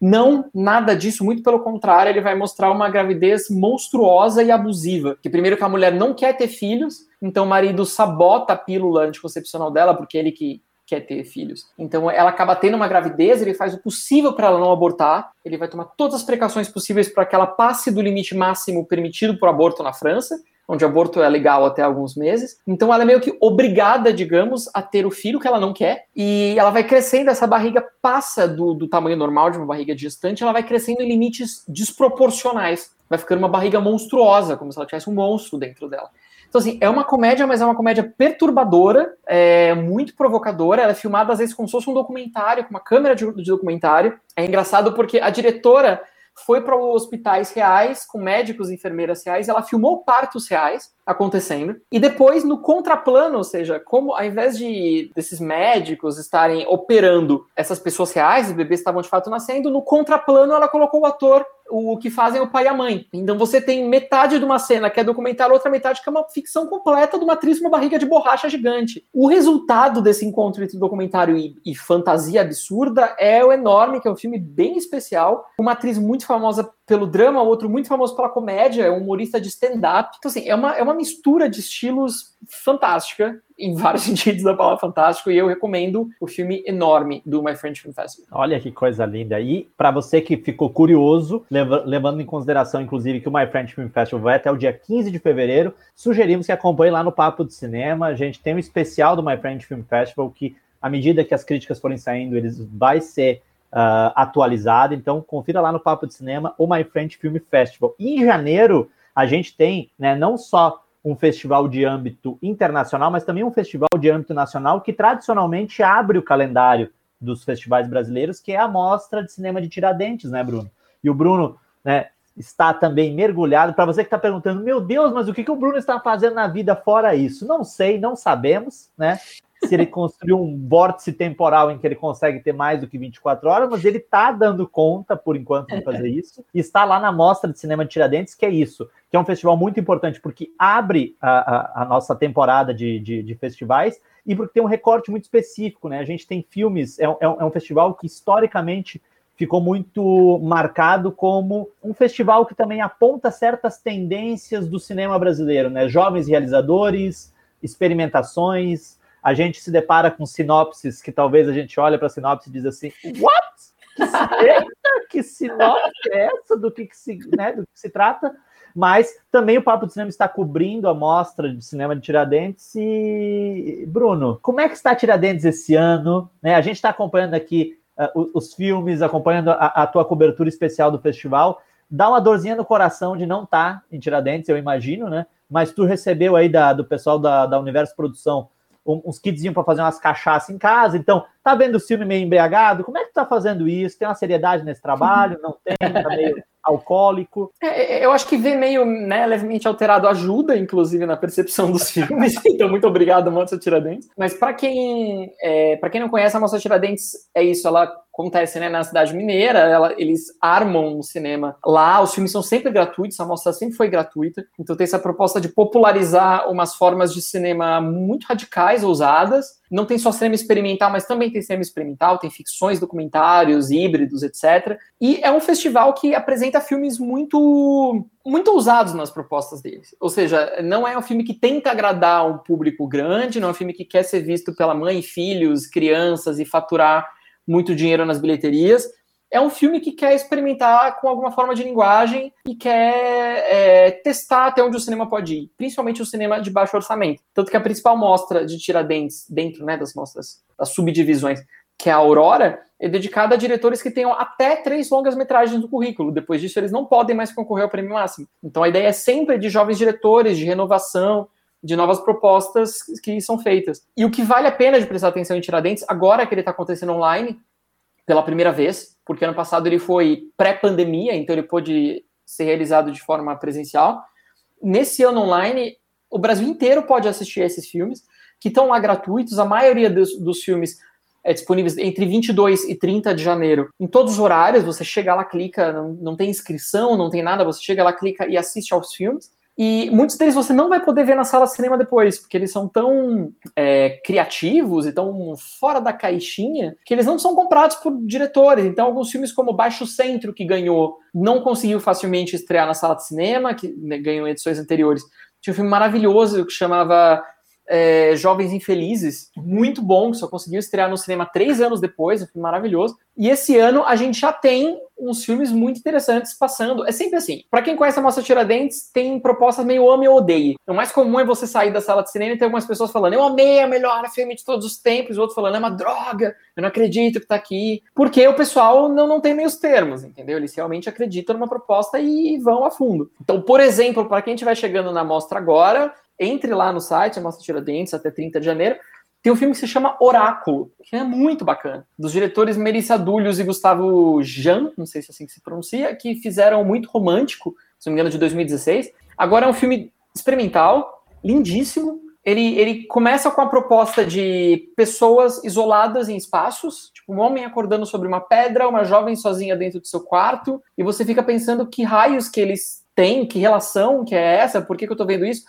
Não, nada disso, muito pelo contrário, ele vai mostrar uma gravidez monstruosa e abusiva. Que primeiro que a mulher não quer ter filhos, então o marido sabota a pílula anticoncepcional dela, porque ele que quer ter filhos. Então ela acaba tendo uma gravidez, ele faz o possível para ela não abortar, ele vai tomar todas as precauções possíveis para que ela passe do limite máximo permitido por aborto na França, onde aborto é legal até alguns meses. Então ela é meio que obrigada, digamos, a ter o filho que ela não quer. E ela vai crescendo, essa barriga passa do, do tamanho normal de uma barriga gestante, ela vai crescendo em limites desproporcionais. Vai ficando uma barriga monstruosa, como se ela tivesse um monstro dentro dela. Então, assim, é uma comédia, mas é uma comédia perturbadora, é muito provocadora. Ela é filmada, às vezes, como se fosse um documentário, com uma câmera de, de documentário. É engraçado porque a diretora foi para hospitais reais, com médicos e enfermeiras reais, ela filmou partos reais acontecendo, e depois no contraplano, ou seja, como ao invés de desses médicos estarem operando essas pessoas reais, os bebês estavam de fato nascendo, no contraplano ela colocou o ator o que fazem o pai e a mãe. Então você tem metade de uma cena que é documentário, outra metade que é uma ficção completa de uma atriz com uma barriga de borracha gigante. O resultado desse encontro entre documentário e, e fantasia absurda é o Enorme, que é um filme bem especial. Uma atriz muito famosa pelo drama, outro muito famoso pela comédia, é um humorista de stand-up. Então, assim, é uma, é uma mistura de estilos fantástica, em vários sentidos da palavra fantástico, e eu recomendo o filme enorme do My French Film Festival. Olha que coisa linda. E para você que ficou curioso, levando em consideração, inclusive, que o My French Film Festival vai até o dia 15 de fevereiro, sugerimos que acompanhe lá no Papo de Cinema. A gente tem um especial do My French Film Festival que, à medida que as críticas forem saindo, eles vai ser uh, atualizado. Então, confira lá no Papo de Cinema o My French Film Festival. E em janeiro, a gente tem né, não só um festival de âmbito internacional, mas também um festival de âmbito nacional que tradicionalmente abre o calendário dos festivais brasileiros, que é a Mostra de Cinema de Tiradentes, né, Bruno? E o Bruno né, está também mergulhado. Para você que está perguntando, meu Deus, mas o que, que o Bruno está fazendo na vida fora isso? Não sei, não sabemos, né? Se ele construiu um vórtice temporal em que ele consegue ter mais do que 24 horas, mas ele está dando conta, por enquanto, de fazer isso, e está lá na Mostra de Cinema de Tiradentes, que é isso, que é um festival muito importante, porque abre a, a, a nossa temporada de, de, de, festivais e porque tem um recorte muito específico, né? A gente tem filmes, é um, é um é festival que historicamente ficou muito marcado como um festival que também aponta certas tendências do cinema brasileiro, né? Jovens realizadores, experimentações, a gente se depara com sinopses que talvez a gente olha para a sinopse e diz assim, what? Eita, que sinopse é essa? Do que, que se, né, do que se trata? Mas também o Papo de Cinema está cobrindo a mostra de cinema de Tiradentes. E, Bruno, como é que está Tiradentes esse ano? Né, a gente está acompanhando aqui uh, os filmes, acompanhando a, a, tua cobertura especial do festival. Dá uma dorzinha no coração de não estar tá em Tiradentes, eu imagino, né? Mas tu recebeu aí da, do pessoal da, da Universo Produção uns kitzinhos para fazer umas cachaças em casa. Então, tá vendo o filme meio embriagado? Como é que tu tá fazendo isso? Tem uma seriedade nesse trabalho? Não tem? Tá meio alcoólico? É, é, eu acho que ver meio né, levemente alterado ajuda, inclusive, na percepção dos filmes. então, muito obrigado, Mostra Tiradentes. Mas para quem, é, quem não conhece, a Mostra Tiradentes é isso. Ela acontece né, na cidade mineira, ela, eles armam um cinema lá, os filmes são sempre gratuitos, a mostra sempre foi gratuita, então tem essa proposta de popularizar umas formas de cinema muito radicais, ousadas, não tem só cinema experimental, mas também tem cinema experimental, tem ficções, documentários, híbridos, etc. E é um festival que apresenta filmes muito muito ousados nas propostas deles. Ou seja, não é um filme que tenta agradar um público grande, não é um filme que quer ser visto pela mãe, filhos, crianças e faturar muito dinheiro nas bilheterias. É um filme que quer experimentar com alguma forma de linguagem e quer é, testar até onde o cinema pode ir, principalmente o cinema de baixo orçamento. Tanto que a principal mostra de Tiradentes, dentro né, das mostras, das subdivisões, que é a Aurora, é dedicada a diretores que tenham até três longas-metragens no currículo. Depois disso, eles não podem mais concorrer ao prêmio máximo. Então, a ideia é sempre de jovens diretores, de renovação, de novas propostas que são feitas. E o que vale a pena de prestar atenção em Tiradentes, agora que ele está acontecendo online, pela primeira vez, porque ano passado ele foi pré-pandemia, então ele pôde ser realizado de forma presencial. Nesse ano online, o Brasil inteiro pode assistir esses filmes, que estão lá gratuitos. A maioria dos, dos filmes é disponíveis entre 22 e 30 de janeiro, em todos os horários. Você chega lá, clica, não, não tem inscrição, não tem nada, você chega lá, clica e assiste aos filmes. E muitos deles você não vai poder ver na sala de cinema depois, porque eles são tão é, criativos e tão fora da caixinha que eles não são comprados por diretores. Então, alguns filmes como Baixo Centro, que ganhou, não conseguiu facilmente estrear na sala de cinema, que né, ganhou edições anteriores. Tinha um filme maravilhoso que chamava é, Jovens Infelizes, muito bom, que só conseguiu estrear no cinema três anos depois, um filme maravilhoso. E esse ano a gente já tem uns filmes muito interessantes passando. É sempre assim. Para quem conhece a Mostra Tiradentes, tem propostas meio ame ou odeie. O mais comum é você sair da sala de cinema e ter algumas pessoas falando: Eu amei, é o melhor filme de todos os tempos. E outros falando: É uma droga, eu não acredito que tá aqui. Porque o pessoal não, não tem meios termos, entendeu? Eles realmente acreditam numa proposta e vão a fundo. Então, por exemplo, para quem estiver chegando na mostra agora, entre lá no site, a Mostra Tiradentes, até 30 de janeiro. Tem um filme que se chama Oráculo, que é muito bacana. Dos diretores Melissa Dulhos e Gustavo Jan, não sei se é assim que se pronuncia, que fizeram muito romântico, se não me engano, de 2016. Agora é um filme experimental, lindíssimo. Ele, ele começa com a proposta de pessoas isoladas em espaços, tipo um homem acordando sobre uma pedra, uma jovem sozinha dentro do seu quarto, e você fica pensando que raios que eles têm, que relação que é essa, por que, que eu tô vendo isso?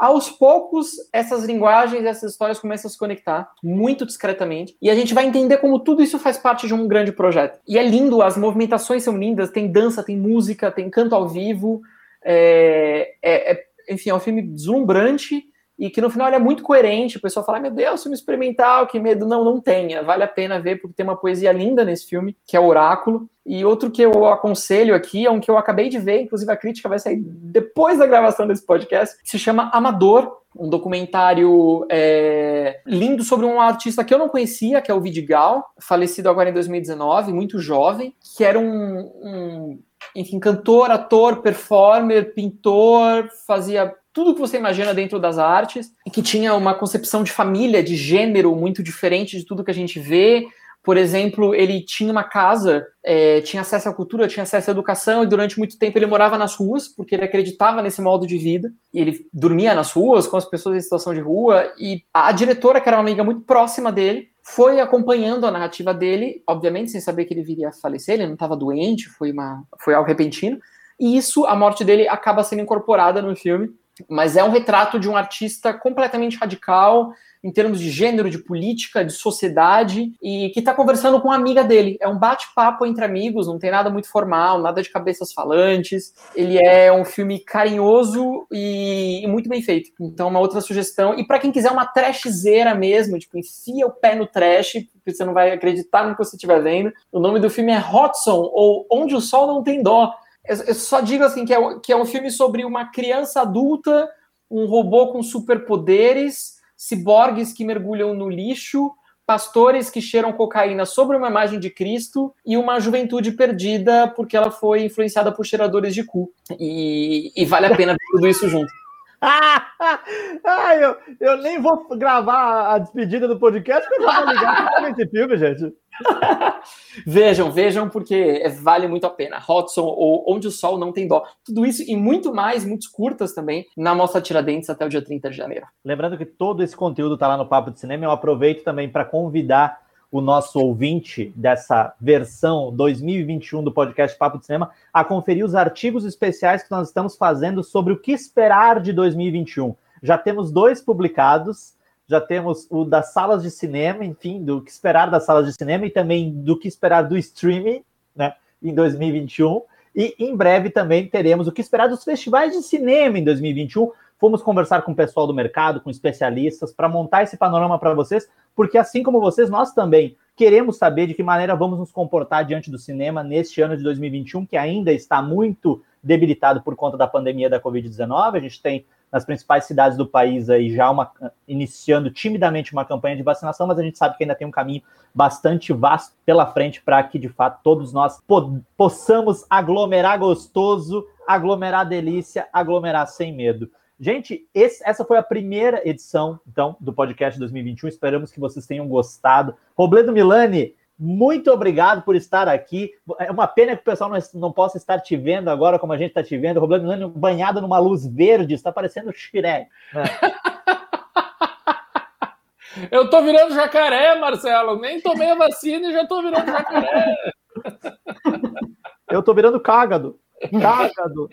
Aos poucos, essas linguagens, essas histórias começam a se conectar muito discretamente. E a gente vai entender como tudo isso faz parte de um grande projeto. E é lindo, as movimentações são lindas, tem dança, tem música, tem canto ao vivo. É, é, é, enfim, é um filme deslumbrante e que no final ele é muito coerente. O pessoal fala, meu Deus, filme experimental, que medo. Não, não tenha. Vale a pena ver, porque tem uma poesia linda nesse filme, que é Oráculo. E outro que eu aconselho aqui é um que eu acabei de ver, inclusive a crítica vai sair depois da gravação desse podcast, se chama Amador, um documentário é, lindo sobre um artista que eu não conhecia, que é o Vidigal, falecido agora em 2019, muito jovem, que era um, um enfim, cantor, ator, performer, pintor, fazia tudo que você imagina dentro das artes, e que tinha uma concepção de família, de gênero muito diferente de tudo que a gente vê. Por exemplo, ele tinha uma casa, é, tinha acesso à cultura, tinha acesso à educação, e durante muito tempo ele morava nas ruas, porque ele acreditava nesse modo de vida. E ele dormia nas ruas, com as pessoas em situação de rua, e a diretora, que era uma amiga muito próxima dele, foi acompanhando a narrativa dele, obviamente sem saber que ele viria a falecer, ele não estava doente, foi, uma, foi algo repentino. E isso, a morte dele acaba sendo incorporada no filme mas é um retrato de um artista completamente radical em termos de gênero, de política, de sociedade, e que está conversando com uma amiga dele. É um bate-papo entre amigos, não tem nada muito formal, nada de cabeças falantes. Ele é um filme carinhoso e, muito bem feito. Então, uma outra sugestão. E para quem quiser uma trashzeira mesmo, tipo, enfia o pé no trash, porque você não vai acreditar no que você estiver vendo. O nome do filme é Hotson, ou Onde o Sol Não Tem Dó eu só digo assim que é, que é um filme sobre uma criança adulta, um robô com superpoderes, ciborgues que mergulham no lixo, pastores que cheiram cocaína sobre uma imagem de Cristo e uma juventude perdida porque ela foi influenciada por cheiradores de cu. E, e vale a pena ver tudo isso junto. ah, eu, eu nem vou gravar a despedida do podcast porque eu já vou ligar esse filme, gente. vejam, vejam, porque vale muito a pena. Hudson ou Onde o Sol Não Tem Dó. Tudo isso e muito mais, muitos curtas também, na Mostra Tiradentes até o dia 30 de janeiro. Lembrando que todo esse conteúdo está lá no Papo de Cinema. Eu aproveito também para convidar o nosso ouvinte dessa versão 2021 do podcast Papo de Cinema a conferir os artigos especiais que nós estamos fazendo sobre o que esperar de 2021. Já temos dois publicados, já temos o das salas de cinema, enfim, do que esperar das salas de cinema e também do que esperar do streaming, né, em 2021. E em breve também teremos o que esperar dos festivais de cinema em 2021. Fomos conversar com o pessoal do mercado, com especialistas, para montar esse panorama para vocês, porque assim como vocês, nós também queremos saber de que maneira vamos nos comportar diante do cinema neste ano de 2021, que ainda está muito debilitado por conta da pandemia da Covid-19. A gente tem nas principais cidades do país aí já uma, iniciando timidamente uma campanha de vacinação, mas a gente sabe que ainda tem um caminho bastante vasto pela frente para que de fato todos nós po possamos aglomerar gostoso, aglomerar delícia, aglomerar sem medo. Gente, esse, essa foi a primeira edição, então, do podcast 2021. Esperamos que vocês tenham gostado. Robledo Milani, muito obrigado por estar aqui. É uma pena que o pessoal não, não possa estar te vendo agora, como a gente está te vendo. Robledo Milani banhado numa luz verde, está parecendo Shirek. Né? Eu tô virando jacaré, Marcelo. Nem tomei a vacina e já tô virando jacaré. Eu tô virando cágado. Cágado.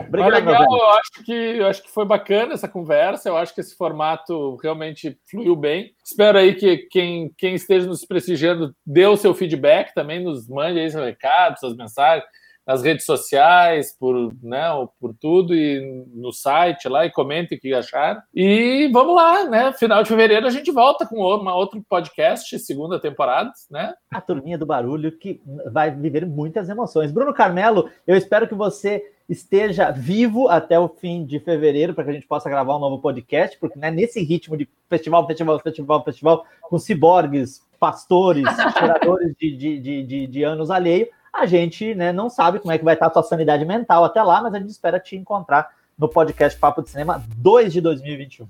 Obrigado, legal, eu acho, que, eu acho que foi bacana essa conversa. Eu acho que esse formato realmente fluiu bem. Espero aí que quem, quem esteja nos prestigiando dê o seu feedback também, nos mande aí seus recados, suas mensagens nas redes sociais, por, né, por tudo, e no site lá, e comente o que acharam. E vamos lá, né? Final de fevereiro a gente volta com uma outro podcast, segunda temporada, né? A turminha do barulho que vai viver muitas emoções. Bruno Carmelo, eu espero que você esteja vivo até o fim de fevereiro para que a gente possa gravar um novo podcast, porque né, nesse ritmo de festival, festival, festival, festival, com ciborgues, pastores, tiradores de, de, de, de, de anos alheio, a gente né, não sabe como é que vai estar a tua sanidade mental até lá, mas a gente espera te encontrar no podcast Papo de Cinema 2 de 2021.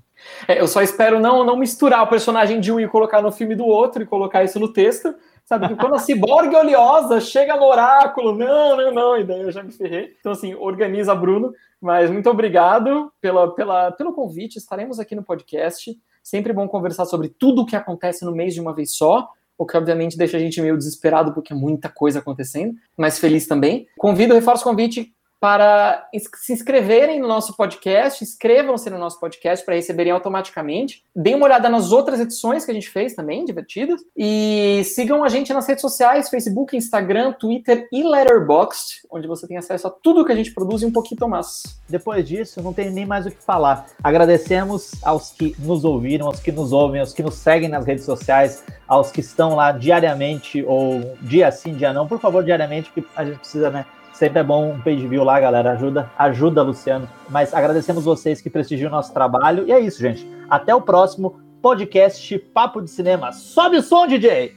É, eu só espero não, não misturar o personagem de um e colocar no filme do outro e colocar isso no texto. Sabe que quando a ciborgue oleosa chega no oráculo, não, não, não, e daí eu já me ferrei. Então, assim, organiza, Bruno. Mas muito obrigado pela, pela, pelo convite. Estaremos aqui no podcast. Sempre bom conversar sobre tudo o que acontece no mês de uma vez só o que obviamente deixa a gente meio desesperado porque é muita coisa acontecendo, mas feliz também. Convido, reforço o convite para se inscreverem no nosso podcast, inscrevam-se no nosso podcast para receberem automaticamente. Deem uma olhada nas outras edições que a gente fez também, divertidas. E sigam a gente nas redes sociais, Facebook, Instagram, Twitter e Letterboxd, onde você tem acesso a tudo que a gente produz e um pouquinho mais. Depois disso, não tem nem mais o que falar. Agradecemos aos que nos ouviram, aos que nos ouvem, aos que nos seguem nas redes sociais, aos que estão lá diariamente ou dia sim, dia não. Por favor, diariamente, porque a gente precisa, né? Sempre é bom um page view lá, galera. Ajuda, ajuda, Luciano. Mas agradecemos vocês que prestigiam o nosso trabalho. E é isso, gente. Até o próximo podcast Papo de Cinema. Sobe o som, DJ!